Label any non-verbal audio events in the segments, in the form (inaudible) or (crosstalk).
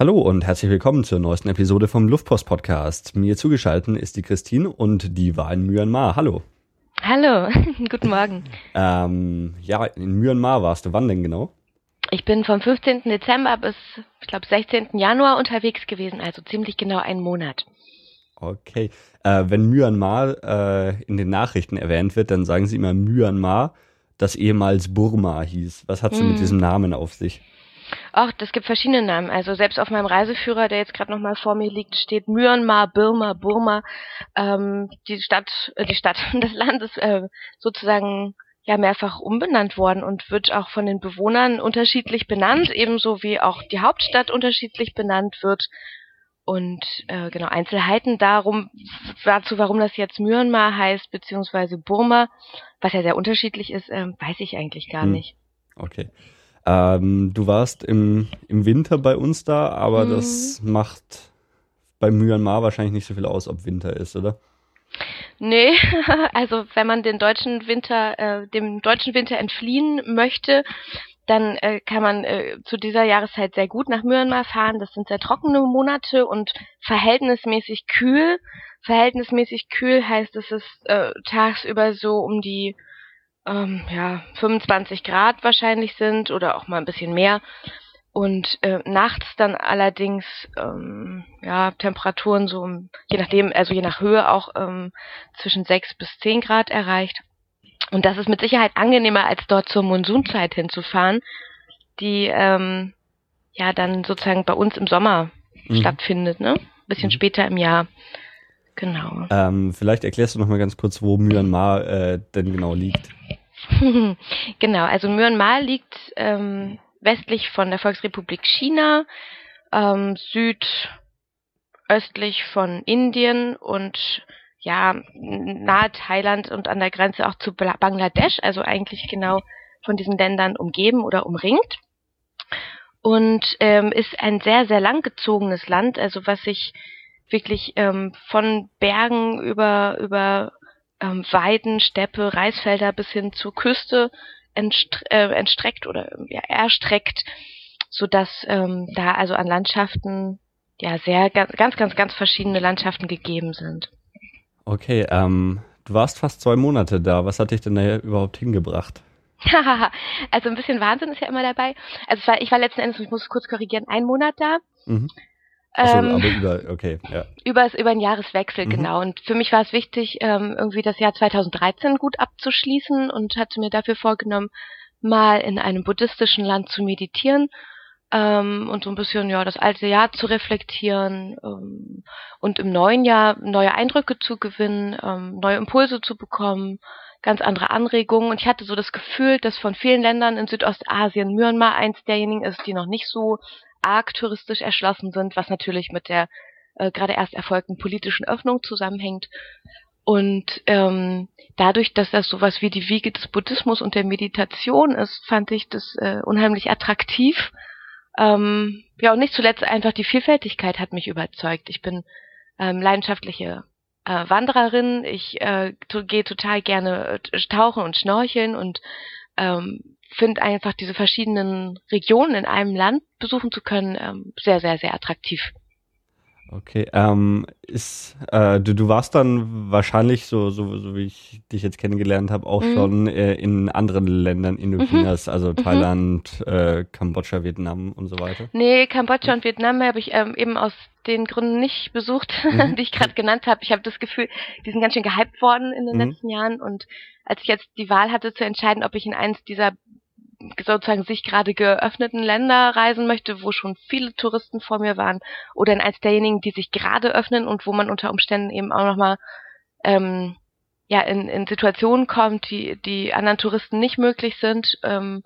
Hallo und herzlich willkommen zur neuesten Episode vom Luftpost Podcast. Mir zugeschaltet ist die Christine und die war in Myanmar. Hallo. Hallo, (laughs) guten Morgen. Ähm, ja, in Myanmar warst du. Wann denn genau? Ich bin vom 15. Dezember bis, ich glaube, 16. Januar unterwegs gewesen, also ziemlich genau einen Monat. Okay. Äh, wenn Myanmar äh, in den Nachrichten erwähnt wird, dann sagen sie immer Myanmar, das ehemals Burma hieß. Was hat es hm. mit diesem Namen auf sich? Ach, das gibt verschiedene Namen. Also selbst auf meinem Reiseführer, der jetzt gerade nochmal vor mir liegt, steht Myanmar, Burma, Burma. Ähm, die Stadt, äh, die Stadt, (laughs) das Land ist äh, sozusagen ja mehrfach umbenannt worden und wird auch von den Bewohnern unterschiedlich benannt, ebenso wie auch die Hauptstadt unterschiedlich benannt wird. Und äh, genau Einzelheiten darum dazu, warum das jetzt Myanmar heißt beziehungsweise Burma, was ja sehr unterschiedlich ist, äh, weiß ich eigentlich gar hm. nicht. Okay. Ähm, du warst im, im Winter bei uns da, aber mhm. das macht bei Myanmar wahrscheinlich nicht so viel aus, ob Winter ist, oder? Nee, (laughs) also wenn man den deutschen Winter, äh, dem deutschen Winter entfliehen möchte, dann äh, kann man äh, zu dieser Jahreszeit sehr gut nach Myanmar fahren. Das sind sehr trockene Monate und verhältnismäßig kühl. Verhältnismäßig kühl heißt, es ist äh, tagsüber so um die ähm, ja, 25 Grad wahrscheinlich sind oder auch mal ein bisschen mehr. Und äh, nachts dann allerdings ähm, ja Temperaturen so je nachdem, also je nach Höhe auch ähm, zwischen 6 bis 10 Grad erreicht. Und das ist mit Sicherheit angenehmer, als dort zur Monsunzeit hinzufahren, die ähm, ja dann sozusagen bei uns im Sommer mhm. stattfindet, ne? Bisschen mhm. später im Jahr. Genau. Ähm, vielleicht erklärst du noch mal ganz kurz, wo Myanmar äh, denn genau liegt. (laughs) genau, also Myanmar liegt ähm, westlich von der Volksrepublik China, ähm, südöstlich von Indien und ja, nahe Thailand und an der Grenze auch zu Bangladesch, also eigentlich genau von diesen Ländern umgeben oder umringt. Und ähm, ist ein sehr, sehr langgezogenes Land, also was sich wirklich ähm, von Bergen über, über ähm, Weiden, Steppe, Reisfelder bis hin zur Küste entstre äh, entstreckt oder ja, erstreckt, so dass ähm, da also an Landschaften ja sehr ganz, ganz, ganz, ganz verschiedene Landschaften gegeben sind. Okay, ähm, du warst fast zwei Monate da. Was hat dich denn da überhaupt hingebracht? (laughs) also ein bisschen Wahnsinn ist ja immer dabei. Also war, ich war letzten Endes, ich muss kurz korrigieren, ein Monat da. Mhm. Ähm, aber über, okay, ja. Über, über einen Jahreswechsel, mhm. genau. Und für mich war es wichtig, ähm, irgendwie das Jahr 2013 gut abzuschließen und hatte mir dafür vorgenommen, mal in einem buddhistischen Land zu meditieren ähm, und so ein bisschen ja das alte Jahr zu reflektieren ähm, und im neuen Jahr neue Eindrücke zu gewinnen, ähm, neue Impulse zu bekommen, ganz andere Anregungen. Und ich hatte so das Gefühl, dass von vielen Ländern in Südostasien Myanmar eins derjenigen ist, die noch nicht so arg touristisch erschlossen sind, was natürlich mit der äh, gerade erst erfolgten politischen Öffnung zusammenhängt. Und ähm, dadurch, dass das sowas wie die Wiege des Buddhismus und der Meditation ist, fand ich das äh, unheimlich attraktiv. Ähm, ja, und nicht zuletzt einfach die Vielfältigkeit hat mich überzeugt. Ich bin ähm, leidenschaftliche äh, Wandererin. Ich äh, gehe total gerne äh, tauchen und schnorcheln und ähm, finde einfach diese verschiedenen Regionen in einem Land besuchen zu können ähm, sehr, sehr, sehr attraktiv. Okay, ähm, ist, äh, du, du warst dann wahrscheinlich, so, so, so wie ich dich jetzt kennengelernt habe, auch mhm. schon äh, in anderen Ländern Indochinas, mhm. also mhm. Thailand, mhm. äh, Kambodscha, Vietnam und so weiter? Nee, Kambodscha und Vietnam habe ich ähm, eben aus den Gründen nicht besucht, (laughs) mhm. die ich gerade genannt habe. Ich habe das Gefühl, die sind ganz schön gehypt worden in den mhm. letzten Jahren und als ich jetzt die Wahl hatte zu entscheiden, ob ich in eins dieser sozusagen sich gerade geöffneten Länder reisen möchte, wo schon viele Touristen vor mir waren, oder in eins derjenigen, die sich gerade öffnen und wo man unter Umständen eben auch nochmal ähm, ja, in, in Situationen kommt, die, die anderen Touristen nicht möglich sind, ähm,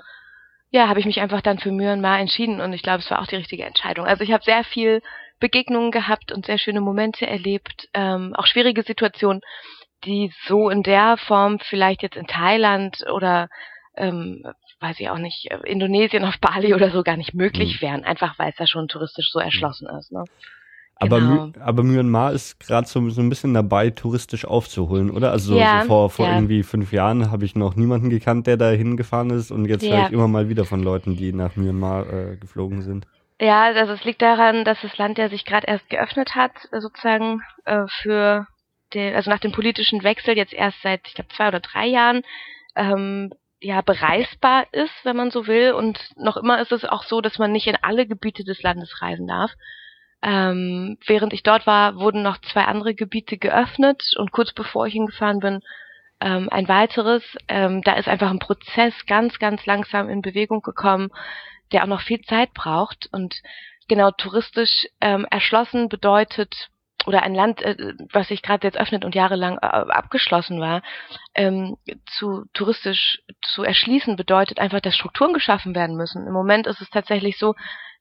ja, habe ich mich einfach dann für Myanmar entschieden und ich glaube, es war auch die richtige Entscheidung. Also ich habe sehr viel Begegnungen gehabt und sehr schöne Momente erlebt, ähm, auch schwierige Situationen, die so in der Form vielleicht jetzt in Thailand oder ähm, weiß ich auch nicht, äh, Indonesien auf Bali oder so gar nicht möglich mhm. wären, einfach weil es da schon touristisch so erschlossen ist. Ne? Aber, genau. aber Myanmar ist gerade so, so ein bisschen dabei, touristisch aufzuholen, oder? Also ja, so vor, vor ja. irgendwie fünf Jahren habe ich noch niemanden gekannt, der da hingefahren ist und jetzt ja. höre ich immer mal wieder von Leuten, die nach Myanmar äh, geflogen sind. Ja, also es liegt daran, dass das Land ja sich gerade erst geöffnet hat, sozusagen äh, für den, also nach dem politischen Wechsel jetzt erst seit, ich glaube, zwei oder drei Jahren ähm, ja bereisbar ist, wenn man so will. Und noch immer ist es auch so, dass man nicht in alle Gebiete des Landes reisen darf. Ähm, während ich dort war, wurden noch zwei andere Gebiete geöffnet und kurz bevor ich hingefahren bin, ähm, ein weiteres. Ähm, da ist einfach ein Prozess ganz, ganz langsam in Bewegung gekommen, der auch noch viel Zeit braucht. Und genau touristisch ähm, erschlossen bedeutet oder ein Land, äh, was sich gerade jetzt öffnet und jahrelang äh, abgeschlossen war, ähm, zu touristisch zu erschließen, bedeutet einfach, dass Strukturen geschaffen werden müssen. Im Moment ist es tatsächlich so,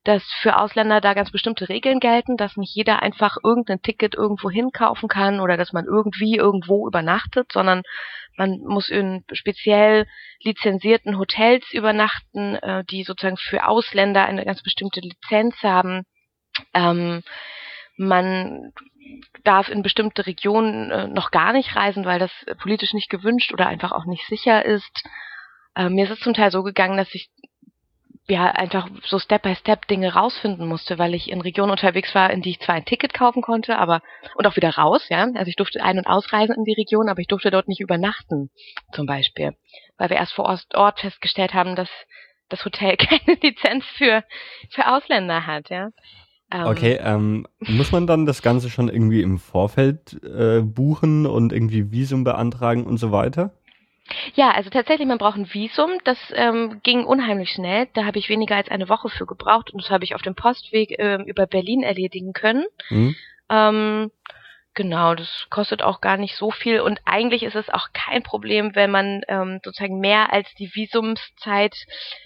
dass für Ausländer da ganz bestimmte Regeln gelten, dass nicht jeder einfach irgendein Ticket irgendwo hinkaufen kann oder dass man irgendwie irgendwo übernachtet, sondern man muss in speziell lizenzierten Hotels übernachten, äh, die sozusagen für Ausländer eine ganz bestimmte Lizenz haben. Ähm, man darf in bestimmte Regionen äh, noch gar nicht reisen, weil das politisch nicht gewünscht oder einfach auch nicht sicher ist. Äh, mir ist es zum Teil so gegangen, dass ich ja einfach so Step by Step Dinge rausfinden musste, weil ich in Regionen unterwegs war, in die ich zwar ein Ticket kaufen konnte, aber und auch wieder raus, ja. Also ich durfte ein- und ausreisen in die Region, aber ich durfte dort nicht übernachten, zum Beispiel, weil wir erst vor Ort festgestellt haben, dass das Hotel (laughs) keine Lizenz für für Ausländer hat, ja. Ähm, okay, ähm, muss man dann das Ganze schon irgendwie im Vorfeld äh, buchen und irgendwie Visum beantragen und so weiter? Ja, also tatsächlich, man braucht ein Visum. Das ähm, ging unheimlich schnell. Da habe ich weniger als eine Woche für gebraucht und das habe ich auf dem Postweg ähm, über Berlin erledigen können. Mhm. Ähm, genau, das kostet auch gar nicht so viel und eigentlich ist es auch kein Problem, wenn man ähm, sozusagen mehr als die Visumszeit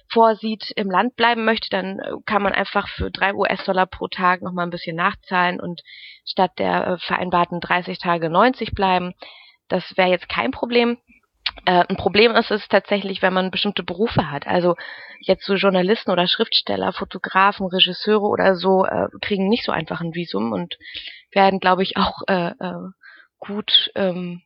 vorsieht, im Land bleiben möchte, dann äh, kann man einfach für drei US-Dollar pro Tag nochmal ein bisschen nachzahlen und statt der äh, vereinbarten 30 Tage 90 bleiben. Das wäre jetzt kein Problem. Äh, ein Problem ist es tatsächlich, wenn man bestimmte Berufe hat. Also jetzt so Journalisten oder Schriftsteller, Fotografen, Regisseure oder so äh, kriegen nicht so einfach ein Visum und werden, glaube ich, auch äh, äh, gut, ähm,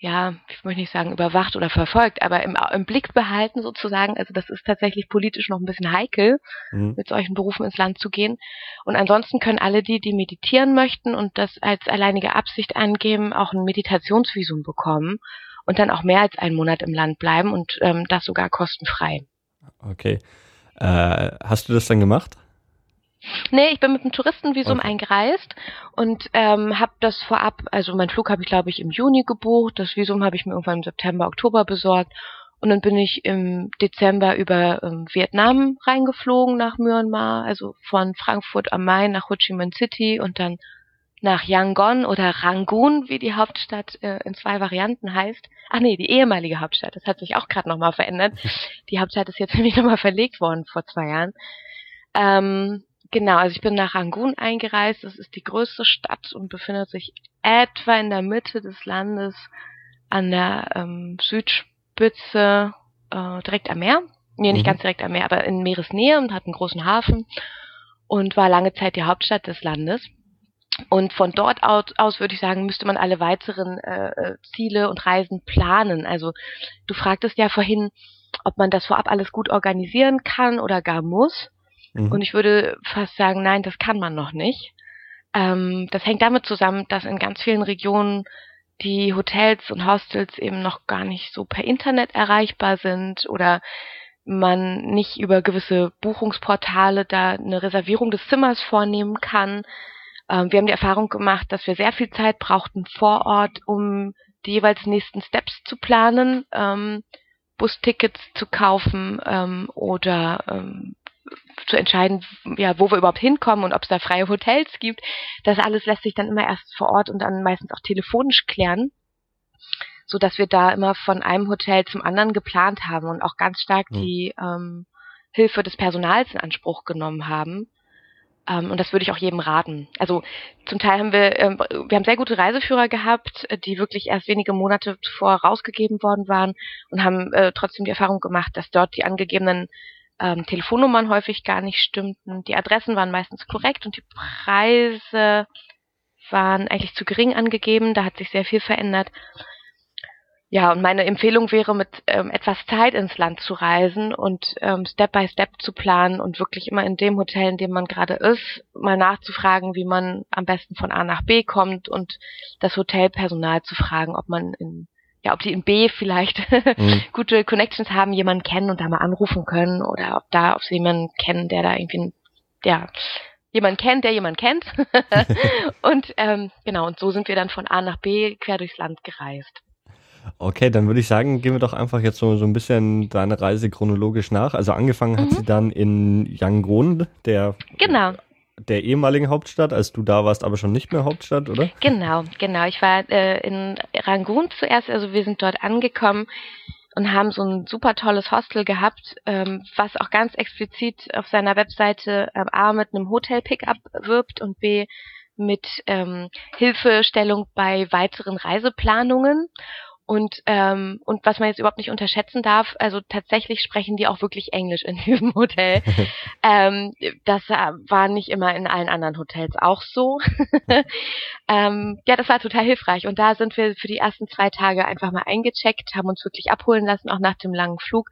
ja, ich möchte nicht sagen überwacht oder verfolgt, aber im, im Blick behalten sozusagen. Also das ist tatsächlich politisch noch ein bisschen heikel, mhm. mit solchen Berufen ins Land zu gehen. Und ansonsten können alle die, die meditieren möchten und das als alleinige Absicht angeben, auch ein Meditationsvisum bekommen und dann auch mehr als einen Monat im Land bleiben und ähm, das sogar kostenfrei. Okay. Äh, hast du das dann gemacht? Nee, ich bin mit einem Touristenvisum okay. eingereist und ähm, habe das vorab, also mein Flug habe ich glaube ich im Juni gebucht, das Visum habe ich mir irgendwann im September, Oktober besorgt und dann bin ich im Dezember über ähm, Vietnam reingeflogen nach Myanmar, also von Frankfurt am Main nach Ho Chi Minh City und dann nach Yangon oder Rangoon, wie die Hauptstadt äh, in zwei Varianten heißt. Ach nee, die ehemalige Hauptstadt. Das hat sich auch gerade nochmal verändert. (laughs) Die Hauptstadt ist jetzt (laughs) nämlich nochmal verlegt worden vor zwei Jahren. Ähm, genau, also ich bin nach Rangoon eingereist. Das ist die größte Stadt und befindet sich etwa in der Mitte des Landes an der ähm, Südspitze äh, direkt am Meer. Nee, nicht mhm. ganz direkt am Meer, aber in Meeresnähe und hat einen großen Hafen und war lange Zeit die Hauptstadt des Landes. Und von dort aus, würde ich sagen, müsste man alle weiteren äh, äh, Ziele und Reisen planen. Also du fragtest ja vorhin, ob man das vorab alles gut organisieren kann oder gar muss. Mhm. Und ich würde fast sagen, nein, das kann man noch nicht. Ähm, das hängt damit zusammen, dass in ganz vielen Regionen die Hotels und Hostels eben noch gar nicht so per Internet erreichbar sind oder man nicht über gewisse Buchungsportale da eine Reservierung des Zimmers vornehmen kann. Ähm, wir haben die Erfahrung gemacht, dass wir sehr viel Zeit brauchten vor Ort, um die jeweils nächsten Steps zu planen, ähm, Bustickets zu kaufen ähm, oder ähm, zu entscheiden, ja, wo wir überhaupt hinkommen und ob es da freie Hotels gibt. Das alles lässt sich dann immer erst vor Ort und dann meistens auch telefonisch klären, so dass wir da immer von einem Hotel zum anderen geplant haben und auch ganz stark mhm. die ähm, Hilfe des Personals in Anspruch genommen haben. Ähm, und das würde ich auch jedem raten. Also zum Teil haben wir, ähm, wir haben sehr gute Reiseführer gehabt, die wirklich erst wenige Monate zuvor rausgegeben worden waren und haben äh, trotzdem die Erfahrung gemacht, dass dort die angegebenen ähm, Telefonnummern häufig gar nicht stimmten. Die Adressen waren meistens korrekt und die Preise waren eigentlich zu gering angegeben. Da hat sich sehr viel verändert. ja, und meine Empfehlung wäre, mit ähm, etwas Zeit ins Land zu reisen und ähm, Step by Step zu planen und wirklich immer in dem Hotel, in dem man gerade ist, mal nachzufragen, wie man am besten von A nach B kommt und das Hotelpersonal zu fragen, ob man in ja, ob die in B vielleicht (laughs) mhm. gute Connections haben, jemanden kennen und da mal anrufen können oder ob da, ob sie jemanden kennen, der da irgendwie, ja, jemand kennt, der jemand kennt. (laughs) und ähm, genau, und so sind wir dann von A nach B quer durchs Land gereist. Okay, dann würde ich sagen, gehen wir doch einfach jetzt so, so ein bisschen deine Reise chronologisch nach. Also angefangen mhm. hat sie dann in Yangon, der genau. Der ehemaligen Hauptstadt, als du da warst, aber schon nicht mehr Hauptstadt, oder? Genau, genau. Ich war äh, in Rangoon zuerst, also wir sind dort angekommen und haben so ein super tolles Hostel gehabt, ähm, was auch ganz explizit auf seiner Webseite ähm, A mit einem Hotel-Pickup wirbt und B mit ähm, Hilfestellung bei weiteren Reiseplanungen. Und, ähm, und was man jetzt überhaupt nicht unterschätzen darf, also tatsächlich sprechen die auch wirklich Englisch in (laughs) diesem Hotel. (laughs) ähm, das war nicht immer in allen anderen Hotels auch so. (laughs) ähm, ja, das war total hilfreich. Und da sind wir für die ersten zwei Tage einfach mal eingecheckt, haben uns wirklich abholen lassen, auch nach dem langen Flug.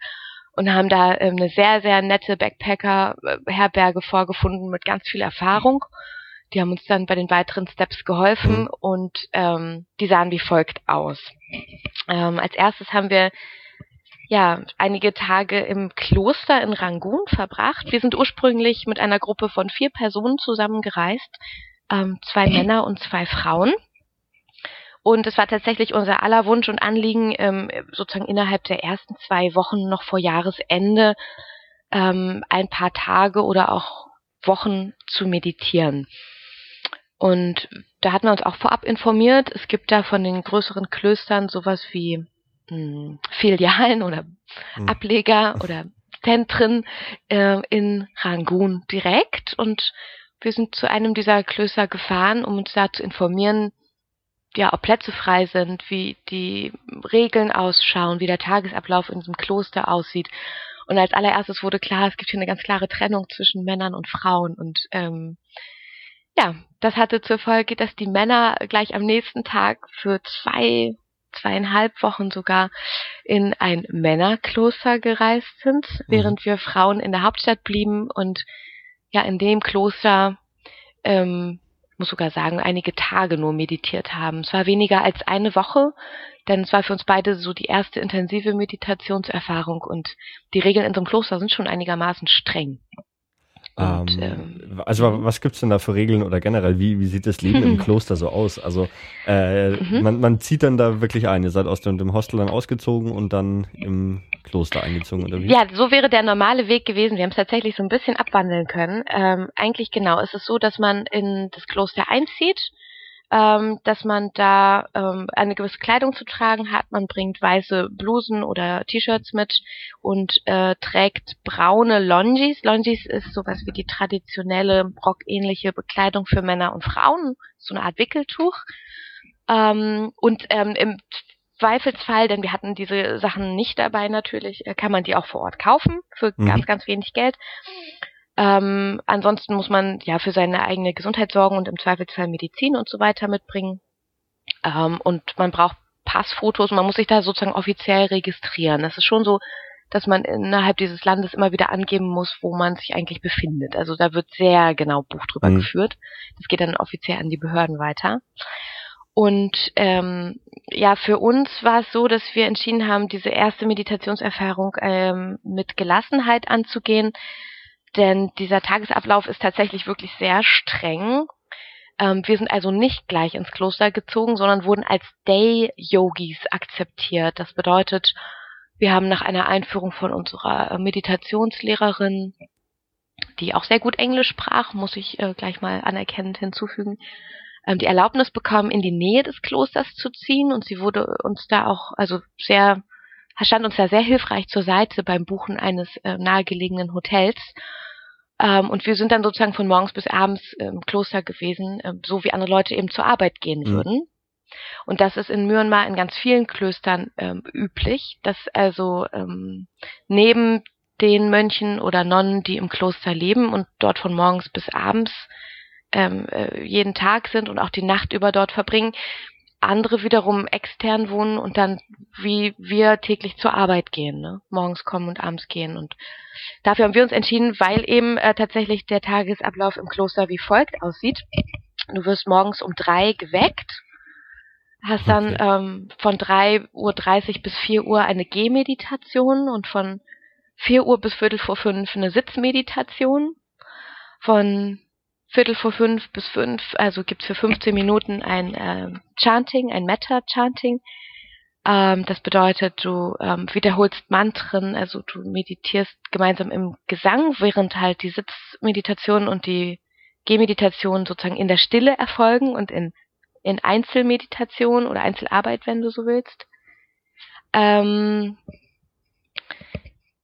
Und haben da ähm, eine sehr, sehr nette Backpacker-Herberge vorgefunden mit ganz viel Erfahrung. Die haben uns dann bei den weiteren Steps geholfen mhm. und ähm, die sahen wie folgt aus. Ähm, als erstes haben wir ja einige Tage im Kloster in Rangoon verbracht. Wir sind ursprünglich mit einer Gruppe von vier Personen zusammengereist, ähm, zwei Männer und zwei Frauen. Und es war tatsächlich unser aller Wunsch und Anliegen, ähm, sozusagen innerhalb der ersten zwei Wochen noch vor Jahresende ähm, ein paar Tage oder auch Wochen zu meditieren. Und da hatten wir uns auch vorab informiert. Es gibt da von den größeren Klöstern sowas wie mh, hm, Filialen oder mhm. Ableger oder Zentren äh, in Rangoon direkt. Und wir sind zu einem dieser Klöster gefahren, um uns da zu informieren, ja, ob Plätze frei sind, wie die Regeln ausschauen, wie der Tagesablauf in diesem Kloster aussieht. Und als allererstes wurde klar, es gibt hier eine ganz klare Trennung zwischen Männern und Frauen. Und ähm, ja, das hatte zur Folge, dass die Männer gleich am nächsten Tag für zwei, zweieinhalb Wochen sogar in ein Männerkloster gereist sind, mhm. während wir Frauen in der Hauptstadt blieben und ja in dem Kloster, ähm, muss sogar sagen, einige Tage nur meditiert haben. Es war weniger als eine Woche, denn es war für uns beide so die erste intensive Meditationserfahrung und die Regeln in so einem Kloster sind schon einigermaßen streng. Und, ähm, ähm, also was gibt's denn da für Regeln oder generell, wie, wie sieht das Leben im (laughs) Kloster so aus? Also äh, mhm. man, man zieht dann da wirklich ein, ihr seid aus dem, dem Hostel dann ausgezogen und dann im Kloster eingezogen oder wie? Ja, so wäre der normale Weg gewesen. Wir haben es tatsächlich so ein bisschen abwandeln können. Ähm, eigentlich genau, es ist so, dass man in das Kloster einzieht ähm, dass man da ähm, eine gewisse Kleidung zu tragen hat. Man bringt weiße Blusen oder T-Shirts mit und äh, trägt braune Longis. Longis ist sowas wie die traditionelle rockähnliche Bekleidung für Männer und Frauen, so eine Art Wickeltuch. Ähm, und ähm, im Zweifelsfall, denn wir hatten diese Sachen nicht dabei natürlich, äh, kann man die auch vor Ort kaufen für mhm. ganz, ganz wenig Geld. Ähm, ansonsten muss man ja für seine eigene Gesundheit sorgen und im Zweifelsfall Medizin und so weiter mitbringen. Ähm, und man braucht Passfotos und man muss sich da sozusagen offiziell registrieren. Das ist schon so, dass man innerhalb dieses Landes immer wieder angeben muss, wo man sich eigentlich befindet. Also da wird sehr genau Buch drüber mhm. geführt. Das geht dann offiziell an die Behörden weiter. Und ähm, ja, für uns war es so, dass wir entschieden haben, diese erste Meditationserfahrung ähm, mit Gelassenheit anzugehen, denn dieser Tagesablauf ist tatsächlich wirklich sehr streng. Ähm, wir sind also nicht gleich ins Kloster gezogen, sondern wurden als Day-Yogis akzeptiert. Das bedeutet, wir haben nach einer Einführung von unserer Meditationslehrerin, die auch sehr gut Englisch sprach, muss ich äh, gleich mal anerkennend hinzufügen, ähm, die Erlaubnis bekommen, in die Nähe des Klosters zu ziehen und sie wurde uns da auch, also sehr, stand uns da sehr hilfreich zur Seite beim Buchen eines äh, nahegelegenen Hotels ähm, und wir sind dann sozusagen von morgens bis abends im Kloster gewesen, äh, so wie andere Leute eben zur Arbeit gehen mhm. würden. Und das ist in Myanmar in ganz vielen Klöstern ähm, üblich, dass also ähm, neben den Mönchen oder Nonnen, die im Kloster leben und dort von morgens bis abends ähm, äh, jeden Tag sind und auch die Nacht über dort verbringen, andere wiederum extern wohnen und dann wie wir täglich zur Arbeit gehen, ne? morgens kommen und abends gehen. Und dafür haben wir uns entschieden, weil eben äh, tatsächlich der Tagesablauf im Kloster wie folgt aussieht. Du wirst morgens um drei geweckt, hast dann okay. ähm, von 3.30 Uhr bis 4 Uhr eine Gehmeditation und von 4 Uhr bis Viertel vor fünf eine Sitzmeditation. Von Viertel vor fünf bis fünf, also gibt's für 15 Minuten ein äh, Chanting, ein Metta-Chanting. Ähm, das bedeutet, du ähm, wiederholst Mantren, also du meditierst gemeinsam im Gesang, während halt die Sitzmeditation und die Gehmeditation sozusagen in der Stille erfolgen und in, in Einzelmeditation oder Einzelarbeit, wenn du so willst. Ähm,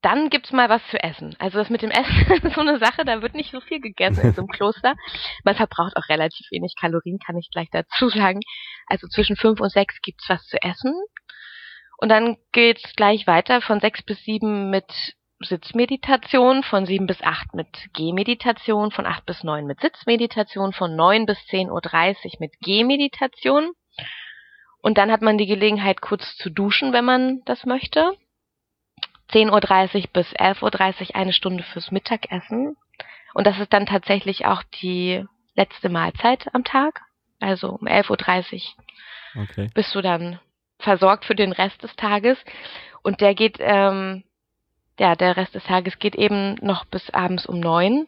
dann gibt's mal was zu essen. Also das mit dem Essen (laughs) ist so eine Sache, da wird nicht so viel gegessen in so einem (laughs) Kloster. Man verbraucht auch relativ wenig Kalorien, kann ich gleich dazu sagen. Also zwischen fünf und sechs gibt's was zu essen. Und dann geht's gleich weiter von sechs bis sieben mit Sitzmeditation, von sieben bis acht mit Gehmeditation, von acht bis neun mit Sitzmeditation, von neun bis zehn Uhr dreißig mit Gehmeditation. Und dann hat man die Gelegenheit, kurz zu duschen, wenn man das möchte. 10.30 Uhr bis 11.30 Uhr eine Stunde fürs Mittagessen. Und das ist dann tatsächlich auch die letzte Mahlzeit am Tag. Also um 11.30 Uhr okay. bist du dann versorgt für den Rest des Tages. Und der geht, ähm, ja, der Rest des Tages geht eben noch bis abends um neun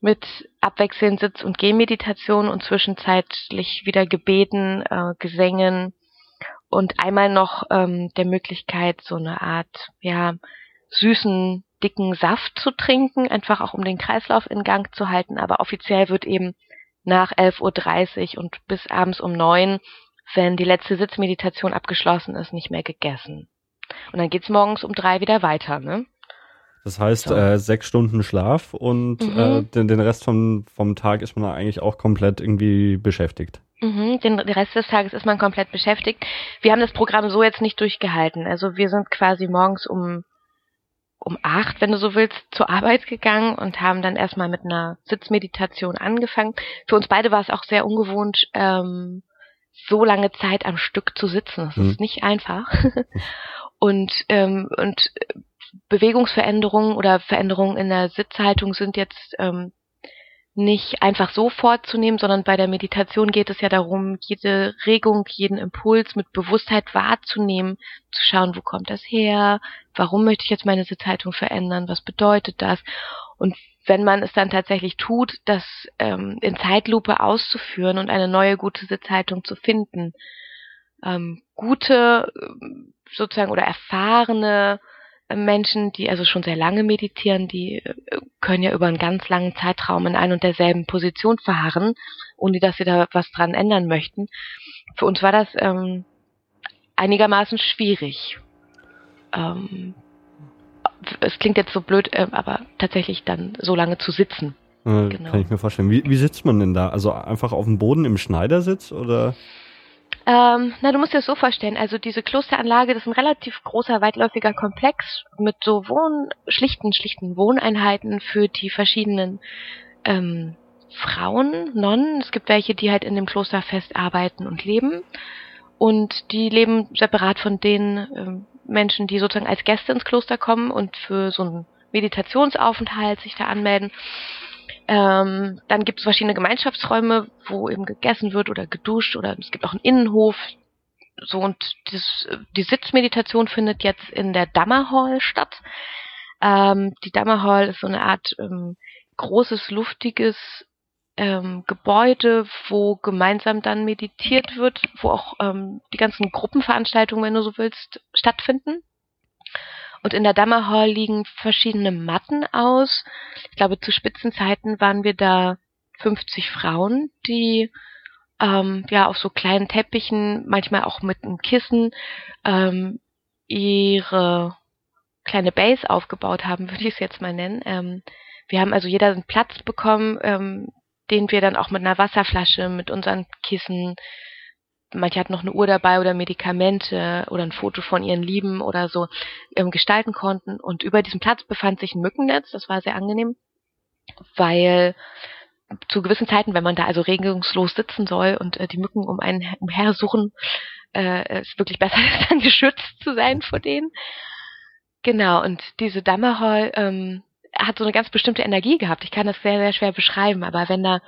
mit abwechselnd Sitz- und Gehmeditation und zwischenzeitlich wieder Gebeten, äh, Gesängen, und einmal noch ähm, der Möglichkeit, so eine Art, ja, süßen, dicken Saft zu trinken, einfach auch um den Kreislauf in Gang zu halten. Aber offiziell wird eben nach 11.30 Uhr und bis abends um neun, wenn die letzte Sitzmeditation abgeschlossen ist, nicht mehr gegessen. Und dann geht's morgens um drei wieder weiter, ne? Das heißt, so. äh, sechs Stunden Schlaf und mhm. äh, den, den Rest vom, vom Tag ist man eigentlich auch komplett irgendwie beschäftigt. Mhm, den, den Rest des Tages ist man komplett beschäftigt. Wir haben das Programm so jetzt nicht durchgehalten. Also wir sind quasi morgens um um acht, wenn du so willst, zur Arbeit gegangen und haben dann erstmal mit einer Sitzmeditation angefangen. Für uns beide war es auch sehr ungewohnt, ähm, so lange Zeit am Stück zu sitzen. Das mhm. ist nicht einfach. (laughs) und ähm, und Bewegungsveränderungen oder Veränderungen in der Sitzhaltung sind jetzt ähm, nicht einfach so vorzunehmen, sondern bei der Meditation geht es ja darum, jede Regung, jeden Impuls mit Bewusstheit wahrzunehmen, zu schauen, wo kommt das her, warum möchte ich jetzt meine Sitzhaltung verändern, was bedeutet das? Und wenn man es dann tatsächlich tut, das ähm, in Zeitlupe auszuführen und eine neue gute Sitzhaltung zu finden, ähm, gute sozusagen oder erfahrene Menschen, die also schon sehr lange meditieren, die äh, können ja über einen ganz langen Zeitraum in ein und derselben Position verharren, ohne dass sie da was dran ändern möchten. Für uns war das ähm, einigermaßen schwierig. Ähm, es klingt jetzt so blöd, äh, aber tatsächlich dann so lange zu sitzen. Äh, genau. Kann ich mir vorstellen. Wie, wie sitzt man denn da? Also einfach auf dem Boden im Schneidersitz oder? Ähm, na, du musst dir das so vorstellen. Also diese Klosteranlage, das ist ein relativ großer, weitläufiger Komplex mit so Wohn schlichten, schlichten Wohneinheiten für die verschiedenen ähm, Frauen, Nonnen. Es gibt welche, die halt in dem Kloster fest arbeiten und leben. Und die leben separat von den ähm, Menschen, die sozusagen als Gäste ins Kloster kommen und für so einen Meditationsaufenthalt sich da anmelden. Ähm, dann gibt es verschiedene Gemeinschaftsräume, wo eben gegessen wird oder geduscht oder es gibt auch einen Innenhof. So und das, die Sitzmeditation findet jetzt in der Dammer Hall statt. Ähm, die Dammer Hall ist so eine Art ähm, großes, luftiges ähm, Gebäude, wo gemeinsam dann meditiert wird, wo auch ähm, die ganzen Gruppenveranstaltungen, wenn du so willst, stattfinden. Und in der Dammer Hall liegen verschiedene Matten aus. Ich glaube, zu Spitzenzeiten waren wir da 50 Frauen, die ähm, ja auf so kleinen Teppichen, manchmal auch mit einem Kissen, ähm, ihre kleine Base aufgebaut haben, (laughs) würde ich es jetzt mal nennen. Ähm, wir haben also jeder einen Platz bekommen, ähm, den wir dann auch mit einer Wasserflasche, mit unseren Kissen, manche hatten noch eine Uhr dabei oder Medikamente oder ein Foto von ihren Lieben oder so ähm, gestalten konnten. Und über diesem Platz befand sich ein Mückennetz, das war sehr angenehm, weil zu gewissen Zeiten, wenn man da also regungslos sitzen soll und äh, die Mücken um einen umhersuchen, äh, es wirklich besser (laughs) ist, dann geschützt zu sein vor denen. Genau, und diese Dammerhall ähm, hat so eine ganz bestimmte Energie gehabt. Ich kann das sehr, sehr schwer beschreiben, aber wenn da,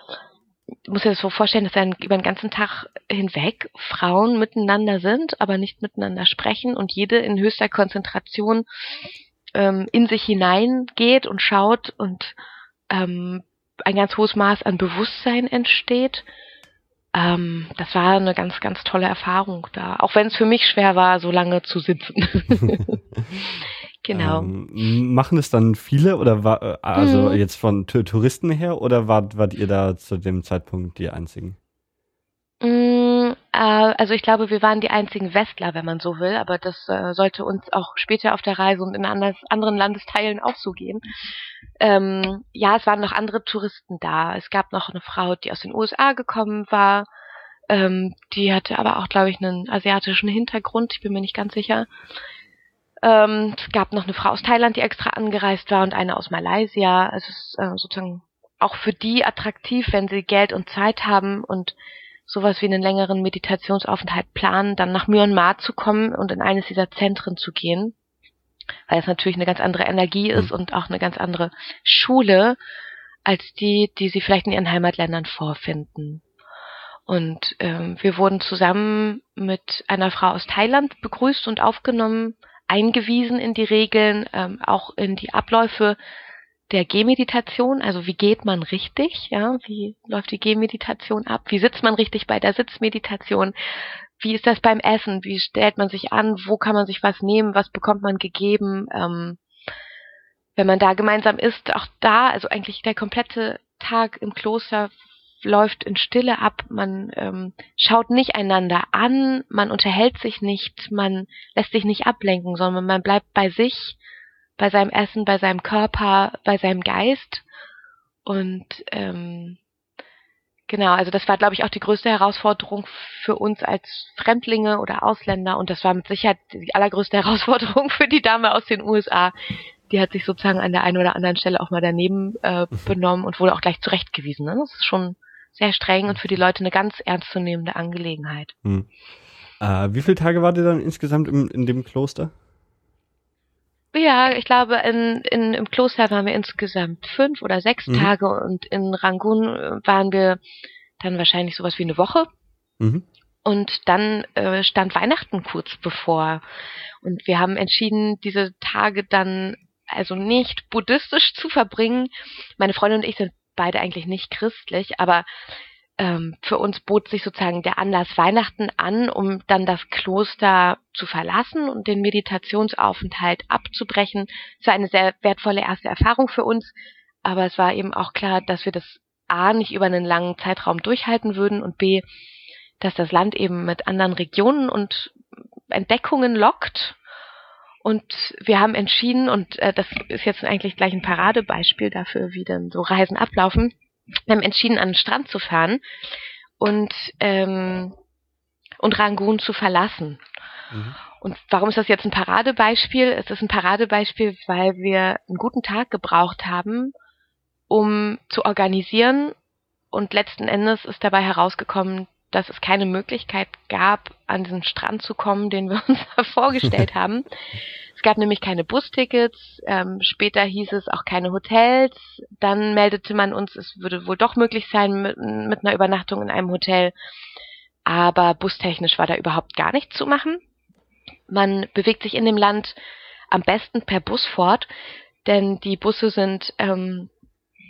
ich muss dir das so vorstellen, dass dann über den ganzen Tag hinweg Frauen miteinander sind, aber nicht miteinander sprechen und jede in höchster Konzentration ähm, in sich hineingeht und schaut und ähm, ein ganz hohes Maß an Bewusstsein entsteht. Ähm, das war eine ganz, ganz tolle Erfahrung da. Auch wenn es für mich schwer war, so lange zu sitzen. (laughs) (laughs) genau. Ähm, machen es dann viele oder war, äh, also hm. jetzt von Touristen her oder wart, wart ihr da zu dem Zeitpunkt die einzigen? Mm, äh, also ich glaube, wir waren die einzigen Westler, wenn man so will, aber das äh, sollte uns auch später auf der Reise und in anders, anderen Landesteilen auch so gehen. Ähm, ja, es waren noch andere Touristen da. Es gab noch eine Frau, die aus den USA gekommen war. Ähm, die hatte aber auch, glaube ich, einen asiatischen Hintergrund. Ich bin mir nicht ganz sicher. Ähm, es gab noch eine Frau aus Thailand, die extra angereist war und eine aus Malaysia. Es ist äh, sozusagen auch für die attraktiv, wenn sie Geld und Zeit haben und sowas wie einen längeren Meditationsaufenthalt planen, dann nach Myanmar zu kommen und in eines dieser Zentren zu gehen, weil es natürlich eine ganz andere Energie ist mhm. und auch eine ganz andere Schule als die, die sie vielleicht in ihren Heimatländern vorfinden. Und ähm, wir wurden zusammen mit einer Frau aus Thailand begrüßt und aufgenommen, eingewiesen in die Regeln, ähm, auch in die Abläufe der Gehmeditation, also wie geht man richtig, ja, wie läuft die Gehmeditation ab, wie sitzt man richtig bei der Sitzmeditation, wie ist das beim Essen, wie stellt man sich an, wo kann man sich was nehmen, was bekommt man gegeben, ähm, wenn man da gemeinsam isst, auch da, also eigentlich der komplette Tag im Kloster läuft in Stille ab, man ähm, schaut nicht einander an, man unterhält sich nicht, man lässt sich nicht ablenken, sondern man bleibt bei sich bei seinem Essen, bei seinem Körper, bei seinem Geist. Und ähm, genau, also das war, glaube ich, auch die größte Herausforderung für uns als Fremdlinge oder Ausländer. Und das war mit Sicherheit die allergrößte (laughs) Herausforderung für die Dame aus den USA. Die hat sich sozusagen an der einen oder anderen Stelle auch mal daneben äh, benommen und wurde auch gleich zurechtgewiesen. Ne? Das ist schon sehr streng und für die Leute eine ganz ernstzunehmende Angelegenheit. Hm. Äh, wie viele Tage wart ihr dann insgesamt im, in dem Kloster? Ja, ich glaube, in, in, im Kloster waren wir insgesamt fünf oder sechs mhm. Tage und in Rangoon äh, waren wir dann wahrscheinlich sowas wie eine Woche. Mhm. Und dann äh, stand Weihnachten kurz bevor. Und wir haben entschieden, diese Tage dann also nicht buddhistisch zu verbringen. Meine Freundin und ich sind beide eigentlich nicht christlich, aber ähm, für uns bot sich sozusagen der Anlass Weihnachten an, um dann das Kloster zu verlassen und den Meditationsaufenthalt abzubrechen. Es war eine sehr wertvolle erste Erfahrung für uns, aber es war eben auch klar, dass wir das A nicht über einen langen Zeitraum durchhalten würden und B, dass das Land eben mit anderen Regionen und Entdeckungen lockt. Und wir haben entschieden, und äh, das ist jetzt eigentlich gleich ein Paradebeispiel dafür, wie denn so Reisen ablaufen, wir haben entschieden, an den Strand zu fahren und, ähm, und Rangoon zu verlassen. Mhm. Und warum ist das jetzt ein Paradebeispiel? Es ist ein Paradebeispiel, weil wir einen guten Tag gebraucht haben, um zu organisieren. Und letzten Endes ist dabei herausgekommen, dass es keine Möglichkeit gab, an diesen Strand zu kommen, den wir (laughs) uns vorgestellt haben. Es gab nämlich keine Bustickets, ähm, später hieß es auch keine Hotels. Dann meldete man uns, es würde wohl doch möglich sein mit, mit einer Übernachtung in einem Hotel. Aber bustechnisch war da überhaupt gar nichts zu machen. Man bewegt sich in dem Land am besten per Bus fort, denn die Busse sind ähm,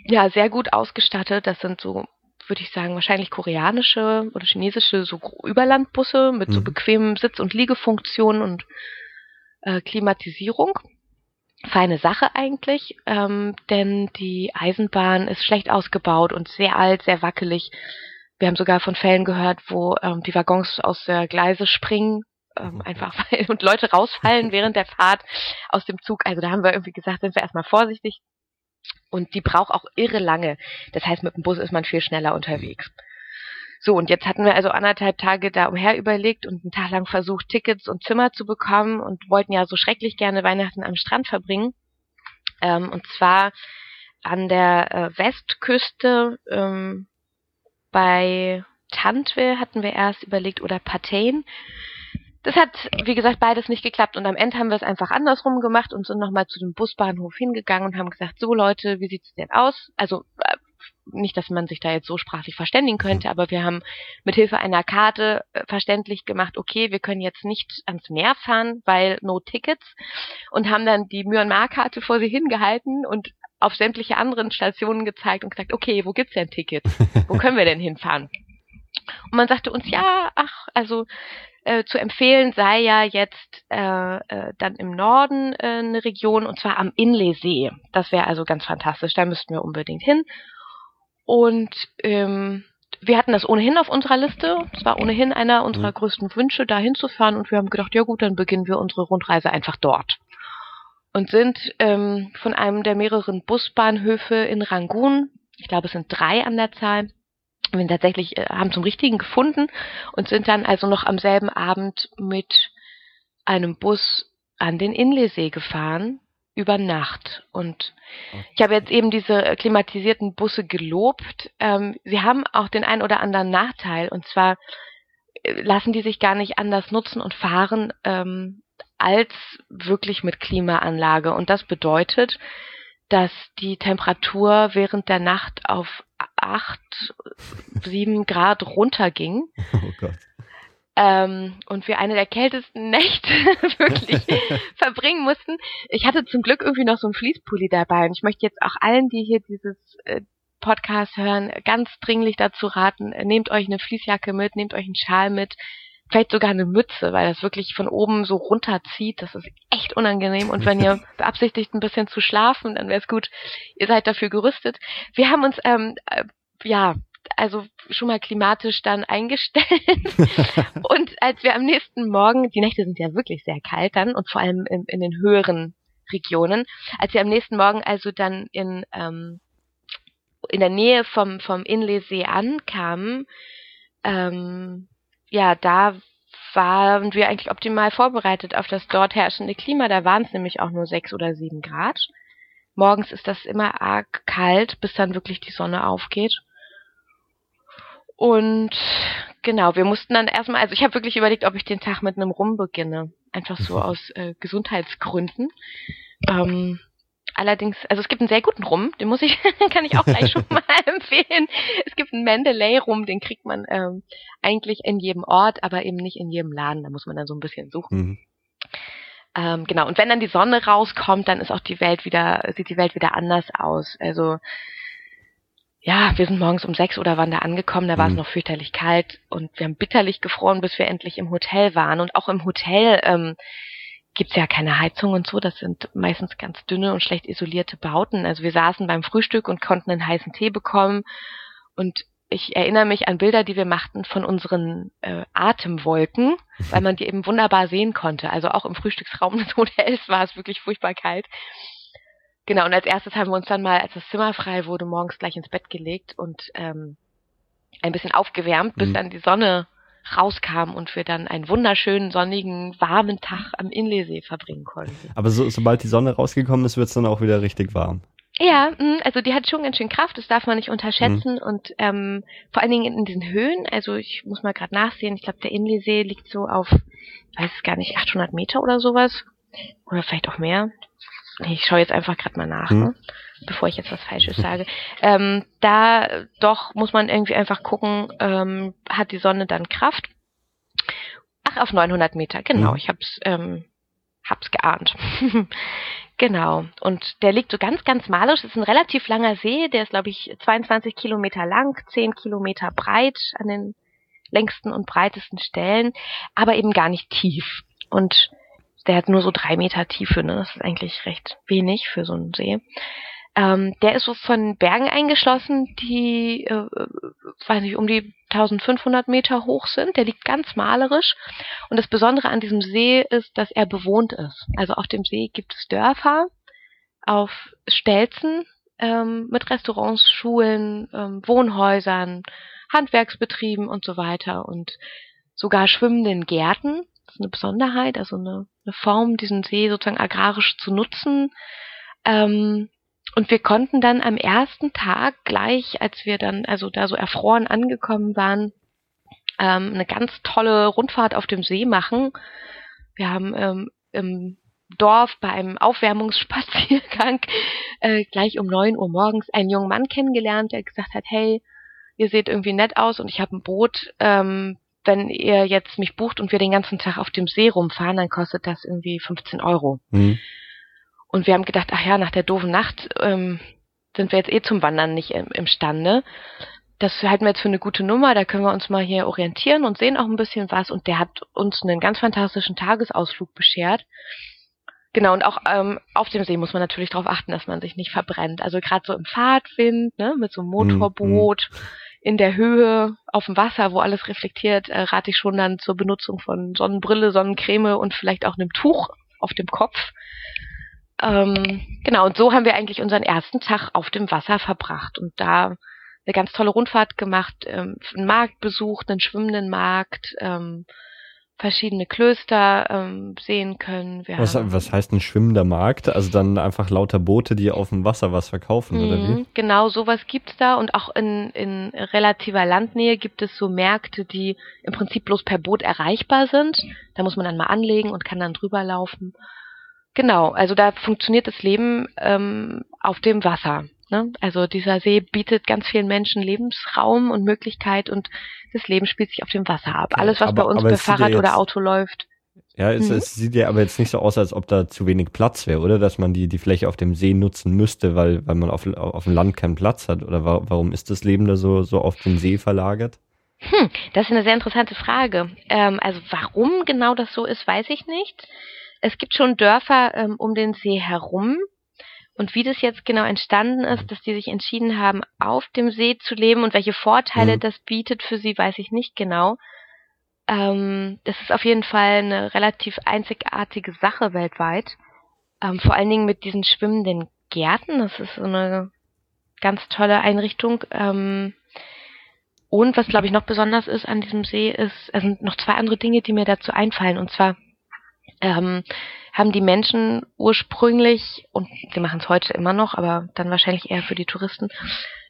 ja sehr gut ausgestattet. Das sind so, würde ich sagen, wahrscheinlich koreanische oder chinesische so Überlandbusse mit so mhm. bequemen Sitz- und Liegefunktionen und äh, Klimatisierung. Feine Sache eigentlich, ähm, denn die Eisenbahn ist schlecht ausgebaut und sehr alt, sehr wackelig. Wir haben sogar von Fällen gehört, wo ähm, die Waggons aus der Gleise springen, ähm, einfach weil und Leute rausfallen (laughs) während der Fahrt aus dem Zug. Also da haben wir irgendwie gesagt, sind wir erstmal vorsichtig. Und die braucht auch irre lange. Das heißt, mit dem Bus ist man viel schneller unterwegs. So, und jetzt hatten wir also anderthalb Tage da umher überlegt und einen Tag lang versucht, Tickets und Zimmer zu bekommen und wollten ja so schrecklich gerne Weihnachten am Strand verbringen. Ähm, und zwar an der äh, Westküste ähm, bei Tantwe hatten wir erst überlegt oder Patain. Das hat, wie gesagt, beides nicht geklappt und am Ende haben wir es einfach andersrum gemacht und sind nochmal zu dem Busbahnhof hingegangen und haben gesagt, so Leute, wie sieht's denn aus? Also äh, nicht, dass man sich da jetzt so sprachlich verständigen könnte, aber wir haben mit Hilfe einer Karte äh, verständlich gemacht, okay, wir können jetzt nicht ans Meer fahren, weil no tickets und haben dann die Myanmar-Karte vor sie hingehalten und auf sämtliche anderen Stationen gezeigt und gesagt, okay, wo gibt's denn Tickets? Wo können wir denn hinfahren? Und man sagte uns, ja, ach, also äh, zu empfehlen sei ja jetzt äh, äh, dann im Norden äh, eine Region und zwar am Inleesee. Das wäre also ganz fantastisch, da müssten wir unbedingt hin. Und ähm, wir hatten das ohnehin auf unserer Liste. Es war ohnehin einer unserer mhm. größten Wünsche, da hinzufahren. Und wir haben gedacht, ja gut, dann beginnen wir unsere Rundreise einfach dort. Und sind ähm, von einem der mehreren Busbahnhöfe in Rangoon, ich glaube es sind drei an der Zahl, wir tatsächlich äh, haben zum Richtigen gefunden und sind dann also noch am selben Abend mit einem Bus an den Inleesee gefahren über Nacht. Und ich habe jetzt eben diese klimatisierten Busse gelobt. Ähm, sie haben auch den ein oder anderen Nachteil. Und zwar äh, lassen die sich gar nicht anders nutzen und fahren ähm, als wirklich mit Klimaanlage. Und das bedeutet, dass die Temperatur während der Nacht auf acht, sieben Grad runterging. (laughs) Oh Gott ähm, und wir eine der kältesten (laughs) Nächte (laughs) wirklich verbringen mussten. Ich hatte zum Glück irgendwie noch so einen Fließpulli dabei und ich möchte jetzt auch allen, die hier dieses äh, Podcast hören, ganz dringlich dazu raten, äh, nehmt euch eine Fließjacke mit, nehmt euch einen Schal mit, vielleicht sogar eine Mütze, weil das wirklich von oben so runterzieht. Das ist echt unangenehm. Und wenn ihr beabsichtigt, ein bisschen zu schlafen, dann wäre es gut, ihr seid dafür gerüstet. Wir haben uns ähm, äh, ja also schon mal klimatisch dann eingestellt. (laughs) und als wir am nächsten Morgen, die Nächte sind ja wirklich sehr kalt dann und vor allem in, in den höheren Regionen, als wir am nächsten Morgen also dann in, ähm, in der Nähe vom, vom Inleesee ankamen, ähm, ja, da waren wir eigentlich optimal vorbereitet auf das dort herrschende Klima. Da waren es nämlich auch nur sechs oder sieben Grad. Morgens ist das immer arg kalt, bis dann wirklich die Sonne aufgeht. Und genau, wir mussten dann erstmal, also ich habe wirklich überlegt, ob ich den Tag mit einem Rum beginne. Einfach so mhm. aus äh, Gesundheitsgründen. Ähm, allerdings, also es gibt einen sehr guten Rum, den muss ich, (laughs) kann ich auch gleich schon (laughs) mal (laughs) empfehlen. Es gibt einen Mendeley-Rum, den kriegt man ähm, eigentlich in jedem Ort, aber eben nicht in jedem Laden. Da muss man dann so ein bisschen suchen. Mhm. Ähm, genau, und wenn dann die Sonne rauskommt, dann ist auch die Welt wieder, sieht die Welt wieder anders aus. Also ja, wir sind morgens um sechs oder wann da angekommen, da war es mhm. noch fürchterlich kalt und wir haben bitterlich gefroren, bis wir endlich im Hotel waren. Und auch im Hotel ähm, gibt's ja keine Heizung und so, das sind meistens ganz dünne und schlecht isolierte Bauten. Also wir saßen beim Frühstück und konnten einen heißen Tee bekommen und ich erinnere mich an Bilder, die wir machten von unseren äh, Atemwolken, weil man die eben wunderbar sehen konnte. Also auch im Frühstücksraum (laughs) des Hotels war es wirklich furchtbar kalt. Genau, und als erstes haben wir uns dann mal, als das Zimmer frei wurde, morgens gleich ins Bett gelegt und ähm, ein bisschen aufgewärmt, bis mhm. dann die Sonne rauskam und wir dann einen wunderschönen, sonnigen, warmen Tag am Inleesee verbringen konnten. Aber so, sobald die Sonne rausgekommen ist, wird es dann auch wieder richtig warm. Ja, mm, also die hat schon ganz schön Kraft, das darf man nicht unterschätzen mhm. und ähm, vor allen Dingen in diesen Höhen, also ich muss mal gerade nachsehen, ich glaube der Inleesee liegt so auf, weiß es gar nicht, 800 Meter oder sowas oder vielleicht auch mehr, ich schaue jetzt einfach gerade mal nach, hm. ne? bevor ich jetzt was Falsches (laughs) sage. Ähm, da doch muss man irgendwie einfach gucken, ähm, hat die Sonne dann Kraft? Ach, auf 900 Meter, genau. Hm. Ich hab's, ähm, hab's geahnt. (laughs) genau. Und der liegt so ganz, ganz malisch. Das ist ein relativ langer See. Der ist, glaube ich, 22 Kilometer lang, 10 Kilometer breit an den längsten und breitesten Stellen, aber eben gar nicht tief. Und der hat nur so drei Meter Tiefe, ne? Das ist eigentlich recht wenig für so einen See. Ähm, der ist so von Bergen eingeschlossen, die, äh, weiß nicht, um die 1500 Meter hoch sind. Der liegt ganz malerisch. Und das Besondere an diesem See ist, dass er bewohnt ist. Also auf dem See gibt es Dörfer, auf Stelzen ähm, mit Restaurants, Schulen, ähm, Wohnhäusern, Handwerksbetrieben und so weiter und sogar schwimmenden Gärten. Eine Besonderheit, also eine eine Form, diesen See sozusagen agrarisch zu nutzen. Ähm, und wir konnten dann am ersten Tag gleich, als wir dann also da so erfroren angekommen waren, ähm, eine ganz tolle Rundfahrt auf dem See machen. Wir haben ähm, im Dorf bei einem Aufwärmungsspaziergang (laughs) äh, gleich um neun Uhr morgens einen jungen Mann kennengelernt, der gesagt hat, hey, ihr seht irgendwie nett aus und ich habe ein Boot. Ähm, wenn ihr jetzt mich bucht und wir den ganzen Tag auf dem See rumfahren, dann kostet das irgendwie 15 Euro. Mhm. Und wir haben gedacht, ach ja, nach der doofen Nacht ähm, sind wir jetzt eh zum Wandern nicht im, imstande. Das halten wir jetzt für eine gute Nummer, da können wir uns mal hier orientieren und sehen auch ein bisschen was. Und der hat uns einen ganz fantastischen Tagesausflug beschert. Genau, und auch ähm, auf dem See muss man natürlich darauf achten, dass man sich nicht verbrennt. Also gerade so im Fahrtwind, ne, mit so einem Motorboot, mhm. In der Höhe, auf dem Wasser, wo alles reflektiert, äh, rate ich schon dann zur Benutzung von Sonnenbrille, Sonnencreme und vielleicht auch einem Tuch auf dem Kopf. Ähm, genau, und so haben wir eigentlich unseren ersten Tag auf dem Wasser verbracht und da eine ganz tolle Rundfahrt gemacht, ähm, einen Markt besucht, einen schwimmenden Markt, ähm, verschiedene Klöster ähm, sehen können. Wir was, was heißt ein schwimmender Markt? Also dann einfach lauter Boote, die auf dem Wasser was verkaufen, oder wie? Mhm, genau, sowas gibt's da und auch in, in relativer Landnähe gibt es so Märkte, die im Prinzip bloß per Boot erreichbar sind. Da muss man dann mal anlegen und kann dann drüber laufen. Genau, also da funktioniert das Leben ähm, auf dem Wasser. Ne? Also dieser See bietet ganz vielen Menschen Lebensraum und Möglichkeit und das Leben spielt sich auf dem Wasser ab. Alles, was aber, bei uns per Fahrrad ja oder Auto läuft. Ja, es, mhm. es, sieht ja aber jetzt nicht so aus, als ob da zu wenig Platz wäre, oder? Dass man die, die Fläche auf dem See nutzen müsste, weil, weil man auf, auf dem Land keinen Platz hat. Oder wa warum ist das Leben da so, so auf den See verlagert? Hm, das ist eine sehr interessante Frage. Ähm, also warum genau das so ist, weiß ich nicht. Es gibt schon Dörfer ähm, um den See herum, und wie das jetzt genau entstanden ist, dass die sich entschieden haben, auf dem See zu leben und welche Vorteile mhm. das bietet für sie, weiß ich nicht genau. Ähm, das ist auf jeden Fall eine relativ einzigartige Sache weltweit. Ähm, vor allen Dingen mit diesen schwimmenden Gärten. Das ist so eine ganz tolle Einrichtung. Ähm, und was, glaube ich, noch besonders ist an diesem See, ist, es sind noch zwei andere Dinge, die mir dazu einfallen. Und zwar ähm, haben die Menschen ursprünglich, und sie machen es heute immer noch, aber dann wahrscheinlich eher für die Touristen,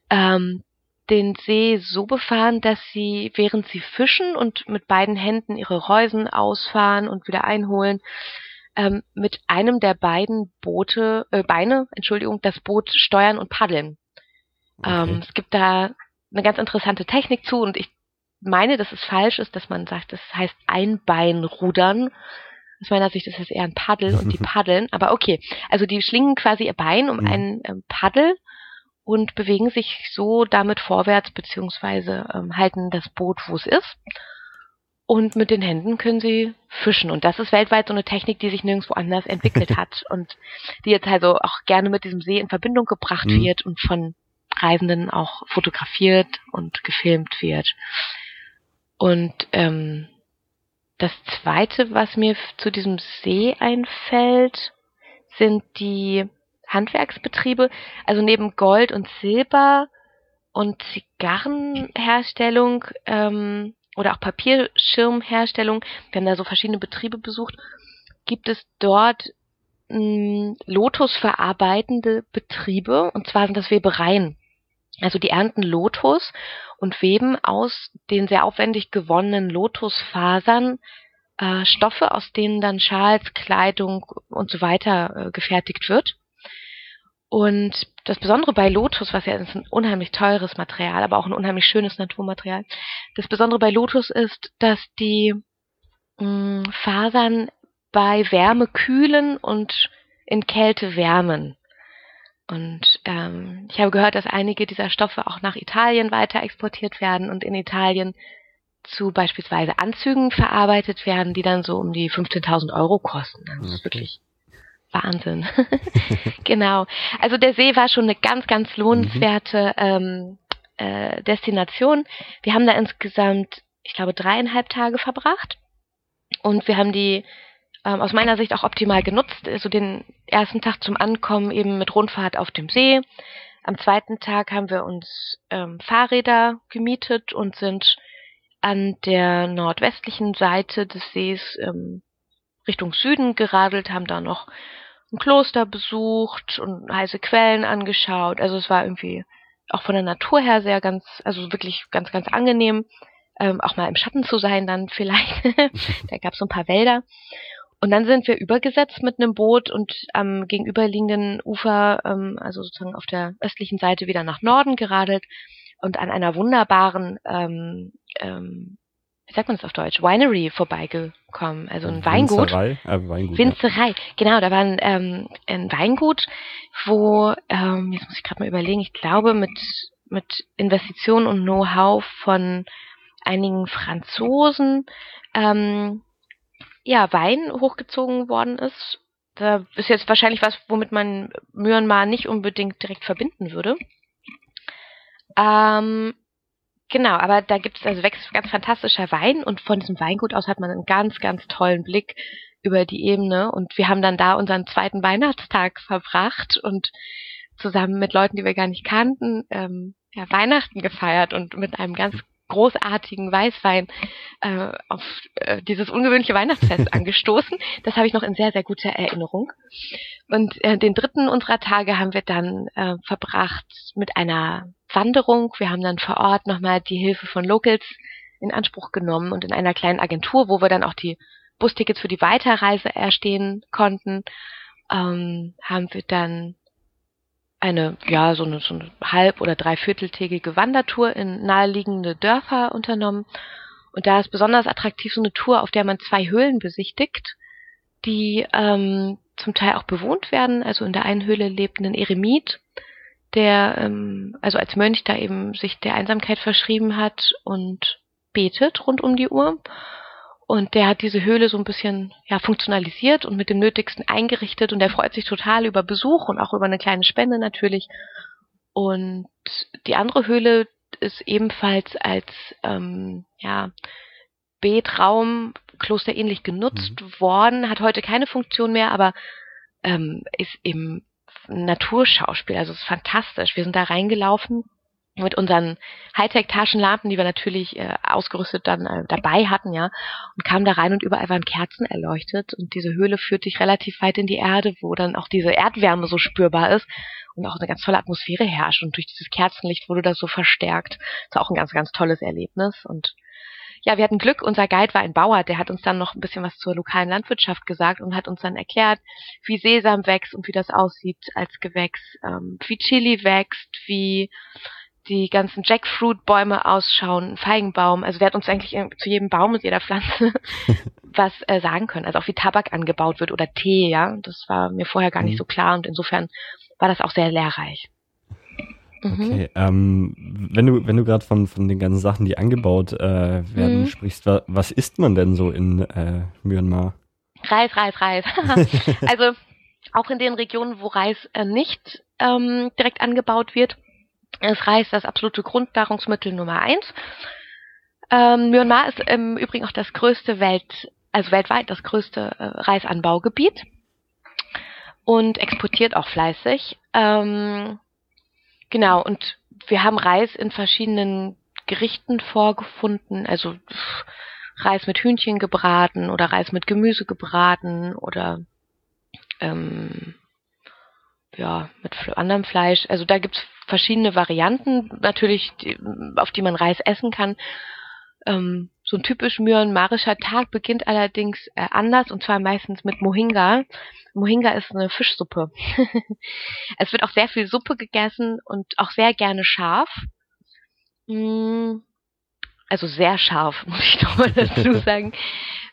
ähm, den See so befahren, dass sie, während sie fischen und mit beiden Händen ihre Reusen ausfahren und wieder einholen, ähm, mit einem der beiden Boote, äh, Beine, Entschuldigung, das Boot steuern und paddeln. Okay. Ähm, es gibt da eine ganz interessante Technik zu und ich meine, dass es falsch ist, dass man sagt, das heißt Einbeinrudern. Aus meiner Sicht ist es eher ein Paddel und die paddeln. Aber okay, also die schlingen quasi ihr Bein um mhm. einen ähm, Paddel und bewegen sich so damit vorwärts, beziehungsweise ähm, halten das Boot, wo es ist. Und mit den Händen können sie fischen. Und das ist weltweit so eine Technik, die sich nirgendwo anders entwickelt (laughs) hat und die jetzt also auch gerne mit diesem See in Verbindung gebracht mhm. wird und von Reisenden auch fotografiert und gefilmt wird. Und ähm, das zweite, was mir zu diesem See einfällt, sind die Handwerksbetriebe. Also neben Gold und Silber und Zigarrenherstellung ähm, oder auch Papierschirmherstellung, wir haben da so verschiedene Betriebe besucht, gibt es dort mh, Lotus verarbeitende Betriebe und zwar sind das Webereien. Also die ernten Lotus und weben aus den sehr aufwendig gewonnenen Lotusfasern äh, Stoffe, aus denen dann Schals, Kleidung und so weiter äh, gefertigt wird. Und das Besondere bei Lotus, was ja ist ein unheimlich teures Material, aber auch ein unheimlich schönes Naturmaterial, das Besondere bei Lotus ist, dass die mh, mm, Fasern bei Wärme kühlen und in Kälte wärmen. Und ähm, ich habe gehört, dass einige dieser Stoffe auch nach Italien weiter exportiert werden und in Italien zu beispielsweise Anzügen verarbeitet werden, die dann so um die 15.000 Euro kosten. Das okay. ist wirklich Wahnsinn. (laughs) genau. Also der See war schon eine ganz, ganz lohnenswerte ähm, äh, Destination. Wir haben da insgesamt, ich glaube, dreieinhalb Tage verbracht. Und wir haben die ähm, aus meiner Sicht auch optimal genutzt. Also den ersten Tag zum Ankommen eben mit Rundfahrt auf dem See. Am zweiten Tag haben wir uns ähm, Fahrräder gemietet und sind an der nordwestlichen Seite des Sees ähm, Richtung Süden geradelt, haben da noch ein Kloster besucht und heiße Quellen angeschaut. Also es war irgendwie auch von der Natur her sehr ganz, also wirklich ganz, ganz angenehm. Ähm, auch mal im Schatten zu sein dann vielleicht. (laughs) da gab es so ein paar Wälder. Und dann sind wir übergesetzt mit einem Boot und am gegenüberliegenden Ufer, ähm, also sozusagen auf der östlichen Seite wieder nach Norden geradelt und an einer wunderbaren ähm, ähm, wie sagt man das auf Deutsch, Winery vorbeigekommen, also ein Weingut. Winzerei, äh, Weingut. Winzerei, ja. genau, da war ein, ähm, ein Weingut, wo, ähm, jetzt muss ich gerade mal überlegen, ich glaube mit, mit Investitionen und Know-how von einigen Franzosen, ähm, ja, Wein hochgezogen worden ist. Da ist jetzt wahrscheinlich was, womit man Myanmar nicht unbedingt direkt verbinden würde. Ähm, Genau, aber da gibt es also wächst ganz fantastischer Wein und von diesem Weingut aus hat man einen ganz, ganz tollen Blick über die Ebene und wir haben dann da unseren zweiten Weihnachtstag verbracht und zusammen mit Leuten, die wir gar nicht kannten, ähm, ja, Weihnachten gefeiert und mit einem ganz großartigen Weißwein äh, auf äh, dieses ungewöhnliche Weihnachtsfest (laughs) angestoßen. Das habe ich noch in sehr, sehr guter Erinnerung. Und äh, den dritten unserer Tage haben wir dann äh, verbracht mit einer Wanderung. Wir haben dann vor Ort nochmal die Hilfe von Locals in Anspruch genommen und in einer kleinen Agentur, wo wir dann auch die Bustickets für die Weiterreise erstehen konnten, ähm, haben wir dann eine, ja, so eine, so eine halb- oder dreivierteltägige Wandertour in naheliegende Dörfer unternommen. Und da ist besonders attraktiv so eine Tour, auf der man zwei Höhlen besichtigt, die ähm, zum Teil auch bewohnt werden. Also in der einen Höhle lebt ein Eremit, der ähm, also als Mönch da eben sich der Einsamkeit verschrieben hat und betet rund um die Uhr. Und der hat diese Höhle so ein bisschen ja, funktionalisiert und mit dem Nötigsten eingerichtet und er freut sich total über Besuch und auch über eine kleine Spende natürlich. Und die andere Höhle ist ebenfalls als ähm, ja, Betraum klosterähnlich genutzt mhm. worden, hat heute keine Funktion mehr, aber ähm, ist eben Naturschauspiel. Also es ist fantastisch. Wir sind da reingelaufen mit unseren Hightech-Taschenlampen, die wir natürlich äh, ausgerüstet dann äh, dabei hatten, ja, und kamen da rein und überall waren Kerzen erleuchtet und diese Höhle führt dich relativ weit in die Erde, wo dann auch diese Erdwärme so spürbar ist und auch eine ganz tolle Atmosphäre herrscht und durch dieses Kerzenlicht wurde das so verstärkt. Das war auch ein ganz, ganz tolles Erlebnis und ja, wir hatten Glück, unser Guide war ein Bauer, der hat uns dann noch ein bisschen was zur lokalen Landwirtschaft gesagt und hat uns dann erklärt, wie Sesam wächst und wie das aussieht als Gewächs, ähm, wie Chili wächst, wie die ganzen Jackfruit-Bäume ausschauen, Feigenbaum. Also der hat uns eigentlich zu jedem Baum und jeder Pflanze (laughs) was äh, sagen können. Also auch wie Tabak angebaut wird oder Tee, ja. Das war mir vorher gar nicht mhm. so klar und insofern war das auch sehr lehrreich. Mhm. Okay, ähm, wenn du, wenn du gerade von, von den ganzen Sachen, die angebaut äh, werden, mhm. sprichst, wa was isst man denn so in äh, Myanmar? Reis, Reis, Reis. (laughs) (laughs) also auch in den Regionen, wo Reis äh, nicht ähm, direkt angebaut wird, ist Reis das absolute Grundnahrungsmittel Nummer eins. Ähm, Myanmar ist im Übrigen auch das größte Welt, also weltweit das größte äh, Reisanbaugebiet und exportiert auch fleißig. Ähm, genau, und wir haben Reis in verschiedenen Gerichten vorgefunden, also Reis mit Hühnchen gebraten oder Reis mit Gemüse gebraten oder ähm, ja, mit anderem Fleisch. Also da gibt's verschiedene Varianten, natürlich, die, auf die man Reis essen kann. Ähm, so ein typisch myanmarischer Tag beginnt allerdings äh, anders und zwar meistens mit Mohinga. Mohinga ist eine Fischsuppe. (laughs) es wird auch sehr viel Suppe gegessen und auch sehr gerne scharf. Mm, also sehr scharf, (laughs) muss ich doch mal dazu (laughs) sagen.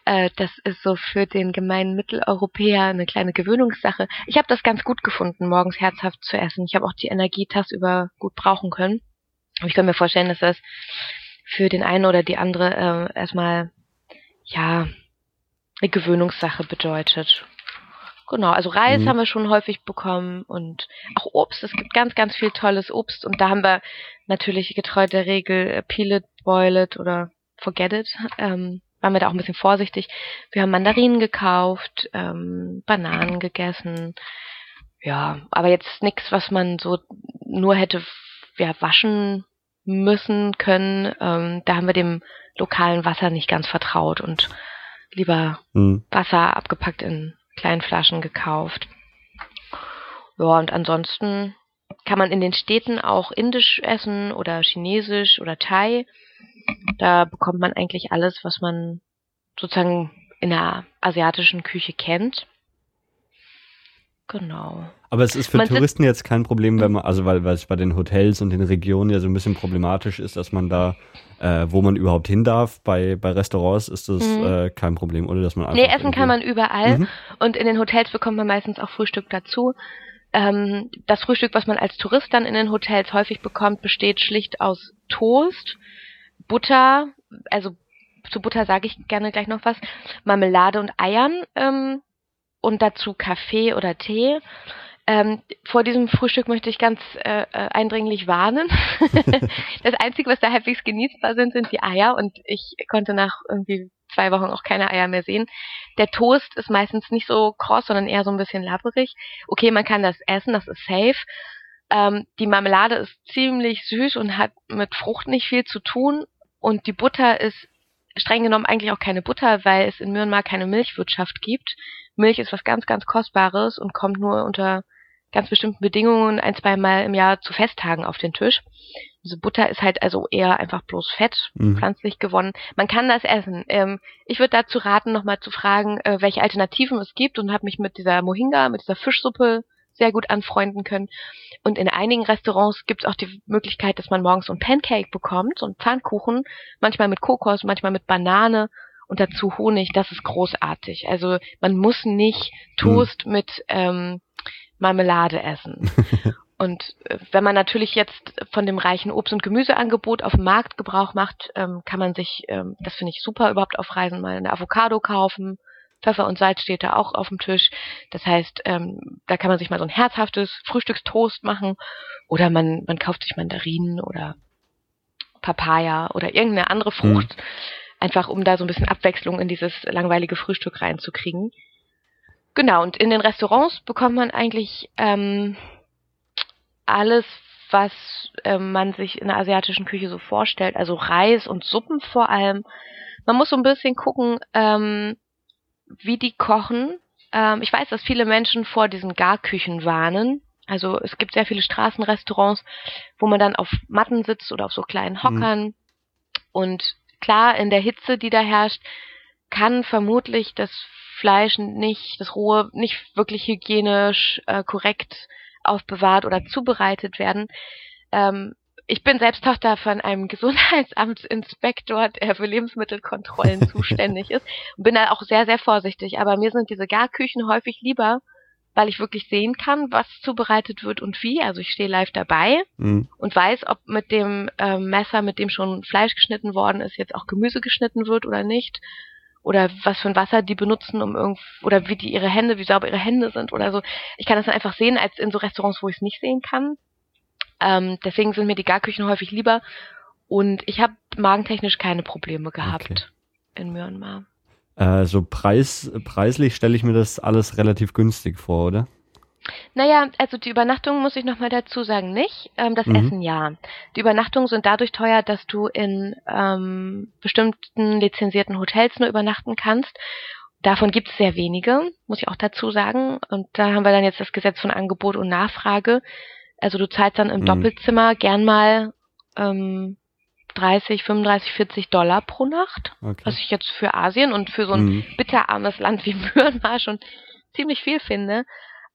Äh, das ist so für den gemeinen Mitteleuropäer eine kleine Gewöhnungssache. Ich habe das ganz gut gefunden, morgens herzhaft zu essen. Ich habe auch die Energie tagsüber gut brauchen können. Aber ich kann mir vorstellen, dass das für den einen oder die andere äh, erstmal ja eine Gewöhnungssache bedeutet. Genau, also Reis mhm. haben wir schon häufig bekommen und auch Obst. Es gibt ganz, ganz viel tolles Obst und da haben wir natürlich getreu der Regel äh, Peel it, Boil it oder Forget it. Ähm, waren wir da auch ein bisschen vorsichtig. Wir haben Mandarinen gekauft, ähm, Bananen gegessen. Ja, aber jetzt nichts, was man so nur hätte ja, waschen müssen können. Ähm, da haben wir dem lokalen Wasser nicht ganz vertraut und lieber hm. Wasser abgepackt in kleinen Flaschen gekauft. Ja, und ansonsten kann man in den Städten auch indisch essen oder chinesisch oder Thai. Da bekommt man eigentlich alles, was man sozusagen in der asiatischen Küche kennt. Genau. Aber es ist für Man Touristen jetzt kein Problem, wenn man, also weil, weil es bei den Hotels und den Regionen ja so ein bisschen problematisch ist, dass man da, äh, wo man überhaupt hin darf, bei, bei Restaurants ist das Mhm. äh, kein Problem, oder dass man einfach. Nee, essen kann man überall. Mhm. Und in den Hotels bekommt man meistens auch Frühstück dazu. Ähm, das Frühstück, was man als Tourist dann in den Hotels häufig bekommt, besteht schlicht aus Toast, Butter, also zu Butter sage ich gerne gleich noch was, Marmelade und Eiern ähm, und dazu Kaffee oder Tee. Ähm, vor diesem Frühstück möchte ich ganz äh, äh, eindringlich warnen. (laughs) das Einzige, was da halbwegs genießbar sind, sind die Eier und ich konnte nach irgendwie zwei Wochen auch keine Eier mehr sehen. Der Toast ist meistens nicht so kross, sondern eher so ein bisschen labberig. Okay, man kann das essen, das ist safe. Ähm, die Marmelade ist ziemlich süß und hat mit Frucht nicht viel zu tun. Und die Butter ist streng genommen eigentlich auch keine Butter, weil es in Myanmar keine Milchwirtschaft gibt. Milch ist was ganz, ganz Kostbares und kommt nur unter ganz bestimmten Bedingungen ein, zweimal im Jahr zu Festtagen auf den Tisch. Also Butter ist halt also eher einfach bloß Fett, Mhm. pflanzlich gewonnen. Man kann das essen. Ähm, ich würde dazu raten, nochmal zu fragen, äh, welche Alternativen es gibt und habe mich mit dieser Mohinga, mit dieser Fischsuppe sehr gut anfreunden können. Und in einigen Restaurants gibt es auch die Möglichkeit, dass man morgens so ein Pancake bekommt, so ein Pfannkuchen, manchmal mit Kokos, manchmal mit Banane und dazu Honig. Das ist großartig. Also man muss nicht Toast mit ähm, Marmelade essen. (laughs) Und äh, wenn man natürlich jetzt von dem reichen Obst- und Gemüseangebot auf dem Markt Gebrauch macht, ähm, kann man sich, ähm, das finde ich super, überhaupt auf Reisen mal eine Avocado kaufen. Pfeffer und Salz steht da auch auf dem Tisch. Das heißt, ähm, da kann man sich mal so ein herzhaftes Frühstückstoast machen oder man, man kauft sich Mandarinen oder Papaya oder irgendeine andere Frucht, einfach um da so ein bisschen Abwechslung in dieses langweilige Frühstück reinzukriegen. Genau, und in den Restaurants bekommt man eigentlich ähm, alles, was ähm, man sich in der asiatischen Küche so vorstellt. Also Reis und Suppen vor allem. Man muss so ein bisschen gucken, ähm, wie die kochen. Ähm, ich weiß, dass viele Menschen vor diesen Garküchen warnen. Also es gibt sehr viele Straßenrestaurants, wo man dann auf Matten sitzt oder auf so kleinen Hockern. Und klar, in der Hitze, die da herrscht, kann vermutlich das Fleisch nicht, das rohe, nicht wirklich hygienisch äh, korrekt aufbewahrt oder zubereitet werden. Ähm, ich bin selbst Tochter von einem (laughs) Gesundheitsamtsinspektor, der für Lebensmittelkontrollen (laughs) zuständig ist und bin da auch sehr, sehr vorsichtig. Aber mir sind diese Garküchen häufig lieber, weil ich wirklich sehen kann, was zubereitet wird und wie. Also ich stehe live dabei Mhm. und weiß, ob mit dem ähm, Messer, mit dem schon Fleisch geschnitten worden ist, jetzt auch Gemüse geschnitten wird oder nicht. Oder was für ein Wasser die benutzen, um irgend oder wie die ihre Hände, wie sauber ihre Hände sind oder so. Ich kann das dann einfach sehen, als in so Restaurants, wo ich es nicht sehen kann. Ähm, deswegen sind mir die Garküchen häufig lieber. Und ich habe magentechnisch keine Probleme gehabt in Myanmar. Äh, so Preis, preislich stelle ich mir das alles relativ günstig vor, oder? Naja, also die Übernachtung muss ich nochmal dazu sagen, nicht. Ähm, das Mhm. Essen ja. Die Übernachtungen sind dadurch teuer, dass du in ähm, bestimmten lizenzierten Hotels nur übernachten kannst. Davon gibt es sehr wenige, muss ich auch dazu sagen. Und da haben wir dann jetzt das Gesetz von Angebot und Nachfrage. Also du zahlst dann im Mhm. Doppelzimmer gern mal ähm, 30, 35, 40 Dollar pro Nacht. Okay. Was ich jetzt für Asien und für so ein Mhm. bitterarmes Land wie (laughs) Myanmar schon ziemlich viel finde.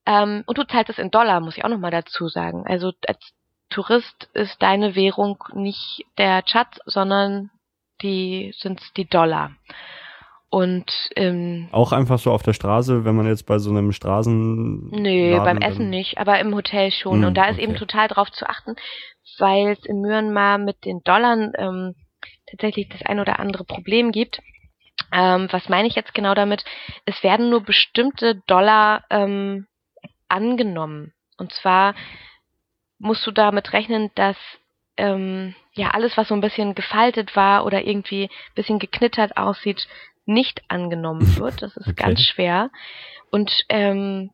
Ähm, und du zahlst es in Dollar, muss ich auch nochmal dazu sagen. Also als Tourist ist deine Währung nicht der Chat, sondern die sind die Dollar. Und ähm, Auch einfach so auf der Straße, wenn man jetzt bei so einem Straßen. Nö, Laden beim Essen nicht, aber im Hotel schon. Hm, und da ist okay. eben total drauf zu achten, weil es in Myanmar mit den Dollar ähm, tatsächlich das ein oder andere Problem gibt. Ähm, was meine ich jetzt genau damit? Es werden nur bestimmte Dollar ähm, angenommen. Und zwar musst du damit rechnen, dass ähm, ja alles, was so ein bisschen gefaltet war oder irgendwie ein bisschen geknittert aussieht, nicht angenommen (laughs) wird. Das ist Okay. ganz schwer. Und ähm,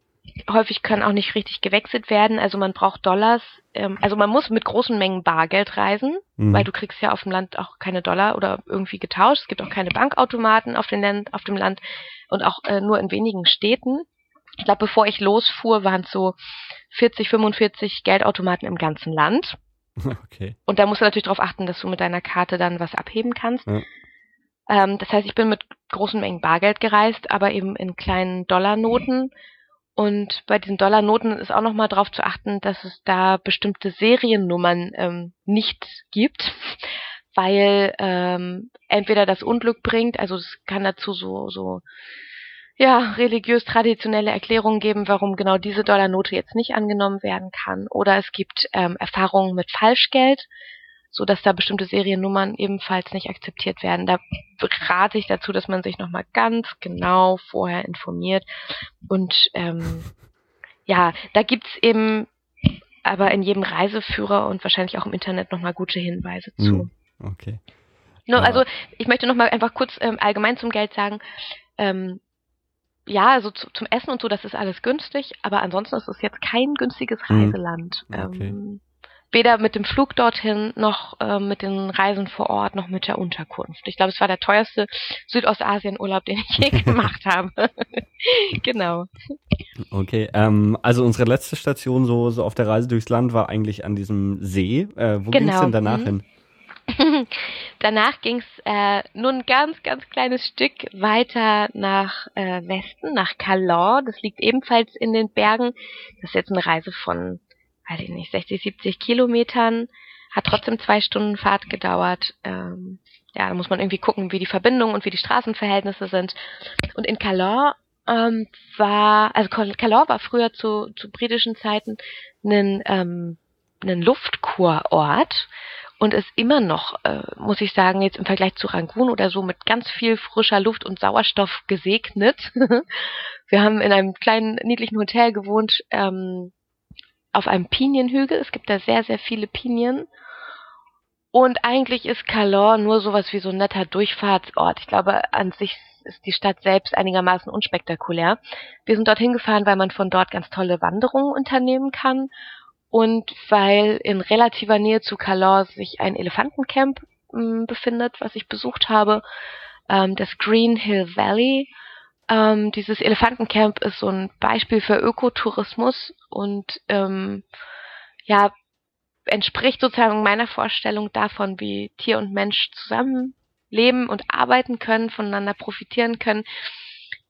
häufig können auch nicht richtig gewechselt werden. Also man braucht Dollars. Ähm, also man muss mit großen Mengen Bargeld reisen, Mhm. weil du kriegst ja auf dem Land auch keine Dollar oder irgendwie getauscht. Es gibt auch keine Bankautomaten auf, den Land, auf dem Land und auch äh, nur in wenigen Städten. Ich glaube, bevor ich losfuhr, waren es so 40, 45 Geldautomaten im ganzen Land. (laughs) Okay. Und da musst du natürlich darauf achten, dass du mit deiner Karte dann was abheben kannst. Ja. Ähm, das heißt, ich bin mit großen Mengen Bargeld gereist, aber eben in kleinen Dollarnoten. Und bei diesen Dollarnoten ist auch nochmal darauf zu achten, dass es da bestimmte Seriennummern ähm, nicht gibt, (laughs) weil ähm, entweder das Unglück bringt, also es kann dazu so, so ja, religiös traditionelle Erklärungen geben, warum genau diese Dollarnote jetzt nicht angenommen werden kann. Oder es gibt ähm, Erfahrungen mit Falschgeld, so dass da bestimmte Seriennummern ebenfalls nicht akzeptiert werden. Da rate ich dazu, dass man sich nochmal ganz genau vorher informiert. Und ähm, ja, da gibt's eben aber in jedem Reiseführer und wahrscheinlich auch im Internet nochmal gute Hinweise zu. Hm, okay. No. Also ich möchte nochmal einfach kurz ähm, allgemein zum Geld sagen, ähm, ja, also zu, zum Essen und so, das ist alles günstig, aber ansonsten ist es jetzt kein günstiges Hm. Reiseland. Okay. Ähm, weder mit dem Flug dorthin, noch ähm, mit den Reisen vor Ort, noch mit der Unterkunft. Ich glaube, es war der teuerste Südostasien-Urlaub, den ich je (laughs) gemacht habe. (laughs) genau. Okay, ähm, also unsere letzte Station so, so auf der Reise durchs Land war eigentlich an diesem See. Äh, wo Genau, denn danach mhm. hin? (laughs) Danach ging's äh, nur ein ganz, ganz kleines Stück weiter nach äh, Westen, nach Calor. Das liegt ebenfalls in den Bergen. Das ist jetzt eine Reise von, weiß ich nicht, 60, 70 Kilometern. Hat trotzdem zwei Stunden Fahrt gedauert. Ähm, ja, da muss man irgendwie gucken, wie die Verbindungen und wie die Straßenverhältnisse sind. Und in Calor ähm, war, also Cal- Calor war früher zu, zu britischen Zeiten ein, ähm, ein Luftkurort und ist immer noch, äh, muss ich sagen, jetzt im Vergleich zu Rangoon oder so mit ganz viel frischer Luft und Sauerstoff gesegnet. (laughs) Wir haben in einem kleinen, niedlichen Hotel gewohnt, ähm, auf einem Pinienhügel. Es gibt da sehr, sehr viele Pinien. Und eigentlich ist Calor nur sowas wie so ein netter Durchfahrtsort. Ich glaube, an sich ist die Stadt selbst einigermaßen unspektakulär. Wir sind dorthin gefahren, weil man von dort ganz tolle Wanderungen unternehmen kann und weil in relativer Nähe zu Calor sich ein Elefantencamp m, befindet, was ich besucht habe, ähm, das Green Hill Valley. Ähm, dieses Elefantencamp ist so ein Beispiel für Ökotourismus und ähm, ja entspricht sozusagen meiner Vorstellung davon, wie Tier und Mensch zusammen leben und arbeiten können, voneinander profitieren können.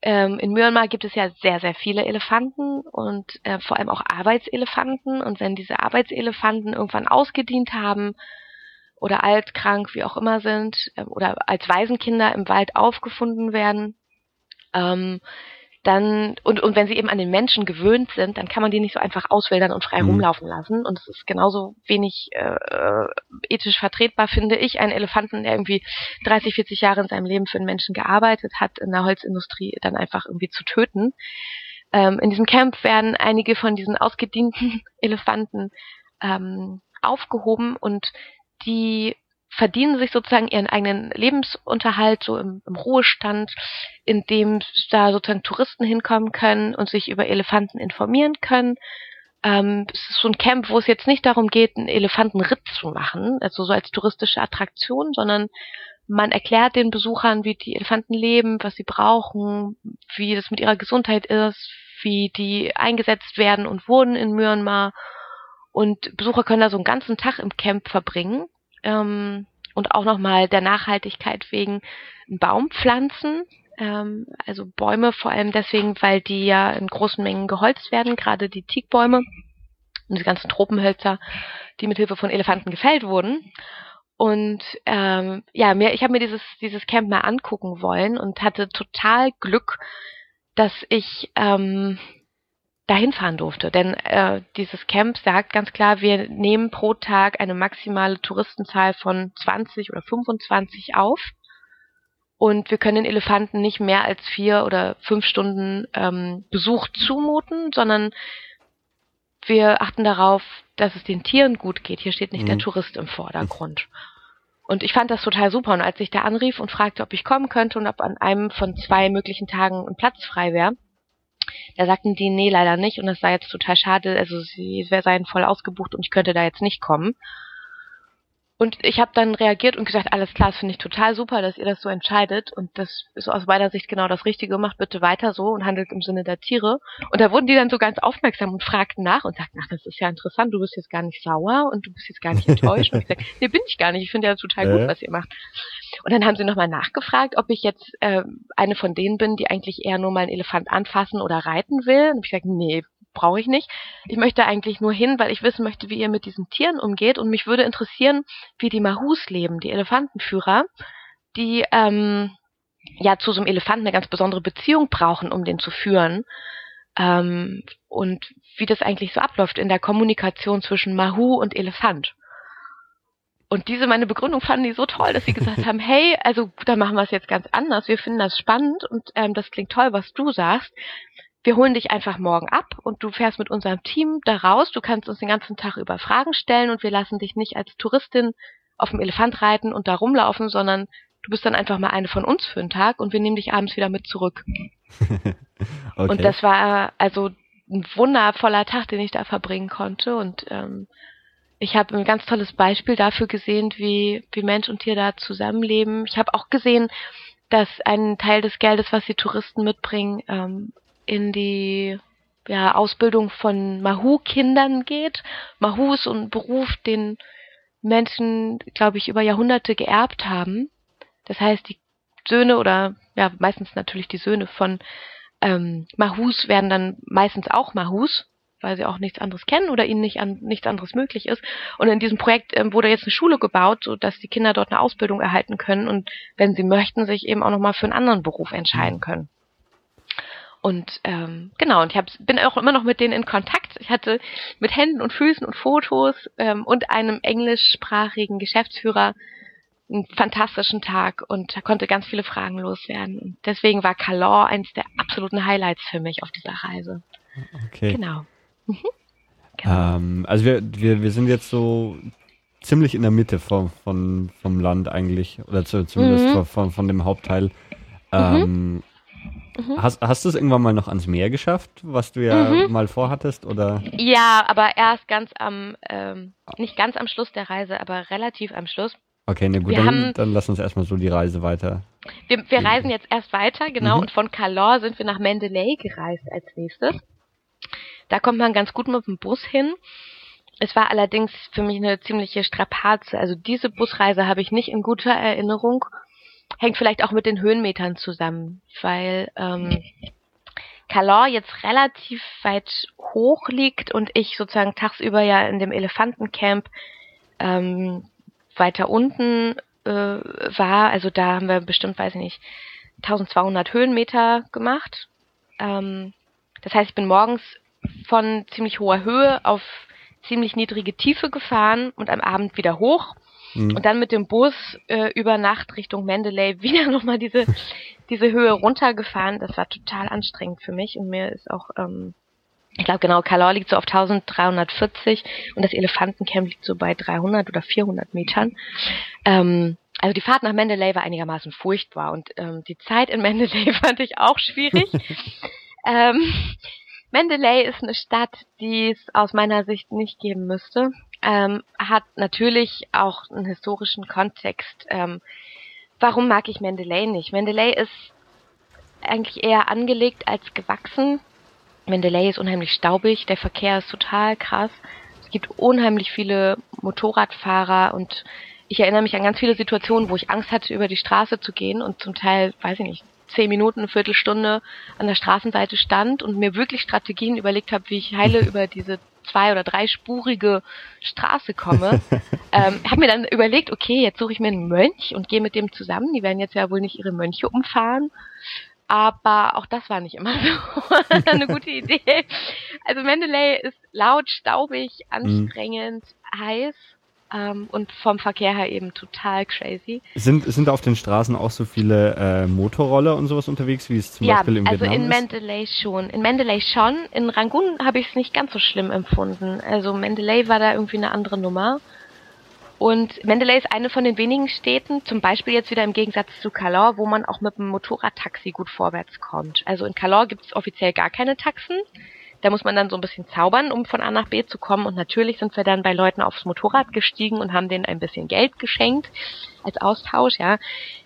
Ähm, in Myanmar gibt es ja sehr, sehr viele Elefanten und äh, vor allem auch Arbeitselefanten. Und wenn diese Arbeitselefanten irgendwann ausgedient haben oder alt, krank, wie auch immer sind, ähm, oder als Waisenkinder im Wald aufgefunden werden, ähm, dann und, und wenn sie eben an den Menschen gewöhnt sind, dann kann man die nicht so einfach auswildern und frei Mhm. rumlaufen lassen. Und es ist genauso wenig äh, ethisch vertretbar, finde ich, einen Elefanten, der irgendwie 30, 40 Jahre in seinem Leben für einen Menschen gearbeitet hat, in der Holzindustrie dann einfach irgendwie zu töten. Ähm, in diesem Camp werden einige von diesen ausgedienten (laughs) Elefanten ähm, aufgehoben und die verdienen sich sozusagen ihren eigenen Lebensunterhalt so im, im Ruhestand, indem da sozusagen Touristen hinkommen können und sich über Elefanten informieren können. Ähm, es ist so ein Camp, wo es jetzt nicht darum geht, einen Elefantenritt zu machen, also so als touristische Attraktion, sondern man erklärt den Besuchern, wie die Elefanten leben, was sie brauchen, wie das mit ihrer Gesundheit ist, wie die eingesetzt werden und wurden in Myanmar. Und Besucher können da so einen ganzen Tag im Camp verbringen ähm, und auch nochmal der Nachhaltigkeit wegen einen Baum pflanzen. Ähm, also Bäume vor allem deswegen, weil die ja in großen Mengen geholzt werden, gerade die Teakbäume und die ganzen Tropenhölzer, die mit Hilfe von Elefanten gefällt wurden. Und ähm, ja, mir, ich habe mir dieses, dieses Camp mal angucken wollen und hatte total Glück, dass ich ähm, dahin fahren durfte. Denn äh, dieses Camp sagt ganz klar, wir nehmen pro Tag eine maximale Touristenzahl von 20 oder 25 auf. Und wir können den Elefanten nicht mehr als vier oder fünf Stunden ähm, Besuch zumuten, sondern wir achten darauf, dass es den Tieren gut geht. Hier steht nicht der Mhm. Tourist im Vordergrund. Und ich fand das total super. Und als ich da anrief und fragte, ob ich kommen könnte und ob an einem von zwei möglichen Tagen ein Platz frei wäre, da sagten die, nee, leider nicht. Und das sei jetzt total schade. Also sie seien voll ausgebucht und ich könnte da jetzt nicht kommen. Und ich habe dann reagiert und gesagt, alles klar, das finde ich total super, dass ihr das so entscheidet. Und das ist aus meiner Sicht genau das Richtige. Macht bitte weiter so und handelt im Sinne der Tiere. Und da wurden die dann so ganz aufmerksam und fragten nach und sagten, ach, das ist ja interessant, du bist jetzt gar nicht sauer und du bist jetzt gar nicht enttäuscht. und ich sag, nee, bin ich gar nicht. Ich finde ja total gut, was ihr macht. Und dann haben sie nochmal nachgefragt, ob ich jetzt äh, eine von denen bin, die eigentlich eher nur mal einen Elefant anfassen oder reiten will. Und ich gesagt, nee, brauche ich nicht. Ich möchte eigentlich nur hin, weil ich wissen möchte, wie ihr mit diesen Tieren umgeht. Und mich würde interessieren, wie die Mahus leben, die Elefantenführer, die ähm, ja zu so einem Elefanten eine ganz besondere Beziehung brauchen, um den zu führen. Ähm, und wie das eigentlich so abläuft in der Kommunikation zwischen Mahu und Elefant. Und diese meine Begründung fanden die so toll, dass sie gesagt (laughs) haben, hey, also dann machen wir es jetzt ganz anders. Wir finden das spannend und ähm, das klingt toll, was du sagst wir holen dich einfach morgen ab und du fährst mit unserem Team da raus. Du kannst uns den ganzen Tag über Fragen stellen und wir lassen dich nicht als Touristin auf dem Elefant reiten und da rumlaufen, sondern du bist dann einfach mal eine von uns für einen Tag und wir nehmen dich abends wieder mit zurück. (laughs) okay. Und das war also ein wundervoller Tag, den ich da verbringen konnte und ähm, ich habe ein ganz tolles Beispiel dafür gesehen, wie, wie Mensch und Tier da zusammenleben. Ich habe auch gesehen, dass ein Teil des Geldes, was die Touristen mitbringen, ähm, in die ja, Ausbildung von Mahu-Kindern geht. Mahu ist ein Beruf, den Menschen, glaube ich, über Jahrhunderte geerbt haben. Das heißt, die Söhne oder ja, meistens natürlich die Söhne von ähm, Mahus werden dann meistens auch Mahus, weil sie auch nichts anderes kennen oder ihnen nicht an, nichts anderes möglich ist. Und in diesem Projekt ähm, wurde jetzt eine Schule gebaut, so dass die Kinder dort eine Ausbildung erhalten können und wenn sie möchten, sich eben auch nochmal für einen anderen Beruf entscheiden können. Und ähm, genau, und ich hab, bin auch immer noch mit denen in Kontakt. Ich hatte mit Händen und Füßen und Fotos ähm, und einem englischsprachigen Geschäftsführer einen fantastischen Tag und konnte ganz viele Fragen loswerden. Und deswegen war Calor eines der absoluten Highlights für mich auf dieser Reise. Okay. Genau. Mhm. genau. Ähm, also wir, wir, wir sind jetzt so ziemlich in der Mitte von, von, vom Land eigentlich, oder zu, zumindest mhm. von, von dem Hauptteil. Mhm. Ähm, Mhm. Hast, hast du es irgendwann mal noch ans Meer geschafft, was du ja mhm. mal vorhattest, oder? Ja, aber erst ganz am, ähm, nicht ganz am Schluss der Reise, aber relativ am Schluss. Okay, ne gut, dann, haben, dann lass uns erstmal so die Reise weiter. Wir, wir reisen jetzt erst weiter, genau, mhm. und von Calor sind wir nach Mendeley gereist als nächstes. Da kommt man ganz gut mit dem Bus hin. Es war allerdings für mich eine ziemliche Strapaze. Also diese Busreise habe ich nicht in guter Erinnerung hängt vielleicht auch mit den Höhenmetern zusammen, weil ähm, Calor jetzt relativ weit hoch liegt und ich sozusagen tagsüber ja in dem Elefantencamp ähm, weiter unten äh, war. Also da haben wir bestimmt, weiß ich nicht, 1200 Höhenmeter gemacht. Ähm, das heißt, ich bin morgens von ziemlich hoher Höhe auf ziemlich niedrige Tiefe gefahren und am Abend wieder hoch Mhm. Und dann mit dem Bus äh, über Nacht Richtung Mendeley (laughs) wieder nochmal diese, diese Höhe runtergefahren. Das war total anstrengend für mich und mir ist auch, ähm, ich glaube genau, Kalor liegt so auf 1340 und das Elefantencamp liegt so bei 300 oder 400 Metern. Ähm, also die Fahrt nach Mendeley war einigermaßen furchtbar und ähm, die Zeit in (laughs) Mendeley fand ich auch schwierig. (laughs) ähm, Mendeley ist eine Stadt, die es aus meiner Sicht nicht geben müsste ähm, hat natürlich auch einen historischen Kontext. Ähm, warum mag ich Mendeley nicht? Mendeley ist eigentlich eher angelegt als gewachsen. Mendeley ist unheimlich staubig, der Verkehr ist total krass. Es gibt unheimlich viele Motorradfahrer und ich erinnere mich an ganz viele Situationen, wo ich Angst hatte, über die Straße zu gehen und zum Teil, weiß ich nicht, zehn Minuten, eine Viertelstunde an der Straßenseite stand und mir wirklich Strategien überlegt habe, wie ich heile (laughs) über diese zwei- oder dreispurige Straße komme. (laughs) ähm, habe mir dann überlegt, okay, jetzt suche ich mir einen Mönch und gehe mit dem zusammen. Die werden jetzt ja wohl nicht ihre Mönche umfahren. Aber auch das war nicht immer so (laughs) eine gute Idee. Also Mendeley ist laut, staubig, anstrengend, mhm. heiß ähm, und vom Verkehr her eben total crazy. Sind, sind auf den Straßen auch so viele äh, Motorroller und sowas unterwegs, wie es zum ja, Beispiel im also Vietnam in Mandalay schon. In Mandalay schon. In Rangoon habe ich es nicht ganz so schlimm empfunden. Also Mandalay war da irgendwie eine andere Nummer. Und Mandalay ist eine von den wenigen Städten, zum Beispiel jetzt wieder im Gegensatz zu Kalor, wo man auch mit dem Motorradtaxi gut vorwärts kommt. Also in Kalor gibt es offiziell gar keine Taxen. Da muss man dann so ein bisschen zaubern, um von A nach B zu kommen. Und natürlich sind wir dann bei Leuten aufs Motorrad gestiegen und haben denen ein bisschen Geld geschenkt als Austausch. Ja,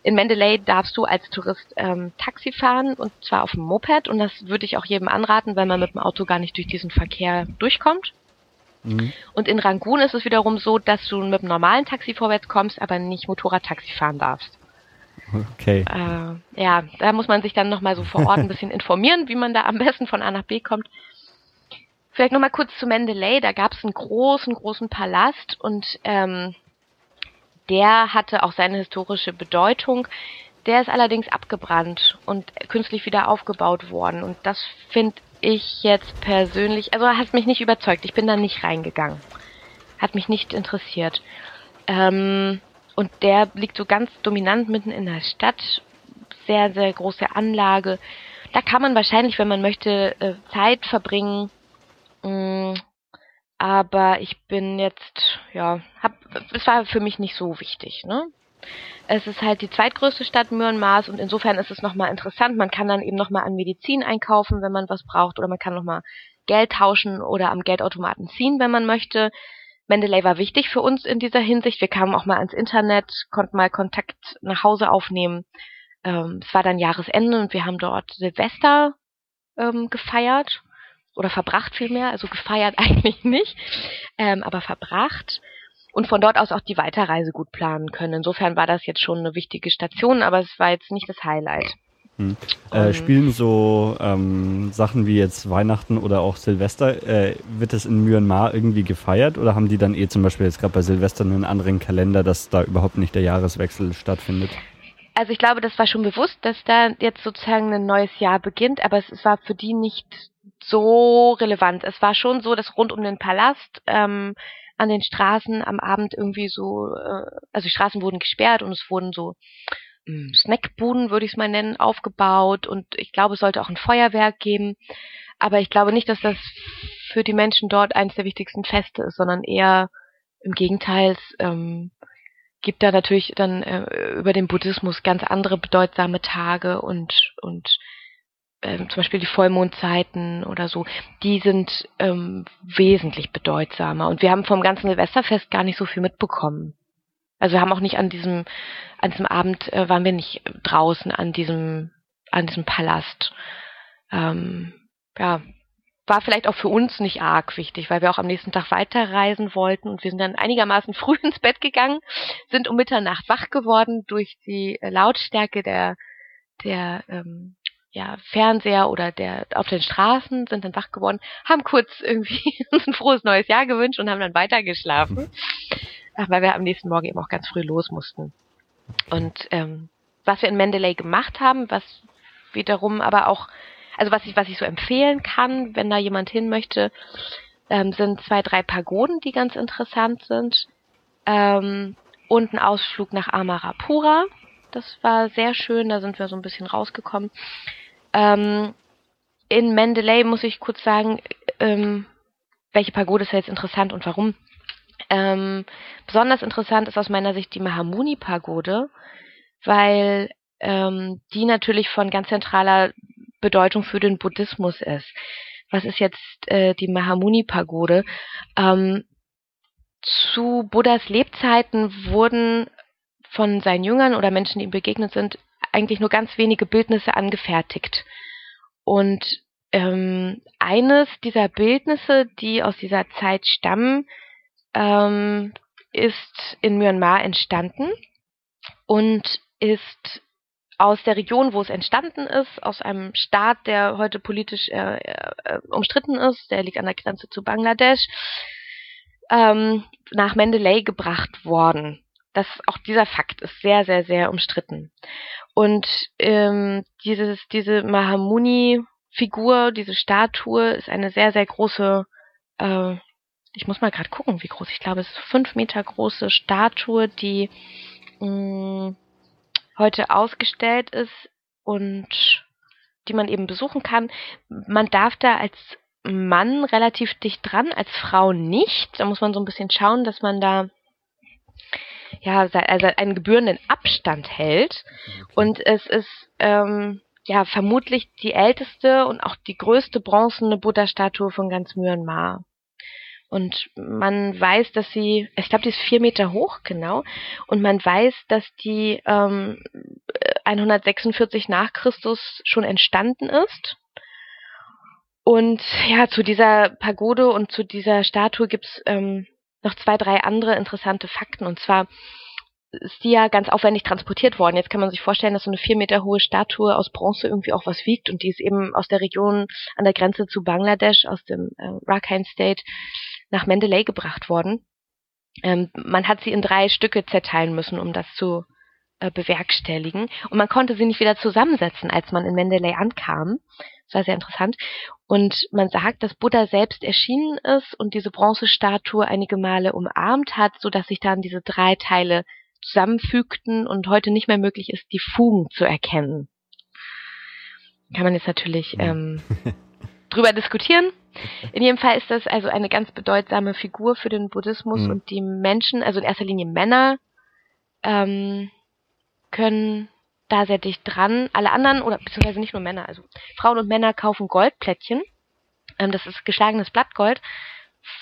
in Mendeley darfst du als Tourist ähm, Taxi fahren und zwar auf dem Moped. Und das würde ich auch jedem anraten, weil man mit dem Auto gar nicht durch diesen Verkehr durchkommt. Mhm. Und in Rangoon ist es wiederum so, dass du mit dem normalen Taxi vorwärts kommst, aber nicht Motorradtaxi fahren darfst. Okay. Äh, ja, da muss man sich dann nochmal so vor Ort ein bisschen informieren, wie man da am besten von A nach B kommt. Vielleicht nochmal kurz zu Mendeley. Da gab es einen großen, großen Palast und ähm, der hatte auch seine historische Bedeutung. Der ist allerdings abgebrannt und künstlich wieder aufgebaut worden. Und das finde ich jetzt persönlich, also hat mich nicht überzeugt. Ich bin da nicht reingegangen. Hat mich nicht interessiert. Ähm, und der liegt so ganz dominant mitten in der Stadt. Sehr, sehr große Anlage. Da kann man wahrscheinlich, wenn man möchte, äh, Zeit verbringen. Mm, aber ich bin jetzt, ja, hab, es war für mich nicht so wichtig, ne? Es ist halt die zweitgrößte Stadt Myanmars und insofern ist es nochmal interessant. Man kann dann eben nochmal an Medizin einkaufen, wenn man was braucht, oder man kann nochmal Geld tauschen oder am Geldautomaten ziehen, wenn man möchte. Mendeley war wichtig für uns in dieser Hinsicht. Wir kamen auch mal ans Internet, konnten mal Kontakt nach Hause aufnehmen. Ähm, es war dann Jahresende und wir haben dort Silvester ähm, gefeiert oder verbracht vielmehr, also gefeiert (laughs) eigentlich nicht, ähm, aber verbracht und von dort aus auch die Weiterreise gut planen können. Insofern war das jetzt schon eine wichtige Station, aber es war jetzt nicht das Highlight. Hm. Äh, spielen so ähm, Sachen wie jetzt Weihnachten oder auch Silvester, äh, wird es in Myanmar irgendwie gefeiert oder haben die dann eh zum Beispiel jetzt gerade bei Silvester einen anderen Kalender, dass da überhaupt nicht der Jahreswechsel stattfindet? Also ich glaube, das war schon bewusst, dass da jetzt sozusagen ein neues Jahr beginnt, aber es war für die nicht so relevant. Es war schon so, dass rund um den Palast ähm, an den Straßen am Abend irgendwie so, äh, also die Straßen wurden gesperrt und es wurden so hm, Snackbuden, würde ich es mal nennen, aufgebaut und ich glaube, es sollte auch ein Feuerwerk geben. Aber ich glaube nicht, dass das für die Menschen dort eines der wichtigsten Feste ist, sondern eher im Gegenteil, ähm, gibt da natürlich dann äh, über den Buddhismus ganz andere bedeutsame Tage und und ähm, zum Beispiel die Vollmondzeiten oder so, die sind ähm, wesentlich bedeutsamer. Und wir haben vom ganzen Silvesterfest gar nicht so viel mitbekommen. Also wir haben auch nicht an diesem, an diesem Abend äh, waren wir nicht draußen an diesem, an diesem Palast. Ähm, ja, war vielleicht auch für uns nicht arg wichtig, weil wir auch am nächsten Tag weiterreisen wollten und wir sind dann einigermaßen (laughs) früh ins Bett gegangen, sind um Mitternacht wach geworden durch die Lautstärke der der ähm, ja, Fernseher oder der auf den Straßen, sind dann wach geworden, haben kurz irgendwie (laughs) uns ein frohes neues Jahr gewünscht und haben dann weitergeschlafen. Ach, weil wir am nächsten Morgen eben auch ganz früh los mussten. Und ähm, was wir in Mendeley gemacht haben, was wiederum aber auch, also was ich, was ich so empfehlen kann, wenn da jemand hin möchte, ähm, sind zwei, drei Pagoden, die ganz interessant sind. Ähm, und ein Ausflug nach Amarapura. Das war sehr schön, da sind wir so ein bisschen rausgekommen. Ähm, in Mendeley muss ich kurz sagen, ähm, welche Pagode ist jetzt interessant und warum. Ähm, besonders interessant ist aus meiner Sicht die Mahamuni-Pagode, weil ähm, die natürlich von ganz zentraler Bedeutung für den Buddhismus ist. Was ist jetzt äh, die Mahamuni-Pagode? Ähm, zu Buddhas Lebzeiten wurden von seinen Jüngern oder Menschen, die ihm begegnet sind, eigentlich nur ganz wenige Bildnisse angefertigt. Und ähm, eines dieser Bildnisse, die aus dieser Zeit stammen, ähm, ist in Myanmar entstanden und ist aus der Region, wo es entstanden ist, aus einem Staat, der heute politisch äh, äh, umstritten ist, der liegt an der Grenze zu Bangladesch, ähm, nach Mendeley gebracht worden. Das, auch dieser Fakt ist sehr, sehr, sehr umstritten. Und ähm, dieses, diese Mahamuni-Figur, diese Statue ist eine sehr, sehr große, äh, ich muss mal gerade gucken, wie groß, ich glaube, es ist fünf Meter große Statue, die mh, mm, heute ausgestellt ist und die man eben besuchen kann. Man darf da als Mann relativ dicht dran, als Frau nicht. Da muss man so ein bisschen schauen, dass man da ja, also einen gebührenden Abstand hält. Okay. Und es ist, ähm, ja vermutlich die älteste und auch die größte bronzene Buddha-Statue von ganz Myanmar. Und man weiß, dass sie, ich glaube, die ist vier Meter hoch, genau. Und man weiß, dass die ähm, 146 nach Christus schon entstanden ist. Und ja, zu dieser Pagode und zu dieser Statue gibt's ähm, noch zwei, drei andere interessante Fakten. Und zwar ist die ja ganz aufwendig transportiert worden. Jetzt kann man sich vorstellen, dass so eine vier Meter hohe Statue aus Bronze irgendwie auch was wiegt. Und die ist eben aus der Region an der Grenze zu Bangladesch, aus dem äh, Rakhine State, nach Mendeley gebracht worden. Ähm, man hat sie in drei Stücke zerteilen müssen, um das zu äh, bewerkstelligen. Und man konnte sie nicht wieder zusammensetzen, als man in Mendeley ankam. Das war sehr interessant. Und man sagt, dass Buddha selbst erschienen ist und diese Bronzestatue einige Male umarmt hat, so dass sich dann diese drei Teile zusammenfügten und heute nicht mehr möglich ist, die Fugen zu erkennen. Kann man jetzt natürlich ähm, (laughs) drüber diskutieren. In jedem Fall ist das also eine ganz bedeutsame Figur für den Buddhismus mhm. und die Menschen, also in erster Linie Männer, ähm, können da sehr dicht dran. Alle anderen, oder beziehungsweise nicht nur Männer, also Frauen und Männer kaufen Goldplättchen. Ähm, das ist geschlagenes Blattgold,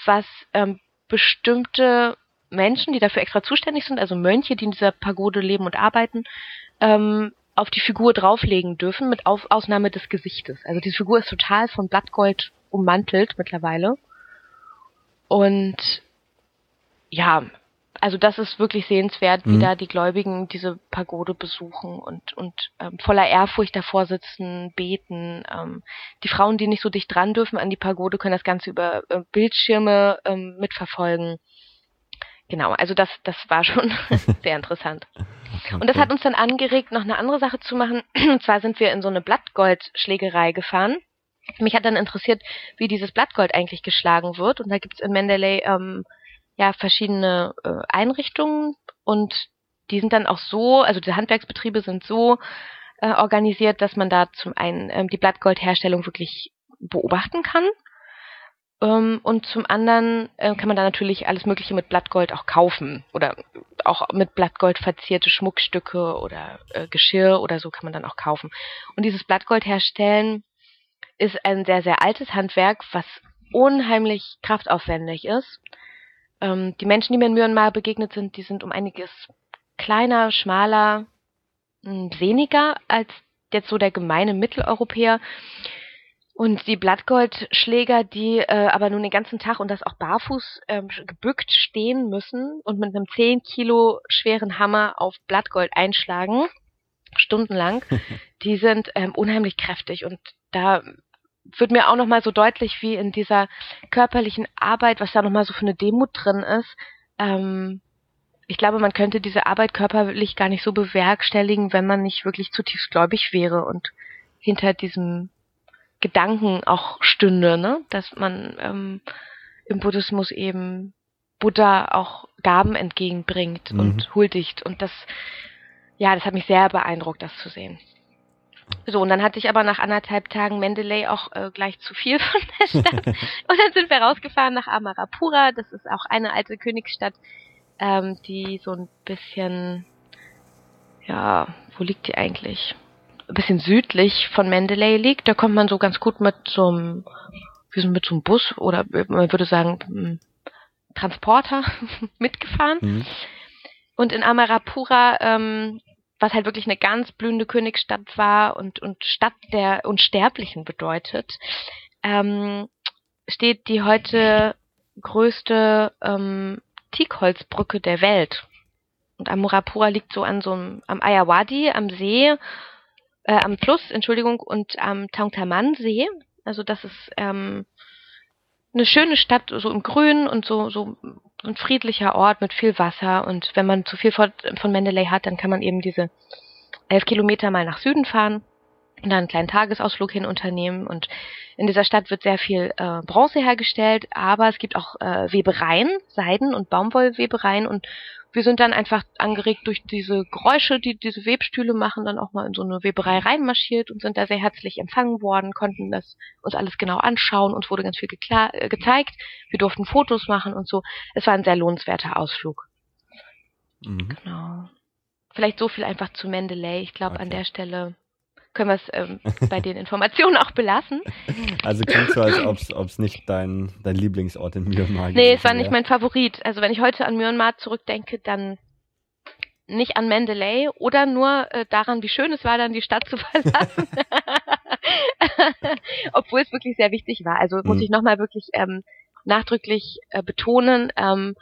was ähm, bestimmte Menschen, die dafür extra zuständig sind, also Mönche, die in dieser Pagode leben und arbeiten, ähm, auf die Figur drauflegen dürfen, mit auf Ausnahme des Gesichtes. Also diese Figur ist total von Blattgold ummantelt mittlerweile. Und ja, also das ist wirklich sehenswert, wie mhm. da die Gläubigen diese Pagode besuchen und, und ähm, voller Ehrfurcht davor sitzen, beten. Ähm, die Frauen, die nicht so dicht dran dürfen an die Pagode, können das Ganze über äh, Bildschirme ähm, mitverfolgen. Genau, also das, das war schon (laughs) sehr interessant. Und das hat uns dann angeregt, noch eine andere Sache zu machen. (clears throat) Und zwar sind wir in so eine Blattgoldschlägerei gefahren. Mich hat dann interessiert, wie dieses Blattgold eigentlich geschlagen wird. Und da gibt's in Mendeley ähm, ja verschiedene äh, Einrichtungen und die sind dann auch so, also die Handwerksbetriebe sind so äh, organisiert, dass man da zum einen ähm, die Blattgoldherstellung wirklich beobachten kann ähm, und zum anderen äh, kann man da natürlich alles Mögliche mit Blattgold auch kaufen oder auch mit Blattgold verzierte Schmuckstücke oder äh, Geschirr oder so kann man dann auch kaufen. Und dieses Blattgold herstellen ist ein sehr, sehr altes Handwerk, was unheimlich kraftaufwendig ist. Ähm, die Menschen, die mir in Myanmar begegnet sind, die sind um einiges kleiner, schmaler, hm, weniger als jetzt so der gemeine Mitteleuropäer. Und die Blattgoldschläger, die äh, aber nun den ganzen Tag und das auch barfuß ähm, gebückt stehen müssen und mit einem 10 Kilo schweren Hammer auf Blattgold einschlagen, stundenlang, (laughs) die sind ähm, unheimlich kräftig. Und da wird mir auch nochmal so deutlich, wie in dieser körperlichen Arbeit, was da nochmal so für eine Demut drin ist. Ähm, ich glaube, man könnte diese Arbeit körperlich gar nicht so bewerkstelligen, wenn man nicht wirklich zutiefst gläubig wäre und hinter diesem Gedanken auch stünde, ne? dass man ähm, im Buddhismus eben Buddha auch Gaben entgegenbringt mhm. und huldigt. Und das, ja, das hat mich sehr beeindruckt, das zu sehen. So, und dann hatte ich aber nach anderthalb Tagen Mendeley auch äh, gleich zu viel von der Stadt. (laughs) und dann sind wir rausgefahren nach Amarapura. Das ist auch eine alte Königsstadt, ähm, die so ein bisschen, ja, wo liegt die eigentlich? ein bisschen südlich von Mendeley liegt. Da kommt man so ganz gut mit so einem, wie so mit so einem Bus oder man würde sagen Transporter (laughs) mitgefahren. Mhm. Und in Amarapura, ähm, was halt wirklich eine ganz blühende Königsstadt war und, und Stadt der Unsterblichen bedeutet, ähm, steht die heute größte ähm, Teakholzbrücke der Welt. Und Amarapura liegt so an so einem, am Ayawadi, am See, äh, am Fluss, Entschuldigung, und am Tangtaman-See. Also das ist ähm, eine schöne Stadt, so im Grün und so, so ein friedlicher Ort mit viel Wasser. Und wenn man zu viel von, Mendeley hat, dann kann man eben diese elf Kilometer mal nach Süden fahren und dann einen kleinen Tagesausflug hin unternehmen. Und in dieser Stadt wird sehr viel äh, Bronze hergestellt, aber es gibt auch äh, Webereien, Seiden- und Baumwollwebereien und wir sind dann einfach angeregt durch diese Geräusche, die diese Webstühle machen, dann auch mal in so eine Weberei reinmarschiert und sind da sehr herzlich empfangen worden, konnten das uns alles genau anschauen, uns wurde ganz viel äh, gezeigt, wir durften Fotos machen und so. Es war ein sehr lohnenswerter Ausflug. Mhm. Genau. Vielleicht so viel einfach zu Mendeley. Ich glaube, okay. an der Stelle können wir es ähm, bei den Informationen auch belassen. Also klingt so, als ob es nicht dein, dein Lieblingsort in Myanmar Nee, es war nicht mein Favorit. Also wenn ich heute an Myanmar zurückdenke, dann nicht an Mandalay oder nur äh, daran, wie schön es war, dann die Stadt zu (laughs) verlassen. (laughs) Obwohl es wirklich sehr wichtig war. Also muss mhm. ich nochmal wirklich ähm, nachdrücklich äh, betonen, ähm,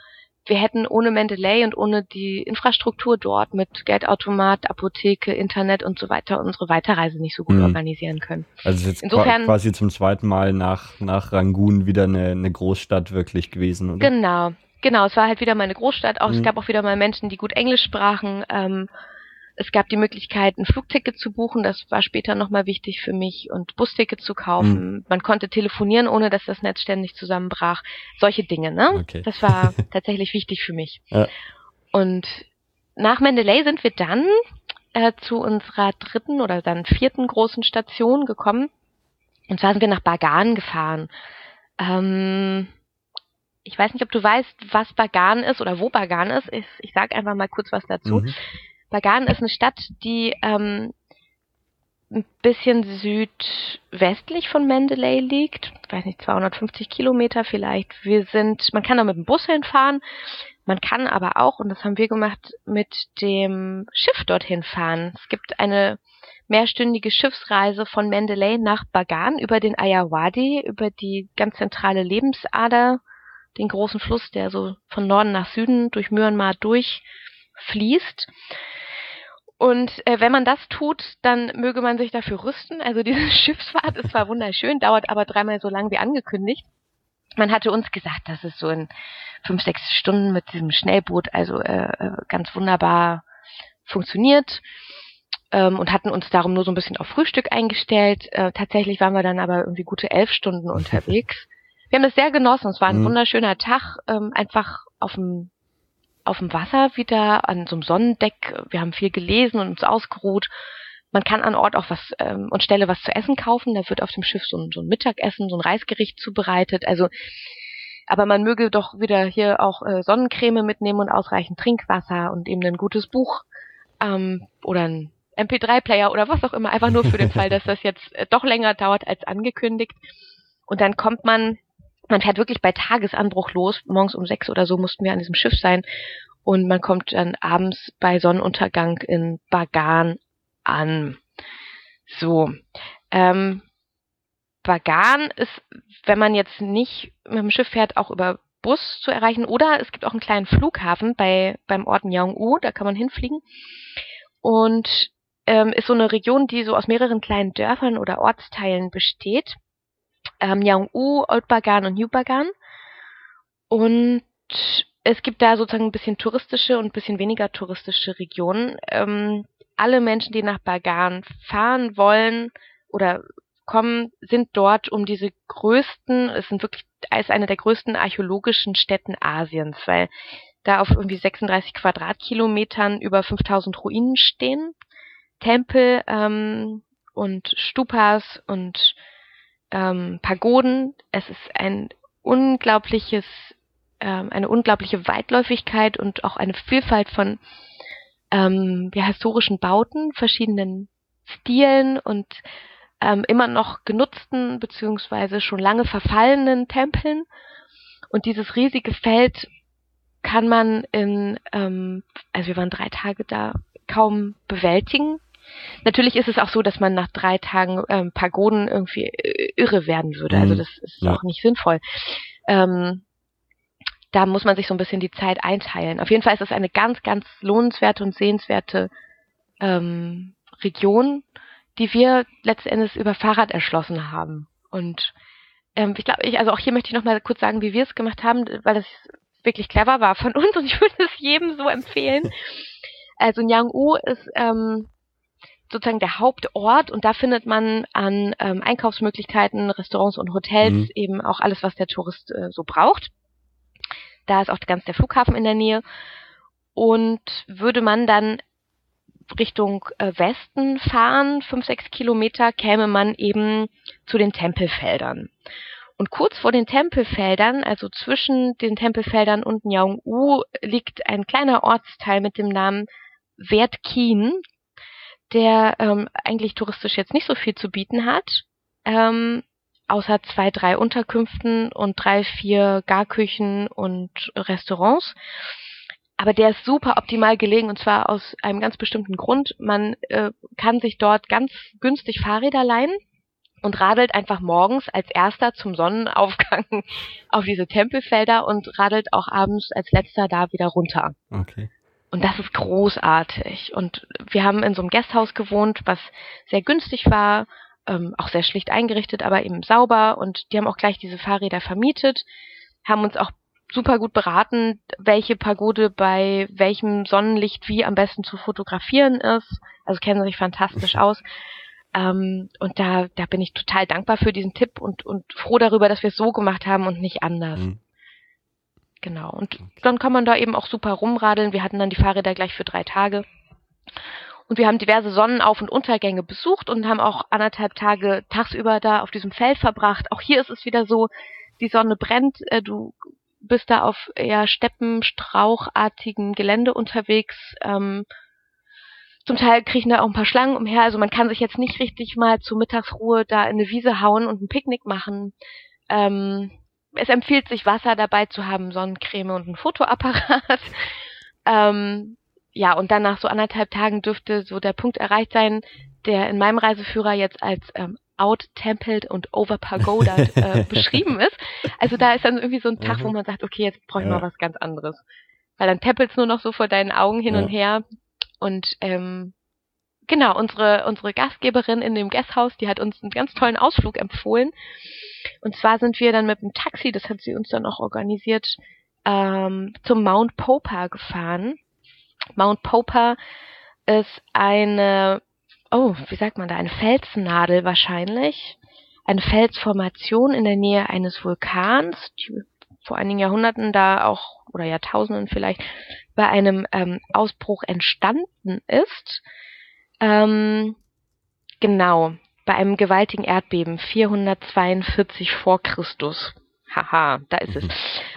wir hätten ohne Mendeley und ohne die Infrastruktur dort mit Geldautomat, Apotheke, Internet und so weiter unsere Weiterreise nicht so gut mhm. organisieren können. Also jetzt Insofern, quasi zum zweiten Mal nach, nach Rangoon wieder eine, eine Großstadt wirklich gewesen, oder? Genau, genau. Es war halt wieder meine Großstadt. Auch, mhm. Es gab auch wieder mal Menschen, die gut Englisch sprachen. Ähm, es gab die Möglichkeit, ein Flugticket zu buchen, das war später nochmal wichtig für mich, und Busticket zu kaufen. Mhm. Man konnte telefonieren, ohne dass das Netz ständig zusammenbrach. Solche Dinge, ne? Okay. Das war (laughs) tatsächlich wichtig für mich. Ja. Und nach Mendeley sind wir dann äh, zu unserer dritten oder dann vierten großen Station gekommen. Und zwar sind wir nach Bagan gefahren. Ähm, ich weiß nicht, ob du weißt, was Bagan ist oder wo Bagan ist. Ich, ich sage einfach mal kurz was dazu. Mhm. Bagan ist eine Stadt, die ähm, ein bisschen südwestlich von Mendeley liegt. Ich weiß nicht, 250 Kilometer vielleicht. Wir sind, man kann da mit dem Bus hinfahren. Man kann aber auch, und das haben wir gemacht, mit dem Schiff dorthin fahren. Es gibt eine mehrstündige Schiffsreise von Mendeley nach Bagan über den Ayawadi, über die ganz zentrale Lebensader, den großen Fluss, der so von Norden nach Süden durch Myanmar durchfließt. Und äh, wenn man das tut, dann möge man sich dafür rüsten. Also (laughs) diese Schiffsfahrt ist zwar wunderschön, dauert aber dreimal so lang wie angekündigt. Man hatte uns gesagt, dass es so in fünf, sechs Stunden mit diesem Schnellboot also äh, äh, ganz wunderbar funktioniert ähm, und hatten uns darum nur so ein bisschen auf Frühstück eingestellt. Äh, tatsächlich waren wir dann aber irgendwie gute elf Stunden (laughs) unterwegs. Wir haben das sehr genossen. Es war ein mhm. wunderschöner Tag, ähm, einfach auf dem auf dem Wasser wieder an so einem Sonnendeck. Wir haben viel gelesen und uns ausgeruht. Man kann an Ort auch was ähm, und Stelle was zu essen kaufen. Da wird auf dem Schiff so ein, so ein Mittagessen, so ein Reisgericht zubereitet. Also, aber man möge doch wieder hier auch äh, Sonnencreme mitnehmen und ausreichend Trinkwasser und eben ein gutes Buch ähm, oder ein MP3-Player oder was auch immer, einfach nur für den Fall, (laughs) dass das jetzt äh, doch länger dauert als angekündigt. Und dann kommt man man fährt wirklich bei Tagesanbruch los. Morgens um sechs oder so mussten wir an diesem Schiff sein. Und man kommt dann abends bei Sonnenuntergang in Bagan an. So. Ähm, Bagan ist, wenn man jetzt nicht mit dem Schiff fährt, auch über Bus zu erreichen. Oder es gibt auch einen kleinen Flughafen bei, beim Ort Nyong-U, da kann man hinfliegen. Und ähm, ist so eine Region, die so aus mehreren kleinen Dörfern oder Ortsteilen besteht ähm, Yaung-U, Old Bagan und New Bagan. Und es gibt da sozusagen ein bisschen touristische und ein bisschen weniger touristische Regionen. Ähm, alle Menschen, die nach Bagan fahren wollen oder kommen, sind dort um diese größten, es sind wirklich, ist eine der größten archäologischen Städten Asiens, weil da auf irgendwie 36 Quadratkilometern über 5000 Ruinen stehen. Tempel ähm, und Stupas und ähm, Pagoden. Es ist ein unglaubliches, ähm, eine unglaubliche Weitläufigkeit und auch eine Vielfalt von ähm, ja, historischen Bauten, verschiedenen Stilen und ähm, immer noch genutzten beziehungsweise schon lange verfallenen Tempeln. Und dieses riesige Feld kann man in, ähm, also wir waren drei Tage da, kaum bewältigen. Natürlich ist es auch so, dass man nach drei Tagen ähm, Pagoden irgendwie äh, irre werden würde. Also mhm. das ist ja. auch nicht sinnvoll. Ähm, da muss man sich so ein bisschen die Zeit einteilen. Auf jeden Fall ist es eine ganz, ganz lohnenswerte und sehenswerte ähm, Region, die wir letzten Endes über Fahrrad erschlossen haben. Und ähm, ich glaube, ich, also auch hier möchte ich nochmal kurz sagen, wie wir es gemacht haben, weil das wirklich clever war von (laughs) uns und ich würde es jedem so empfehlen. Also Nyang-U ist ähm, sozusagen der Hauptort und da findet man an ähm, Einkaufsmöglichkeiten, Restaurants und Hotels mhm. eben auch alles, was der Tourist äh, so braucht. Da ist auch ganz der Flughafen in der Nähe. Und würde man dann Richtung äh, Westen fahren, fünf, sechs Kilometer, käme man eben zu den Tempelfeldern. Und kurz vor den Tempelfeldern, also zwischen den Tempelfeldern und Nyaung-U, liegt ein kleiner Ortsteil mit dem Namen Wertkien, der ähm, eigentlich touristisch jetzt nicht so viel zu bieten hat, ähm, außer zwei, drei Unterkünften und drei, vier Garküchen und Restaurants. Aber der ist super optimal gelegen und zwar aus einem ganz bestimmten Grund. Man äh, kann sich dort ganz günstig Fahrräder leihen und radelt einfach morgens als erster zum Sonnenaufgang (laughs) auf diese Tempelfelder und radelt auch abends als letzter da wieder runter. Okay. Und das ist großartig. Und wir haben in so einem Gasthaus gewohnt, was sehr günstig war, ähm, auch sehr schlicht eingerichtet, aber eben sauber. Und die haben auch gleich diese Fahrräder vermietet, haben uns auch super gut beraten, welche Pagode bei welchem Sonnenlicht wie am besten zu fotografieren ist. Also kennen sich fantastisch (laughs) aus. Ähm, und da, da bin ich total dankbar für diesen Tipp und, und froh darüber, dass wir es so gemacht haben und nicht anders. Mhm. Genau. Und dann kann man da eben auch super rumradeln. Wir hatten dann die Fahrräder gleich für drei Tage. Und wir haben diverse Sonnenauf- und Untergänge besucht und haben auch anderthalb Tage tagsüber da auf diesem Feld verbracht. Auch hier ist es wieder so, die Sonne brennt, äh, du bist da auf eher Steppenstrauchartigen Gelände unterwegs. Ähm, zum Teil kriechen da auch ein paar Schlangen umher. Also man kann sich jetzt nicht richtig mal zur Mittagsruhe da in eine Wiese hauen und ein Picknick machen. Ähm, es empfiehlt sich, Wasser dabei zu haben, Sonnencreme und ein Fotoapparat. (laughs) ähm, ja, und dann nach so anderthalb Tagen dürfte so der Punkt erreicht sein, der in meinem Reiseführer jetzt als ähm, out-templed und overpagoded (laughs) äh, beschrieben ist. Also da ist dann irgendwie so ein Tag, mhm. wo man sagt, okay, jetzt brauche ich ja. mal was ganz anderes. Weil dann tempelt's nur noch so vor deinen Augen hin ja. und her. Und ähm, genau, unsere, unsere Gastgeberin in dem Gasthaus, die hat uns einen ganz tollen Ausflug empfohlen. Und zwar sind wir dann mit dem Taxi, das hat sie uns dann auch organisiert, ähm, zum Mount Popa gefahren. Mount Popa ist eine oh, wie sagt man da, eine Felsnadel wahrscheinlich, eine Felsformation in der Nähe eines Vulkans, die vor einigen Jahrhunderten da auch, oder Jahrtausenden vielleicht, bei einem ähm, Ausbruch entstanden ist. Ähm, genau, bei einem gewaltigen Erdbeben, 442 vor Christus. Haha, da ist es. Mhm.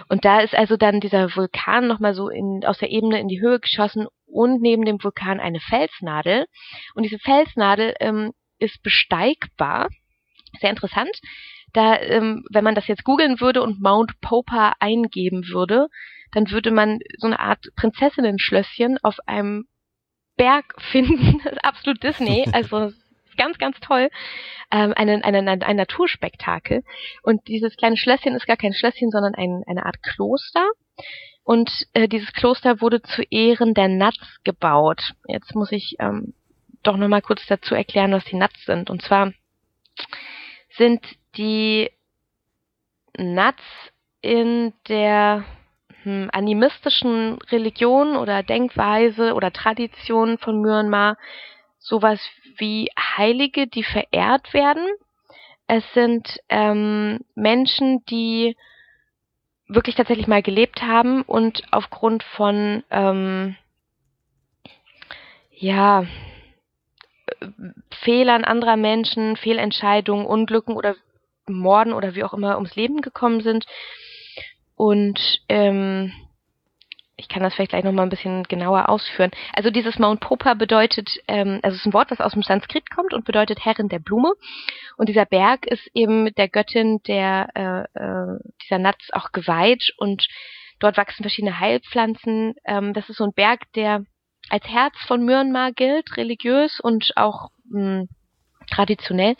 Und da ist also dann dieser Vulkan nochmal so in, aus der Ebene in die Höhe geschossen und neben dem Vulkan eine Felsnadel. Und diese Felsnadel ähm, ist besteigbar. Sehr interessant. Da, ähm, wenn man das jetzt googeln würde und Mount Popa eingeben würde, dann würde man so eine Art Prinzessinnen-Schlösschen auf einem Berg finden. (laughs) Absolut Disney. (laughs) Also ganz, ganz toll. Ähm, ein, ein, ein, ein Naturspektakel. Und dieses kleine Schlösschen ist gar kein Schlösschen, sondern ein, eine Art Kloster. Und äh, dieses Kloster wurde zu Ehren der Nats gebaut. Jetzt muss ich ähm, doch nochmal kurz dazu erklären, was die Nats sind. Und zwar sind die Nats in der animistischen Religion oder Denkweise oder Tradition von Myanmar sowas wie Heilige, die verehrt werden. Es sind ähm, Menschen, die wirklich tatsächlich mal gelebt haben und aufgrund von ähm, ja Fehlern anderer Menschen, Fehlentscheidungen, Unglücken oder Morden oder wie auch immer ums Leben gekommen sind und ähm, ich kann das vielleicht gleich nochmal ein bisschen genauer ausführen. Also dieses Mount Popa bedeutet, ähm, also es ist ein Wort, was aus dem Sanskrit kommt und bedeutet Herrin der Blume. Und dieser Berg ist eben der Göttin der äh, äh, dieser Nuts auch geweiht und dort wachsen verschiedene Heilpflanzen. Ähm, das ist so ein Berg, der als Herz von Myanmar gilt, religiös und auch mh, hm, traditionell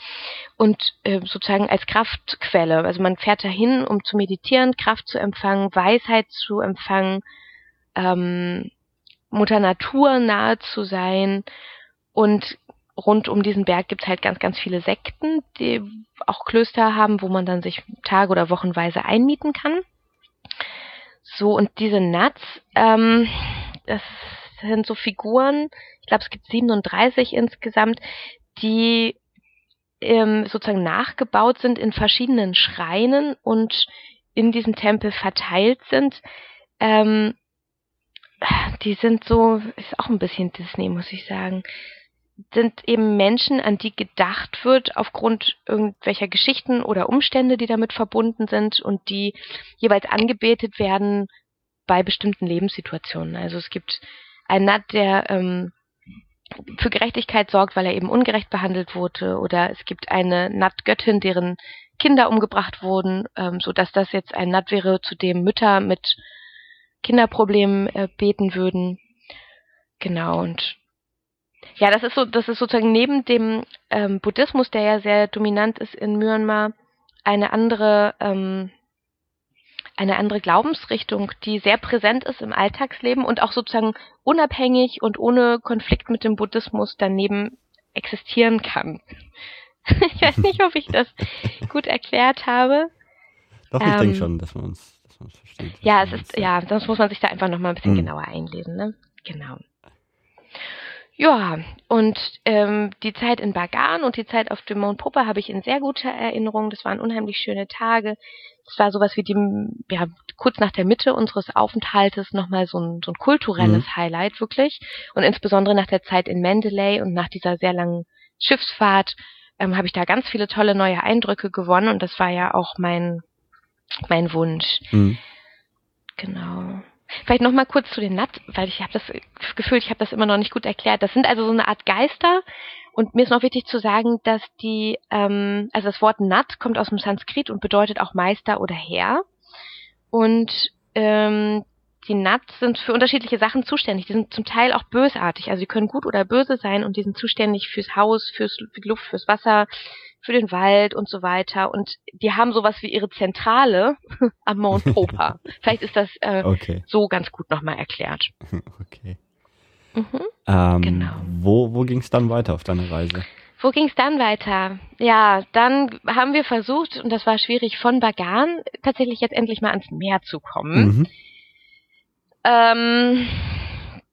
und äh, sozusagen als Kraftquelle. Also man fährt dahin, um zu meditieren, Kraft zu empfangen, Weisheit zu empfangen, ähm, Mutter Natur nahe zu sein. Und rund um diesen Berg gibt's halt ganz, ganz viele Sekten, die auch Klöster haben, wo man dann sich Tage oder Wochenweise einmieten kann. So, und diese Nuts, ähm, das sind so Figuren, ich glaube, es gibt 37 insgesamt, die ähm, sozusagen nachgebaut sind in verschiedenen Schreinen und in diesem Tempel verteilt sind. Ähm, die sind so, ist auch ein bisschen Disney, muss ich sagen, sind eben Menschen, an die gedacht wird aufgrund irgendwelcher Geschichten oder Umstände, die damit verbunden sind und die jeweils angebetet werden bei bestimmten Lebenssituationen. Also es gibt einen Nat, der ähm, für Gerechtigkeit sorgt, weil er eben ungerecht behandelt wurde, oder es gibt eine Nat-Göttin, deren Kinder umgebracht wurden, ähm, so dass das jetzt ein Nat wäre, zu dem Mütter mit Kinderproblemen äh, beten würden. Genau und ja, das ist so, das ist sozusagen neben dem ähm, Buddhismus, der ja sehr dominant ist in Myanmar, eine andere ähm, eine andere Glaubensrichtung, die sehr präsent ist im Alltagsleben und auch sozusagen unabhängig und ohne Konflikt mit dem Buddhismus daneben existieren kann. (laughs) ich weiß nicht, ob ich das gut erklärt habe. Doch, ich ähm, denke schon, dass man uns, dass man uns versteht. Ja, es ist, ja, sonst muss man sich da einfach noch mal ein bisschen mhm. genauer einlesen, ne? Genau. Ja, und ähm, die Zeit in Bagan und die Zeit auf dem Mount Popa habe ich in sehr guter Erinnerung. Das waren unheimlich schöne Tage. Es war sowas wie die, ja, kurz nach der Mitte unseres Aufenthaltes nochmal so ein, so ein kulturelles mhm. Highlight wirklich. Und insbesondere nach der Zeit in Mandalay und nach dieser sehr langen Schiffsfahrt ähm, habe ich da ganz viele tolle neue Eindrücke gewonnen und das war ja auch mein, mein Wunsch. Mhm. Genau. Vielleicht noch mal kurz zu den Nat, weil ich habe das Gefühl, ich habe das immer noch nicht gut erklärt. Das sind also so eine Art Geister. Und mir ist noch wichtig zu sagen, dass die, ähm, also das Wort Nat kommt aus dem Sanskrit und bedeutet auch Meister oder Herr. Und ähm, die Nats sind für unterschiedliche Sachen zuständig. Die sind zum Teil auch bösartig. Also sie können gut oder böse sein und die sind zuständig fürs Haus, fürs, für die Luft, fürs Wasser, für den Wald und so weiter. Und die haben sowas wie ihre Zentrale (laughs) am Mount Popa. (laughs) Vielleicht ist das äh, okay. so ganz gut nochmal erklärt. (laughs) Okay. Mhm, ähm, genau. Wo, wo ging es dann weiter auf deiner Reise? Wo ging es dann weiter? Ja, dann haben wir versucht, und das war schwierig, von Bagan tatsächlich jetzt endlich mal ans Meer zu kommen. Mhm. Ähm,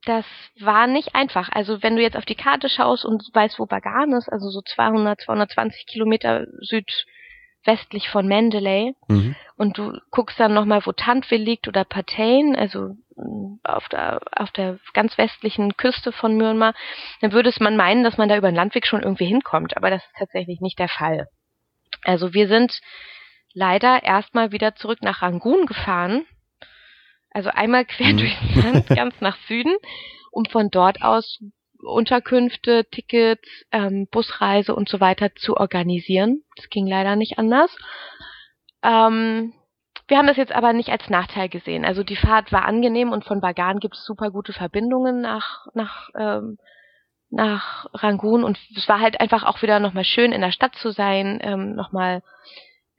das war nicht einfach. Also wenn du jetzt auf die Karte schaust und weißt, wo Bagan ist, also so 200, 220 Kilometer südwestlich von Mendeley, mhm. und du guckst dann nochmal, wo Tantville liegt oder Patain, also mm, auf der, auf der ganz westlichen Küste von Myanmar, dann würde es man meinen, dass man da über den Landweg schon irgendwie hinkommt, aber das ist tatsächlich nicht der Fall. Also wir sind leider erstmal wieder zurück nach Rangoon gefahren, also einmal quer mhm. durchs Land, (laughs) ganz nach Süden, um von dort aus Unterkünfte, Tickets, ähm, Busreise und so weiter zu organisieren. Das ging leider nicht anders. Ähm, wir haben das jetzt aber nicht als Nachteil gesehen. Also die Fahrt war angenehm und von Bagan gibt es super gute Verbindungen nach, nach, ähm, nach Rangoon und es war halt einfach auch wieder nochmal schön in der Stadt zu sein, ähm, nochmal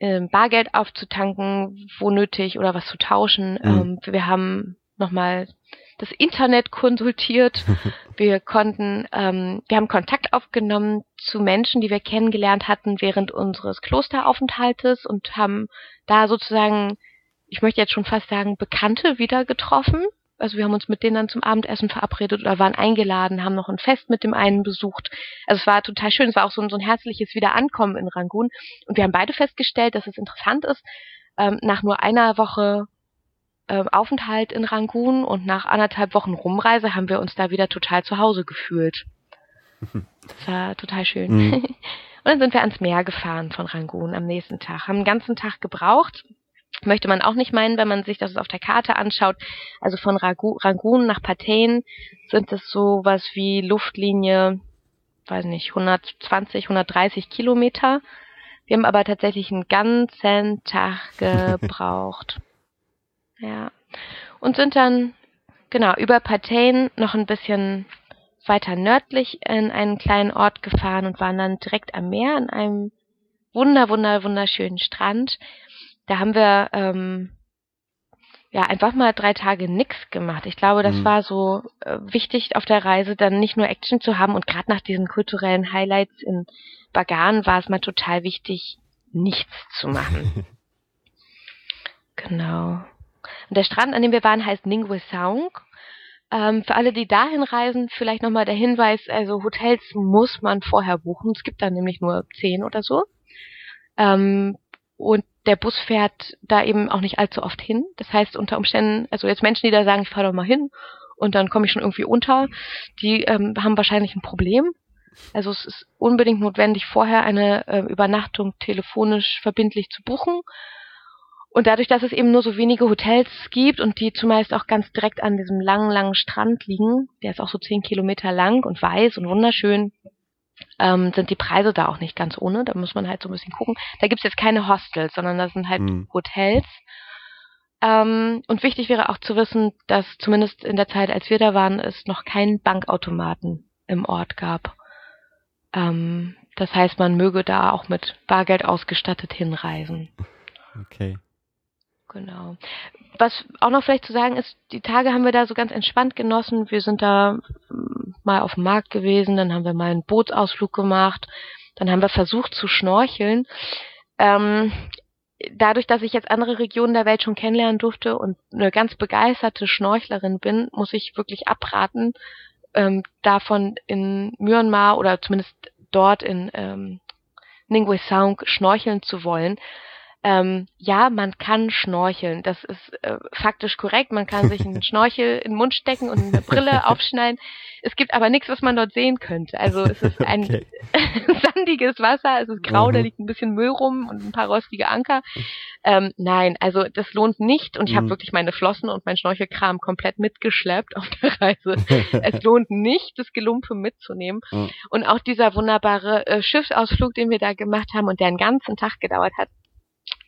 ähm, Bargeld aufzutanken, wo nötig oder was zu tauschen. Mhm. Ähm, wir haben nochmal das Internet konsultiert. (laughs) wir konnten, ähm, wir haben Kontakt aufgenommen zu Menschen, die wir kennengelernt hatten während unseres Klosteraufenthaltes und haben da sozusagen, ich möchte jetzt schon fast sagen, Bekannte wieder getroffen also wir haben uns mit denen dann zum Abendessen verabredet oder waren eingeladen, haben noch ein Fest mit dem einen besucht. Also es war total schön, es war auch so ein, so ein herzliches Wiederankommen in Rangoon. Und wir haben beide festgestellt, dass es interessant ist, ähm, nach nur einer Woche äh, Aufenthalt in Rangoon und nach anderthalb Wochen Rumreise haben wir uns da wieder total zu Hause gefühlt. (laughs) Das war total schön. Mhm. (laughs) Und dann sind wir ans Meer gefahren von Rangoon am nächsten Tag, haben den ganzen Tag gebraucht, möchte man auch nicht meinen, wenn man sich das auf der Karte anschaut. Also von Rangoon nach Patain sind es so was wie Luftlinie, weiß nicht, 120, 130 Kilometer. Wir haben aber tatsächlich einen ganzen Tag (laughs) gebraucht. ja. Und sind dann, genau, über Patain noch ein bisschen weiter nördlich in einen kleinen Ort gefahren und waren dann direkt am Meer an einem wunder, wunder, wunderschönen Strand da haben wir ähm, ja einfach mal drei Tage nix gemacht. Ich glaube, das mhm. war so äh, wichtig auf der Reise, dann nicht nur Action zu haben und gerade nach diesen kulturellen Highlights in Bagan war es mal total wichtig, nichts zu machen. (laughs) genau. Und der Strand, an dem wir waren, heißt Ningwe Sound. Ähm, für alle, die dahin reisen, vielleicht nochmal der Hinweis, also Hotels muss man vorher buchen. Es gibt da nämlich nur zehn oder so. Ähm, und der Bus fährt da eben auch nicht allzu oft hin. Das heißt unter Umständen, also jetzt Menschen, die da sagen, ich fahre doch mal hin und dann komme ich schon irgendwie unter, die ähm, haben wahrscheinlich ein Problem. Also es ist unbedingt notwendig, vorher eine äh, Übernachtung telefonisch verbindlich zu buchen. Und dadurch, dass es eben nur so wenige Hotels gibt und die zumeist auch ganz direkt an diesem langen, langen Strand liegen, der ist auch so zehn Kilometer lang und weiß und wunderschön, ähm, sind die Preise da auch nicht ganz ohne. Da muss man halt so ein bisschen gucken. Da gibt's jetzt keine Hostels, sondern das sind halt mhm. Hotels. Ähm, und wichtig wäre auch zu wissen, dass zumindest in der Zeit, als wir da waren, es noch keinen Bankautomaten im Ort gab. Ähm, das heißt, man möge da auch mit Bargeld ausgestattet hinreisen. Okay. Genau. Was auch noch vielleicht zu sagen ist, die Tage haben wir da so ganz entspannt genossen. Wir sind da mm, mal auf dem Markt gewesen, dann haben wir mal einen Bootsausflug gemacht, dann haben wir versucht zu schnorcheln. Ähm, dadurch, dass ich jetzt andere Regionen der Welt schon kennenlernen durfte und eine ganz begeisterte Schnorchlerin bin, muss ich wirklich abraten, ähm, davon in Myanmar oder zumindest dort in ähm, Ningwe Sound schnorcheln zu wollen, ähm, ja, man kann schnorcheln. Das ist äh, faktisch korrekt. Man kann sich einen (laughs) Schnorchel in den Mund stecken und eine Brille (laughs) aufschneiden. Es gibt aber nichts, was man dort sehen könnte. Also es ist ein okay. (laughs) sandiges Wasser, es ist grau, mhm. da liegt ein bisschen Müll rum und ein paar rostige Anker. Ähm, nein, also das lohnt nicht und ich mhm. habe wirklich meine Flossen und mein Schnorchelkram komplett mitgeschleppt auf der Reise. es lohnt nicht, das Gelumpe mitzunehmen. Mhm. Und auch dieser wunderbare äh, Schiffsausflug, den wir da gemacht haben und der einen ganzen Tag gedauert hat,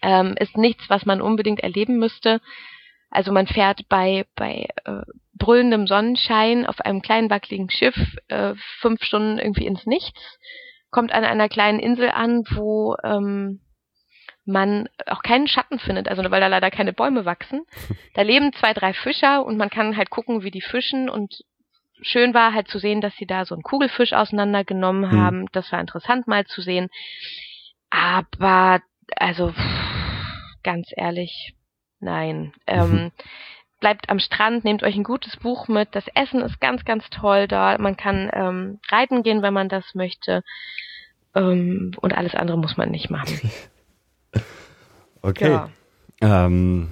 ähm, ist nichts, was man unbedingt erleben müsste. Also man fährt bei, bei äh, brüllendem Sonnenschein auf einem kleinen wackeligen Schiff äh, fünf Stunden irgendwie ins Nichts, kommt an einer kleinen Insel an, wo ähm, man auch keinen Schatten findet, also weil da leider keine Bäume wachsen. (laughs) Da leben zwei, drei Fischer und man kann halt gucken, wie die fischen und schön war halt zu sehen, dass sie da so einen Kugelfisch auseinandergenommen hm. haben. Das war interessant mal zu sehen. Aber also ganz ehrlich, nein. Ähm, mhm. bleibt am Strand, nehmt euch ein gutes Buch mit. Das Essen ist ganz, ganz toll da. Man kann ähm, reiten gehen, wenn man das möchte. Ähm, und alles andere muss man nicht machen. (laughs) okay. Ja. Ähm,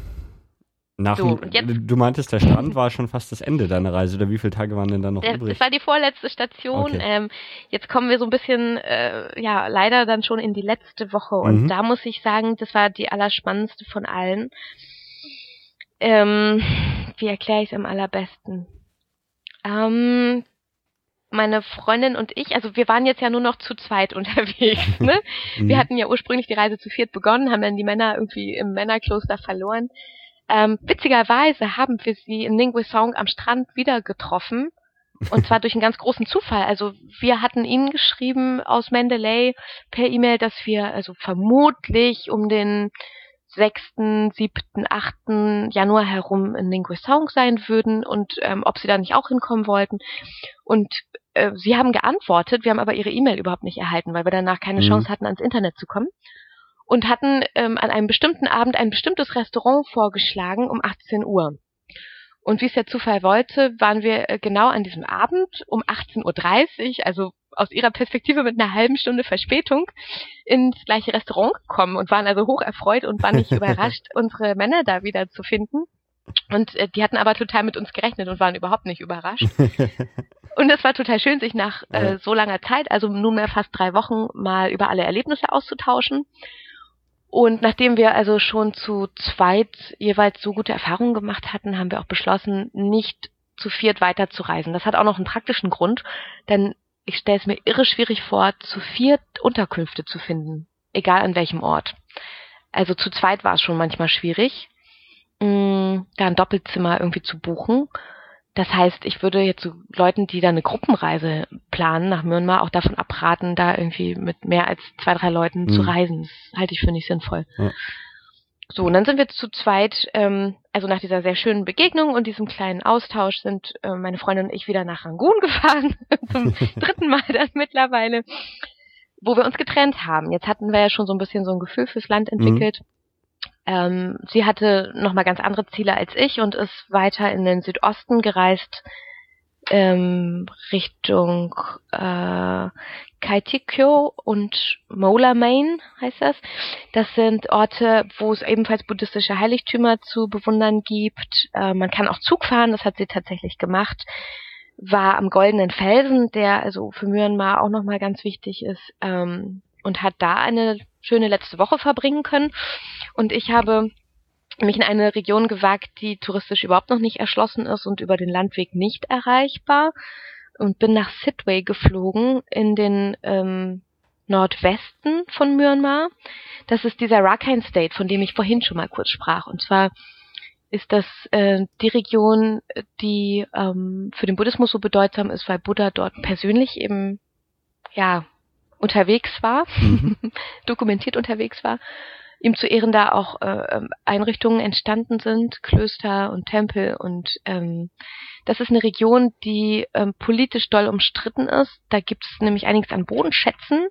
nach so, du meintest, der Strand war schon fast das Ende deiner Reise, oder wie viele Tage waren denn da noch das, übrig? Das war die vorletzte Station. Okay. Ähm, jetzt kommen wir so ein bisschen, äh, ja, leider dann schon in die letzte Woche. Und mhm. da muss ich sagen, das war die allerspannendste von allen. Ähm, wie erkläre ich es am allerbesten? Ähm, meine Freundin und ich, also wir waren jetzt ja nur noch zu zweit (laughs) unterwegs. Ne? (laughs) wir mhm. hatten ja ursprünglich die Reise zu viert begonnen, haben dann die Männer irgendwie im Männerkloster verloren. Ähm, witzigerweise haben wir sie in Ningwe Song am Strand wieder getroffen. Und zwar (laughs) durch einen ganz großen Zufall. Also wir hatten ihnen geschrieben aus Mendeley per E-Mail, dass wir also vermutlich um den 6., 7., 8. Januar herum in Ningwe Song sein würden und ähm, ob sie da nicht auch hinkommen wollten. Und äh, sie haben geantwortet, wir haben aber ihre E-Mail überhaupt nicht erhalten, weil wir danach keine mhm. Chance hatten, ans Internet zu kommen und hatten ähm, an einem bestimmten Abend ein bestimmtes Restaurant vorgeschlagen um 18 Uhr. Und wie es der Zufall wollte, waren wir äh, genau an diesem Abend um 18.30 Uhr, also aus ihrer Perspektive mit einer halben Stunde Verspätung, ins gleiche Restaurant gekommen und waren also hoch erfreut und waren nicht (laughs) überrascht, unsere Männer da wieder zu finden. Und äh, die hatten aber total mit uns gerechnet und waren überhaupt nicht überrascht. (laughs) und es war total schön, sich nach äh, so langer Zeit, also nunmehr fast drei Wochen, mal über alle Erlebnisse auszutauschen. Und nachdem wir also schon zu zweit jeweils so gute Erfahrungen gemacht hatten, haben wir auch beschlossen, nicht zu viert weiterzureisen. Das hat auch noch einen praktischen Grund, denn ich stelle es mir irre schwierig vor, zu viert Unterkünfte zu finden, egal an welchem Ort. Also zu zweit war es schon manchmal schwierig, mm, da ein Doppelzimmer irgendwie zu buchen. Das heißt, ich würde jetzt so Leuten, die da eine Gruppenreise planen nach Myanmar, auch davon abraten, da irgendwie mit mehr als zwei, drei Leuten mhm. zu reisen. Das halte ich für nicht sinnvoll. Ja. So, und dann sind wir zu zweit, ähm, also nach dieser sehr schönen Begegnung und diesem kleinen Austausch sind äh, meine Freundin und ich wieder nach Rangoon (laughs) gefahren, zum (laughs) dritten Mal dann mittlerweile, wo wir uns getrennt haben. Jetzt hatten wir ja schon so ein bisschen so ein Gefühl fürs Land mhm. entwickelt. Mhm. Ähm, sie hatte nochmal ganz andere Ziele als ich und ist weiter in den Südosten gereist, ähm, Richtung äh, Kaitikyo und Mola Main heißt das. Das sind Orte, wo es ebenfalls buddhistische Heiligtümer zu bewundern gibt. Äh, man kann auch Zug fahren, das hat sie tatsächlich gemacht. War am Goldenen Felsen, der also für Myanmar auch nochmal ganz wichtig ist, ähm, und hat da eine schöne letzte Woche verbringen können. Und ich habe mich in eine Region gewagt, die touristisch überhaupt noch nicht erschlossen ist und über den Landweg nicht erreichbar und bin nach Sidway geflogen in den ähm, Nordwesten von Myanmar. Das ist dieser Rakhine State, von dem ich vorhin schon mal kurz sprach. Und zwar ist das äh, die Region, die ähm, für den Buddhismus so bedeutsam ist, weil Buddha dort persönlich eben ja unterwegs war, mhm. (laughs) dokumentiert unterwegs war. Ihm zu Ehren da auch äh, ähm, Einrichtungen entstanden sind, Klöster und Tempel und ähm, das ist eine Region, die ähm, politisch doll umstritten ist. Da gibt es nämlich einiges an Bodenschätzen,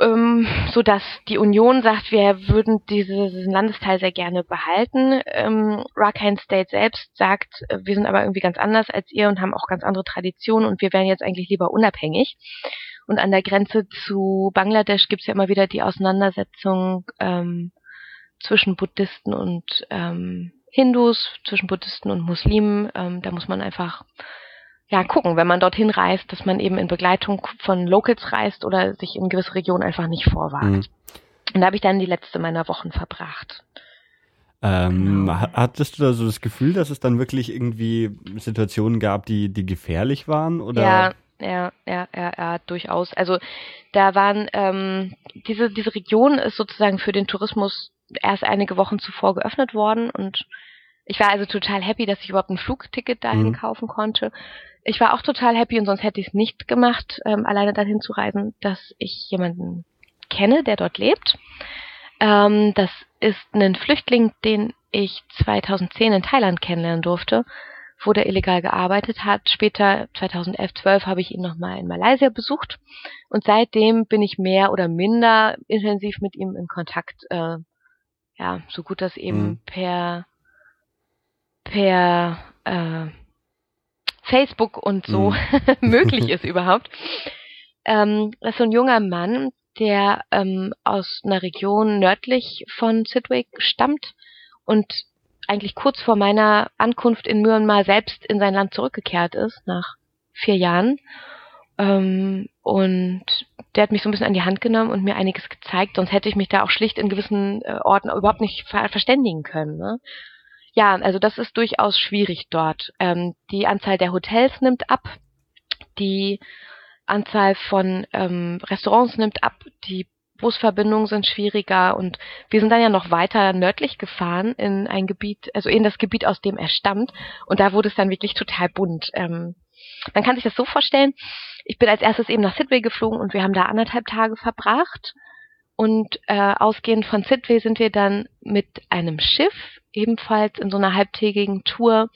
ähm, so dass die Union sagt, wir würden diesen Landesteil sehr gerne behalten. Ähm, Rakhine State selbst sagt, äh, wir sind aber irgendwie ganz anders als ihr und haben auch ganz andere Traditionen und wir wären jetzt eigentlich lieber unabhängig. Und an der Grenze zu Bangladesch gibt es ja immer wieder die Auseinandersetzung ähm, zwischen Buddhisten und ähm, Hindus, zwischen Buddhisten und Muslimen. Ähm, da muss man einfach ja, gucken, wenn man dorthin reist, dass man eben in Begleitung von Locals reist oder sich in gewisse Regionen einfach nicht vorwagt. Mhm. Und da habe ich dann die letzte meiner Wochen verbracht. Ähm, genau. Hattest du da so das Gefühl, dass es dann wirklich irgendwie Situationen gab, die, die gefährlich waren? Oder? Ja, ja, ja, ja, ja, durchaus. Also da waren ähm, diese diese Region ist sozusagen für den Tourismus erst einige Wochen zuvor geöffnet worden und ich war also total happy, dass ich überhaupt ein Flugticket dahin mhm. kaufen konnte ich war auch total happy und sonst hätte ich es nicht gemacht, ähm, alleine dahin zu reisen, dass ich jemanden kenne, der dort lebt. Ähm, das ist ein Flüchtling, den ich 2010 in Thailand kennenlernen durfte, wo der illegal gearbeitet hat. Später, 2011, 12, habe ich ihn nochmal in Malaysia besucht. Und seitdem bin ich mehr oder minder intensiv mit ihm in Kontakt. Äh, ja, so gut das eben mhm. per per äh, Facebook und so mhm. (laughs) möglich ist (laughs) überhaupt. Ähm, das ist so ein junger Mann, der ähm, aus einer Region nördlich von Sidwick stammt und eigentlich kurz vor meiner Ankunft in Myanmar selbst in sein Land zurückgekehrt ist, nach vier Jahren. Ähm, und der hat mich so ein bisschen an die Hand genommen und mir einiges gezeigt, sonst hätte ich mich da auch schlicht in gewissen äh, Orten überhaupt nicht ver verständigen können. Ne? Ja, also das ist durchaus schwierig dort. Ähm, die Anzahl der Hotels nimmt ab, die Anzahl von ähm, Restaurants nimmt ab, die Busverbindungen sind schwieriger und wir sind dann ja noch weiter nördlich gefahren in ein Gebiet, also in das Gebiet, aus dem er stammt und da wurde es dann wirklich total bunt. Ähm, man kann sich das so vorstellen, ich bin als erstes eben nach Sidway geflogen und wir haben da anderthalb Tage verbracht und äh, ausgehend von Sidway sind wir dann mit einem Schiff ebenfalls in so einer halbtägigen Tour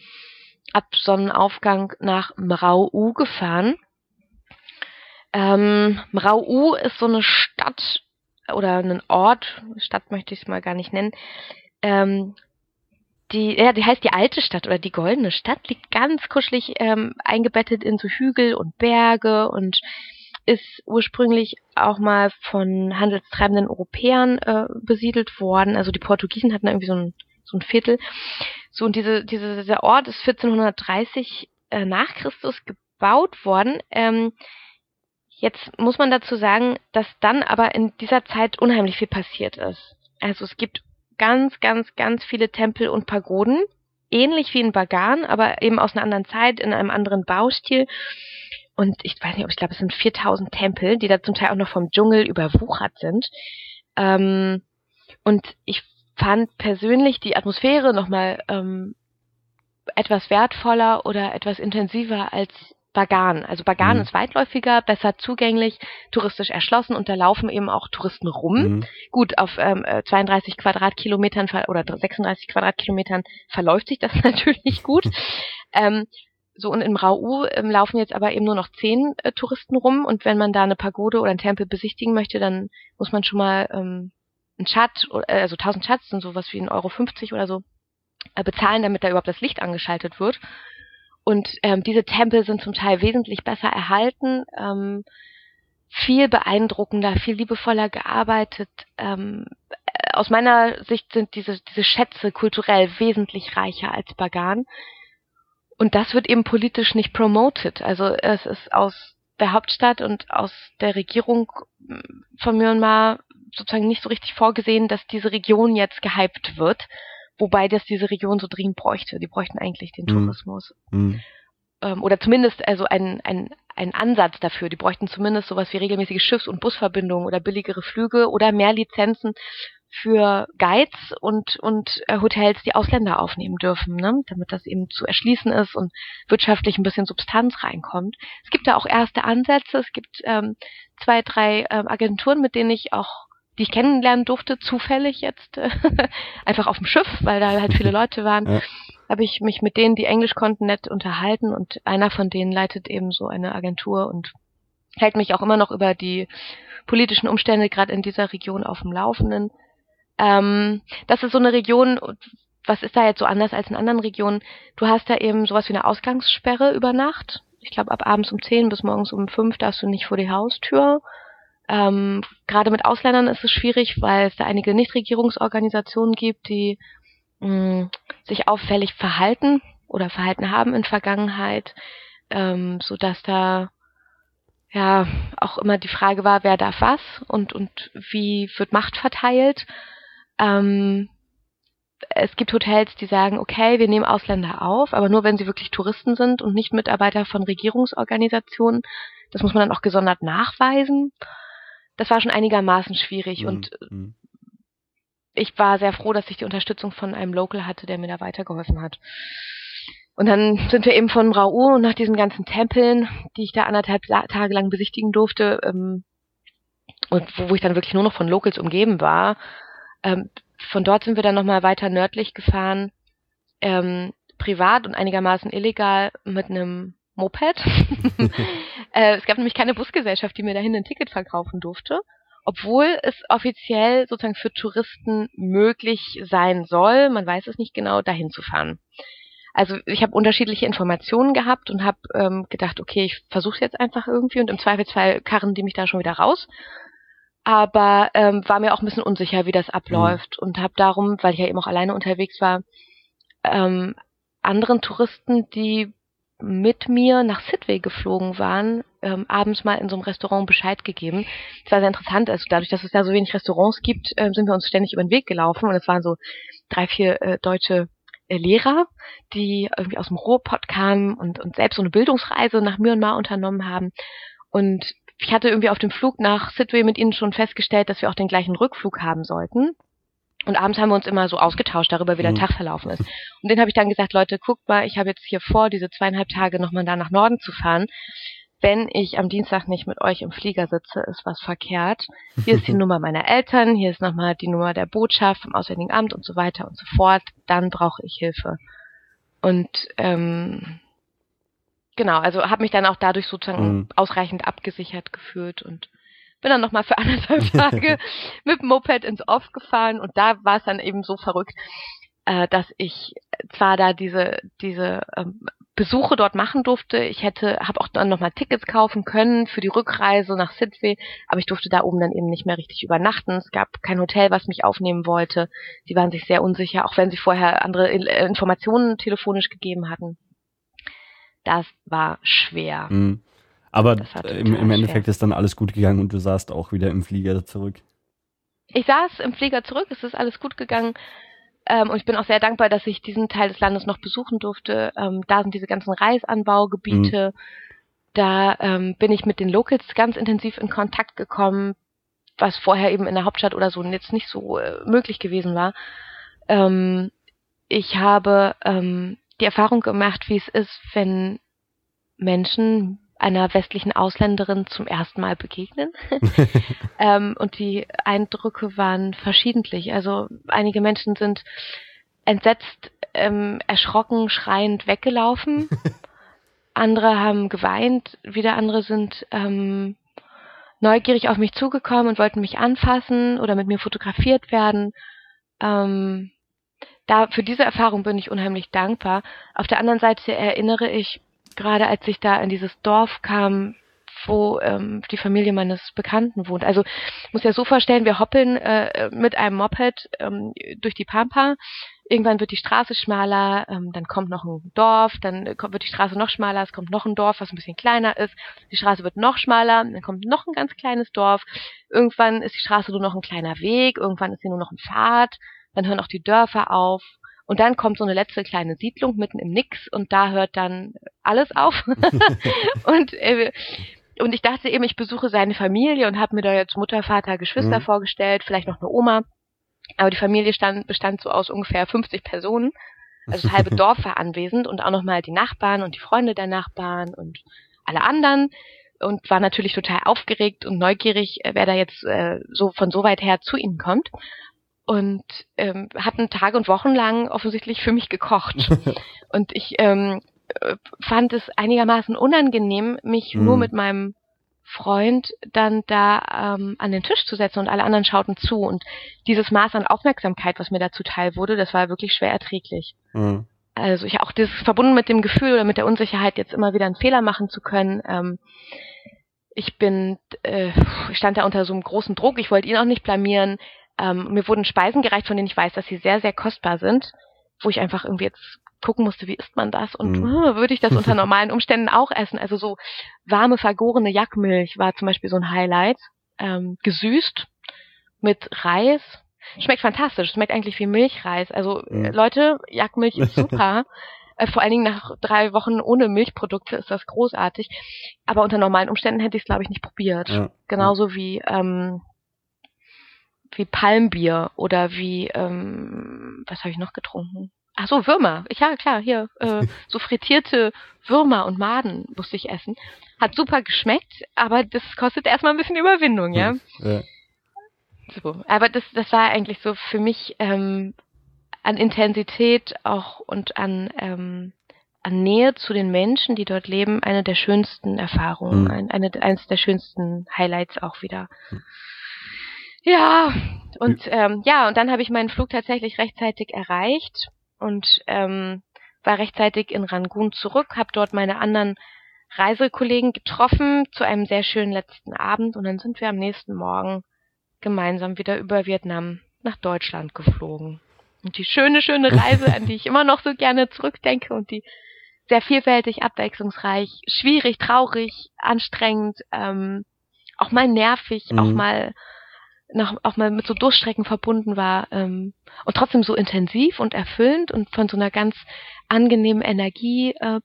ab Sonnenaufgang nach Mrau-U gefahren. Ähm, Mrau-U ist so eine Stadt oder ein Ort, Stadt möchte ich es mal gar nicht nennen, ähm, die, ja, die heißt die alte Stadt oder die goldene Stadt, liegt ganz kuschelig ähm, eingebettet in so Hügel und Berge und ist ursprünglich auch mal von handelstreibenden Europäern äh, besiedelt worden. Also die Portugiesen hatten irgendwie so ein so ein Viertel. So, und diese, diese, dieser Ort ist 1430 äh, nach Christus gebaut worden. Ähm, jetzt muss man dazu sagen, dass dann aber in dieser Zeit unheimlich viel passiert ist. Also es gibt ganz, ganz, ganz viele Tempel und Pagoden, ähnlich wie in Bagan, aber eben aus einer anderen Zeit, in einem anderen Baustil. Und ich weiß nicht, ob ich glaube, es sind 4000 Tempel, die da zum Teil auch noch vom Dschungel überwuchert sind. Ähm, und ich fand persönlich die Atmosphäre nochmal ähm, etwas wertvoller oder etwas intensiver als Bagan. Also Bagan mhm. ist weitläufiger, besser zugänglich, touristisch erschlossen und da laufen eben auch Touristen rum. Mhm. Gut, auf ähm, 32 äh, Quadratkilometern oder 36 Quadratkilometern verläuft sich das (laughs) natürlich gut. (laughs) ähm, so und im Rau ähm, laufen jetzt aber eben nur noch zehn äh, Touristen rum und wenn man da eine Pagode oder einen Tempel besichtigen möchte, dann muss man schon mal ähm, ein Chat, äh, also 1000 Chats sind sowas wie 1,50 Euro 50 oder so, äh, bezahlen, damit da überhaupt das Licht angeschaltet wird. Und ähm, diese Tempel sind zum Teil wesentlich besser erhalten, ähm, viel beeindruckender, viel liebevoller gearbeitet. Ähm, äh, aus meiner Sicht sind diese, diese Schätze kulturell wesentlich reicher als Bagan. Und das wird eben politisch nicht promoted. Also es ist aus der Hauptstadt und aus der Regierung von Myanmar sozusagen nicht so richtig vorgesehen, dass diese Region jetzt gehypt wird, wobei das diese Region so dringend bräuchte. Die bräuchten eigentlich den mhm. Tourismus. Mhm. Ähm, oder zumindest also ein, ein, ein Ansatz dafür. Die bräuchten zumindest sowas wie regelmäßige Schiffs- und Busverbindungen oder billigere Flüge oder mehr Lizenzen für Guides und, und äh, Hotels, die Ausländer aufnehmen dürfen, ne? damit das eben zu erschließen ist und wirtschaftlich ein bisschen Substanz reinkommt. Es gibt da auch erste Ansätze. Es gibt ähm, zwei, drei ähm, Agenturen, mit denen ich auch, die ich kennenlernen durfte, zufällig jetzt, (laughs) einfach auf dem Schiff, weil da halt viele (laughs) Leute waren. Ja. Habe ich mich mit denen, die Englisch konnten, nett unterhalten und einer von denen leitet eben so eine Agentur und hält mich auch immer noch über die politischen Umstände gerade in dieser Region auf dem Laufenden. Ähm, das ist so eine Region, was ist da jetzt so anders als in anderen Regionen? Du hast da eben sowas wie eine Ausgangssperre über Nacht. Ich glaube, ab abends um 10 bis morgens um 5 darfst du nicht vor die Haustür. Ähm, Gerade mit Ausländern ist es schwierig, weil es da einige Nichtregierungsorganisationen gibt, die mh, mm, sich auffällig verhalten oder verhalten haben in Vergangenheit, ähm, so dass da ja auch immer die Frage war, wer darf was und und wie wird Macht verteilt. Ähm, es gibt Hotels, die sagen, okay, wir nehmen Ausländer auf, aber nur wenn sie wirklich Touristen sind und nicht Mitarbeiter von Regierungsorganisationen. Das muss man dann auch gesondert nachweisen. Das war schon einigermaßen schwierig mhm. und mhm. ich war sehr froh, dass ich die Unterstützung von einem Local hatte, der mir da weitergeholfen hat. Und dann sind wir eben von Rau und nach diesen ganzen Tempeln, die ich da anderthalb Tage lang besichtigen durfte, ähm, und wo, wo ich dann wirklich nur noch von Locals umgeben war, ähm, von dort sind wir dann nochmal weiter nördlich gefahren, ähm, privat und einigermaßen illegal mit einem Moped. (laughs) (laughs) äh, es gab nämlich keine Busgesellschaft, die mir dahin ein Ticket verkaufen durfte, obwohl es offiziell sozusagen für Touristen möglich sein soll, man weiß es nicht genau, dahin zu fahren. Also ich habe unterschiedliche Informationen gehabt und habe ähm, gedacht, okay, ich versuche jetzt einfach irgendwie und im Zweifelsfall karren die mich da schon wieder raus aber ähm, war mir auch ein bisschen unsicher, wie das abläuft mhm. und habe darum, weil ich ja eben auch alleine unterwegs war, ähm, anderen Touristen, die mit mir nach Sidway geflogen waren, ähm, abends mal in so einem Restaurant Bescheid gegeben. Das war sehr interessant. Also dadurch, dass es da so wenig Restaurants gibt, äh, sind wir uns ständig über den Weg gelaufen und es waren so drei, vier äh, deutsche äh, Lehrer, die irgendwie aus dem Ruhrpott kamen und, und selbst so eine Bildungsreise nach Myanmar unternommen haben. Und ich hatte irgendwie auf dem Flug nach Sidway mit ihnen schon festgestellt, dass wir auch den gleichen Rückflug haben sollten. Und abends haben wir uns immer so ausgetauscht darüber, wie der mhm. Tag verlaufen ist. Und den habe ich dann gesagt, Leute, guckt mal, ich habe jetzt hier vor, diese zweieinhalb Tage nochmal da nach Norden zu fahren. Wenn ich am Dienstag nicht mit euch im Flieger sitze, ist was verkehrt. Hier ist die (laughs) Nummer meiner Eltern, hier ist nochmal die Nummer der Botschaft vom Auswärtigen Amt und so weiter und so fort. Dann brauche ich Hilfe. Und ähm, genau, also habe mich dann auch dadurch sozusagen mhm. ausreichend abgesichert gefühlt und bin dann nochmal für anderthalb (laughs) Tage mit dem Moped ins Off gefahren und da war es dann eben so verrückt, äh, dass ich zwar da diese diese ähm, Besuche dort machen durfte. Ich hätte, habe auch dann nochmal Tickets kaufen können für die Rückreise nach Sidway, aber ich durfte da oben dann eben nicht mehr richtig übernachten. Es gab kein Hotel, was mich aufnehmen wollte. Sie waren sich sehr unsicher, auch wenn sie vorher andere Informationen telefonisch gegeben hatten das war schwer. Mhm. Aber im, im Endeffekt schwer. ist dann alles gut gegangen und du saßt auch wieder im Flieger zurück. Ich saß im Flieger zurück, es ist alles gut gegangen. Ähm, und ich bin auch sehr dankbar, dass ich diesen Teil des Landes noch besuchen durfte. Ähm, da sind diese ganzen Reisanbaugebiete. Mhm. Da ähm, bin ich mit den Locals ganz intensiv in Kontakt gekommen, was vorher eben in der Hauptstadt oder so jetzt nicht so äh, möglich gewesen war. Ähm, ich habe ähm, die Erfahrung gemacht, wie es ist, wenn Menschen einer westlichen Ausländerin zum ersten Mal begegnen. (laughs) ähm, und die Eindrücke waren verschiedentlich. Also einige Menschen sind entsetzt, ähm, erschrocken, schreiend weggelaufen. (laughs) andere haben geweint, wieder andere sind ähm, neugierig auf mich zugekommen und wollten mich anfassen oder mit mir fotografiert werden. Ähm, da für diese Erfahrung bin ich unheimlich dankbar. Auf der anderen Seite erinnere ich gerade, als ich da in dieses Dorf kam, wo ähm, die Familie meines Bekannten wohnt. Also muss ja so vorstellen, wir hoppeln äh, mit einem Moped ähm, durch die Pampa. Irgendwann wird die Straße schmaler, ähm, dann kommt noch ein Dorf, dann kommt, wird die Straße noch schmaler, es kommt noch ein Dorf, was ein bisschen kleiner ist, die Straße wird noch schmaler, dann kommt noch ein ganz kleines Dorf, irgendwann ist die Straße nur noch ein kleiner Weg, irgendwann ist sie nur noch ein Pfad, dann hören auch die Dörfer auf und dann kommt so eine letzte kleine Siedlung mitten im Nix und da hört dann alles auf. (laughs) und äh, und ich dachte eben, ich besuche seine Familie und habe mir da jetzt Mutter, Vater, Geschwister mhm. vorgestellt, vielleicht noch eine Oma. Aber die Familie stand, bestand so aus ungefähr 50 Personen. Also das halbe (laughs) Dorf war anwesend und auch nochmal die Nachbarn und die Freunde der Nachbarn und alle anderen und war natürlich total aufgeregt und neugierig, äh, wer da jetzt äh, so von so weit her zu ihnen kommt. Und ähm, hatten Tage und Wochen lang offensichtlich für mich gekocht. (laughs) und ich ähm, äh, fand es einigermaßen unangenehm, mich mhm. nur mit meinem Freund dann da ähm, an den Tisch zu setzen und alle anderen schauten zu. Und dieses Maß an Aufmerksamkeit, was mir da zuteil wurde, das war wirklich schwer erträglich. Mhm. Also ich auch das verbunden mit dem Gefühl oder mit der Unsicherheit, jetzt immer wieder einen Fehler machen zu können. Ähm, ich bin, äh, ich stand da unter so einem großen Druck. Ich wollte ihn auch nicht blamieren. Ähm, mir wurden Speisen gereicht, von denen ich weiß, dass sie sehr, sehr kostbar sind, wo ich einfach irgendwie jetzt gucken musste, wie isst man das und mhm. uh, würde ich das unter (laughs) normalen Umständen auch essen. Also so warme, vergorene Jackmilch war zum Beispiel so ein Highlight. Ähm, gesüßt mit Reis. Schmeckt fantastisch, schmeckt eigentlich wie Milchreis. Also mhm. Leute, Jackmilch ist (laughs) super. äh, vor allen Dingen nach drei Wochen ohne Milchprodukte ist das großartig. Aber unter normalen Umständen hätte ich es, glaube ich, nicht probiert. Ja. Genauso wie ähm, wie Palmbier oder wie ähm, was habe ich noch getrunken? Ach so, Würmer. Ja, klar, hier, äh, (laughs) so frittierte Würmer und Maden musste ich essen. Hat super geschmeckt, aber das kostet erstmal ein bisschen Überwindung, ja. ja. So, aber das, das war eigentlich so für mich ähm, an Intensität auch und an, ähm, an Nähe zu den Menschen, die dort leben, eine der schönsten Erfahrungen, mhm. ein, eine, eines der schönsten Highlights auch wieder. Mhm. Ja, und ähm, ja, und dann habe ich meinen Flug tatsächlich rechtzeitig erreicht und ähm, war rechtzeitig in Rangoon zurück, habe dort meine anderen Reisekollegen getroffen zu einem sehr schönen letzten Abend und dann sind wir am nächsten Morgen gemeinsam wieder über Vietnam nach Deutschland geflogen. Und die schöne, schöne Reise, an die ich immer noch so gerne zurückdenke und die sehr vielfältig, abwechslungsreich, schwierig, traurig, anstrengend, ähm, auch mal nervig, mhm. auch mal noch, auch mal mit so Durchstrecken verbunden war ähm, und trotzdem so intensiv und erfüllend und von so einer ganz angenehmen Energie äh,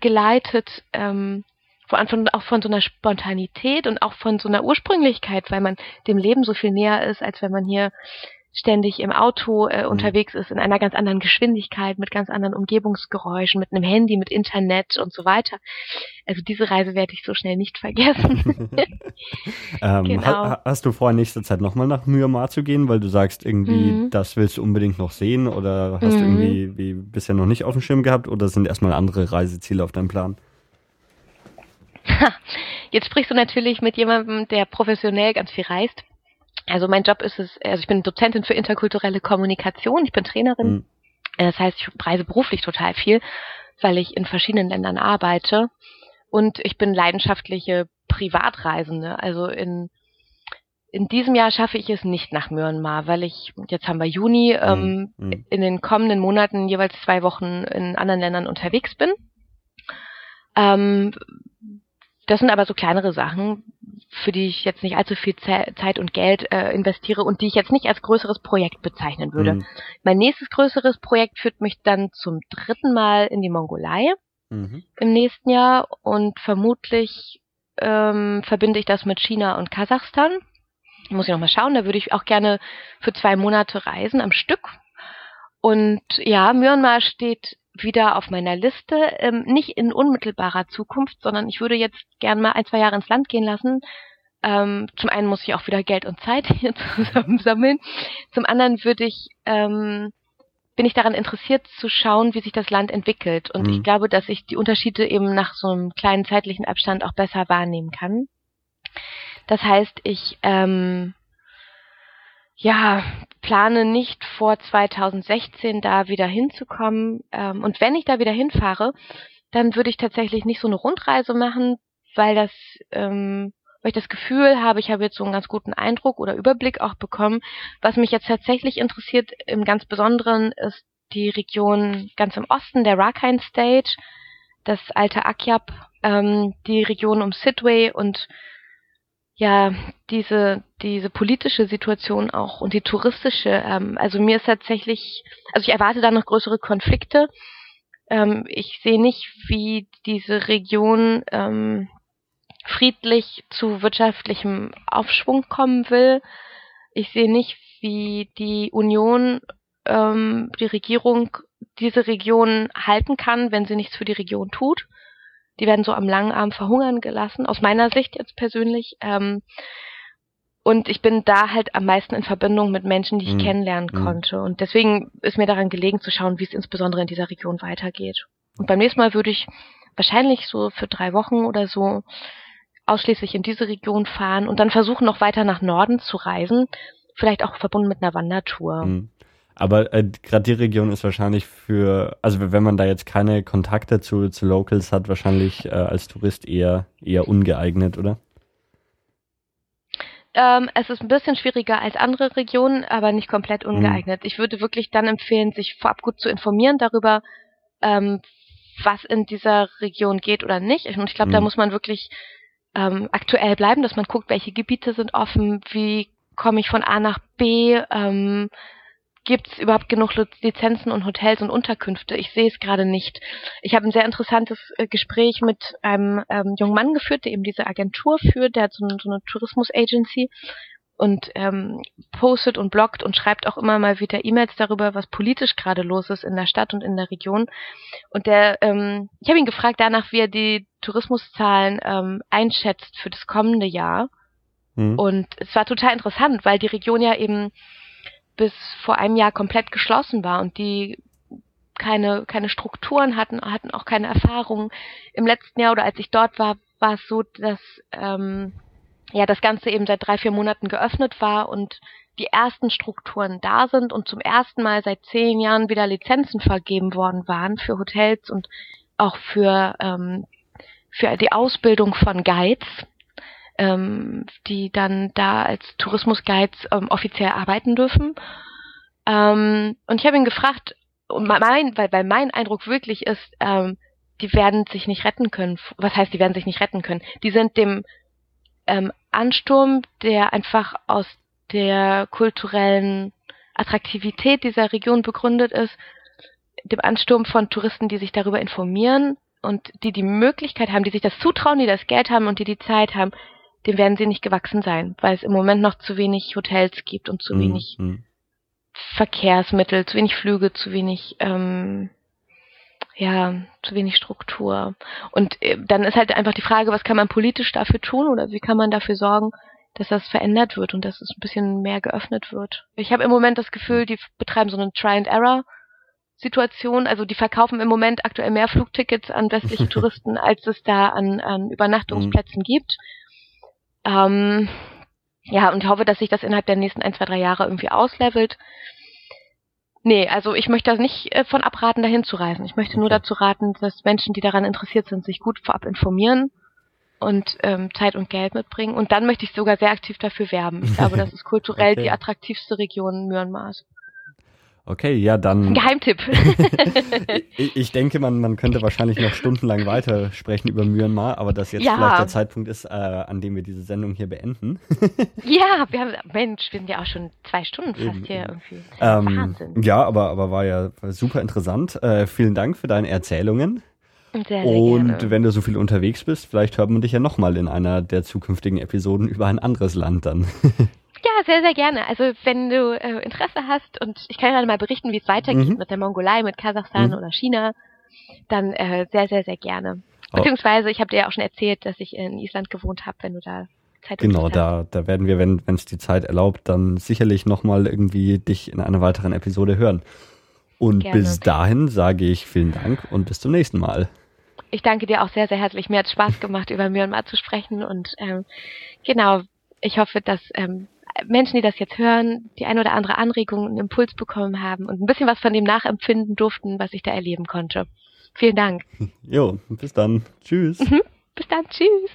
geleitet, ähm, vor allem auch von so einer Spontanität und auch von so einer Ursprünglichkeit, weil man dem Leben so viel näher ist, als wenn man hier ständig im Auto äh, mhm. unterwegs ist, in einer ganz anderen Geschwindigkeit, mit ganz anderen Umgebungsgeräuschen, mit einem Handy, mit Internet und so weiter. Also diese Reise werde ich so schnell nicht vergessen. (laughs) ähm, genau. ha hast du vor, nächster Zeit nochmal nach Myanmar zu gehen, weil du sagst, irgendwie, mhm. das willst du unbedingt noch sehen oder hast mhm. du irgendwie wie bisher noch nicht auf dem Schirm gehabt oder sind erstmal andere Reiseziele auf deinem Plan? (laughs) Jetzt sprichst du natürlich mit jemandem, der professionell ganz viel reist. Also mein Job ist es, also ich bin Dozentin für interkulturelle Kommunikation, ich bin Trainerin. Mhm. Das heißt, ich reise beruflich total viel, weil ich in verschiedenen Ländern arbeite. Und ich bin leidenschaftliche Privatreisende. Also in, in diesem Jahr schaffe ich es nicht nach Myanmar, weil ich, jetzt haben wir Juni, ähm, mhm. in den kommenden Monaten jeweils zwei Wochen in anderen Ländern unterwegs bin. Ähm, das sind aber so kleinere Sachen, für die ich jetzt nicht allzu viel Zeit und Geld äh, investiere und die ich jetzt nicht als größeres Projekt bezeichnen würde. Mhm. Mein nächstes größeres Projekt führt mich dann zum dritten Mal in die Mongolei mhm. im nächsten Jahr und vermutlich ähm, verbinde ich das mit China und Kasachstan. Muss ich noch mal schauen, da würde ich auch gerne für zwei Monate reisen am Stück. Und ja, Myanmar steht wieder auf meiner Liste. Ähm, nicht in unmittelbarer Zukunft, sondern ich würde jetzt gern mal ein, zwei Jahre ins Land gehen lassen. Ähm, zum einen muss ich auch wieder Geld und Zeit (laughs) hier zusammensammeln. Zum anderen würde ich, ähm, bin ich daran interessiert zu schauen, wie sich das Land entwickelt. Und mhm. ich glaube, dass ich die Unterschiede eben nach so einem kleinen zeitlichen Abstand auch besser wahrnehmen kann. Das heißt, ich ähm, ja, plane nicht vor 2016 da wieder hinzukommen. Ähm, und wenn ich da wieder hinfahre, dann würde ich tatsächlich nicht so eine Rundreise machen, weil das, ähm, weil ich das Gefühl habe, ich habe jetzt so einen ganz guten Eindruck oder Überblick auch bekommen. Was mich jetzt tatsächlich interessiert im ganz Besonderen ist die Region ganz im Osten, der Rakhine State, das alte Akyab, ähm, die Region um Sidway und ja, diese, diese politische Situation auch und die touristische, ähm, also mir ist tatsächlich, also ich erwarte da noch größere Konflikte. Ähm, ich sehe nicht, wie diese Region ähm, friedlich zu wirtschaftlichem Aufschwung kommen will. Ich sehe nicht, wie die Union, ähm, die Regierung diese Region halten kann, wenn sie nichts für die Region tut. Die werden so am langen Arm verhungern gelassen, aus meiner Sicht jetzt persönlich. Ähm, und ich bin da halt am meisten in Verbindung mit Menschen, die ich mhm. kennenlernen mhm. konnte. Und deswegen ist mir daran gelegen zu schauen, wie es insbesondere in dieser Region weitergeht. Und beim nächsten Mal würde ich wahrscheinlich so für drei Wochen oder so ausschließlich in diese Region fahren und dann versuchen noch weiter nach Norden zu reisen, vielleicht auch verbunden mit einer Wandertour. Mhm. Aber äh, gerade die Region ist wahrscheinlich für, also wenn man da jetzt keine Kontakte zu, zu Locals hat, wahrscheinlich äh, als Tourist eher, eher ungeeignet, oder? Ähm, es ist ein bisschen schwieriger als andere Regionen, aber nicht komplett mhm. ungeeignet. Mhm. Ich würde wirklich dann empfehlen, sich vorab gut zu informieren darüber, ähm, was in dieser Region geht oder nicht. Und ich glaube, mhm. da muss man wirklich ähm, aktuell bleiben, dass man guckt, welche Gebiete sind offen, wie komme ich von A nach B, ähm, gibt es überhaupt genug Lizenzen und Hotels und Unterkünfte? Ich sehe es gerade nicht. Ich habe ein sehr interessantes äh, Gespräch mit einem ähm, jungen Mann geführt, der eben diese Agentur führt, der hat so, so eine Tourismus-Agency und ähm, postet und bloggt und schreibt auch immer mal wieder E-Mails darüber, was politisch gerade los ist in der Stadt und in der Region. Und der, ähm, ich habe ihn gefragt danach, wie er die Tourismuszahlen ähm, einschätzt für das kommende Jahr. Mhm. Und es war total interessant, weil die Region ja eben bis vor einem Jahr komplett geschlossen war und die keine, keine Strukturen hatten, hatten auch keine Erfahrung. Im letzten Jahr oder als ich dort war, war es so, dass ähm, ja das Ganze eben seit drei, vier Monaten geöffnet war und die ersten Strukturen da sind und zum ersten Mal seit zehn Jahren wieder Lizenzen vergeben worden waren für Hotels und auch für, ähm, für die Ausbildung von Guides ähm, die dann da als Tourismusguides ähm, offiziell arbeiten dürfen. Ähm, und ich habe ihn gefragt, mein, weil, weil mein Eindruck wirklich ist, ähm, die werden sich nicht retten können. Was heißt, die werden sich nicht retten können? Die sind dem ähm, Ansturm, der einfach aus der kulturellen Attraktivität dieser Region begründet ist, dem Ansturm von Touristen, die sich darüber informieren und die die Möglichkeit haben, die sich das zutrauen, die das Geld haben und die die Zeit haben, dem werden sie nicht gewachsen sein, weil es im Moment noch zu wenig Hotels gibt und zu mhm. wenig mhm. Verkehrsmittel, zu wenig Flüge, zu wenig ähm, ja, zu wenig Struktur. Und äh, dann ist halt einfach die Frage, was kann man politisch dafür tun oder wie kann man dafür sorgen, dass das verändert wird und dass es ein bisschen mehr geöffnet wird. Ich habe im Moment das Gefühl, die betreiben so eine Try-and-Error. Situation, also die verkaufen im Moment aktuell mehr Flugtickets an westliche (laughs) Touristen, als es da an, an Übernachtungsplätzen mhm. gibt. Ähm, ja, und hoffe, dass sich das innerhalb der nächsten ein, zwei, drei Jahre irgendwie auslevelt. Nee, also ich möchte das nicht äh, von abraten, dahin zu reisen. Ich möchte nur dazu raten, dass Menschen, die daran interessiert sind, sich gut vorab informieren und ähm, Zeit und Geld mitbringen. Und dann möchte ich sogar sehr aktiv dafür werben. Ich glaube, (laughs) das ist kulturell okay. die attraktivste Region Myanmars. Okay, ja, dann. Geheimtipp. (laughs) ich, ich, denke, man, man könnte wahrscheinlich noch stundenlang weiter sprechen über Myanmar, aber das jetzt ja. vielleicht der Zeitpunkt ist, äh, an dem wir diese Sendung hier beenden. (laughs) ja, wir haben, Mensch, wir sind ja auch schon zwei Stunden fast Eben. hier irgendwie. Ähm, Wahnsinn. Ja, aber, aber war ja super interessant. Äh, vielen Dank für deine Erzählungen. Sehr, sehr Und gerne. wenn du so viel unterwegs bist, vielleicht hört man dich ja nochmal in einer der zukünftigen Episoden über ein anderes Land dann. (laughs) Ja, sehr, sehr gerne. Also wenn du äh, Interesse hast und ich kann gerade mal berichten, wie es weitergeht mhm. mit der Mongolei, mit Kasachstan mhm. oder China, dann äh, sehr, sehr, sehr gerne. Oh. Beziehungsweise, ich habe dir ja auch schon erzählt, dass ich in Island gewohnt habe, wenn du da Zeit Genau, da, da werden wir, wenn es die Zeit erlaubt, dann sicherlich nochmal irgendwie dich in einer weiteren Episode hören. Und gerne. bis dahin sage ich vielen Dank und bis zum nächsten Mal. Ich danke dir auch sehr, sehr herzlich. Mir hat Spaß gemacht, (laughs) über Myanmar zu sprechen und ähm, genau, ich hoffe, dass ähm, Menschen, die das jetzt hören, die ein oder andere Anregung, einen Impuls bekommen haben und ein bisschen was von dem nachempfinden durften, was ich da erleben konnte. Vielen Dank. (laughs) Jo, bis dann. Tschüss. bis dann. Tschüss.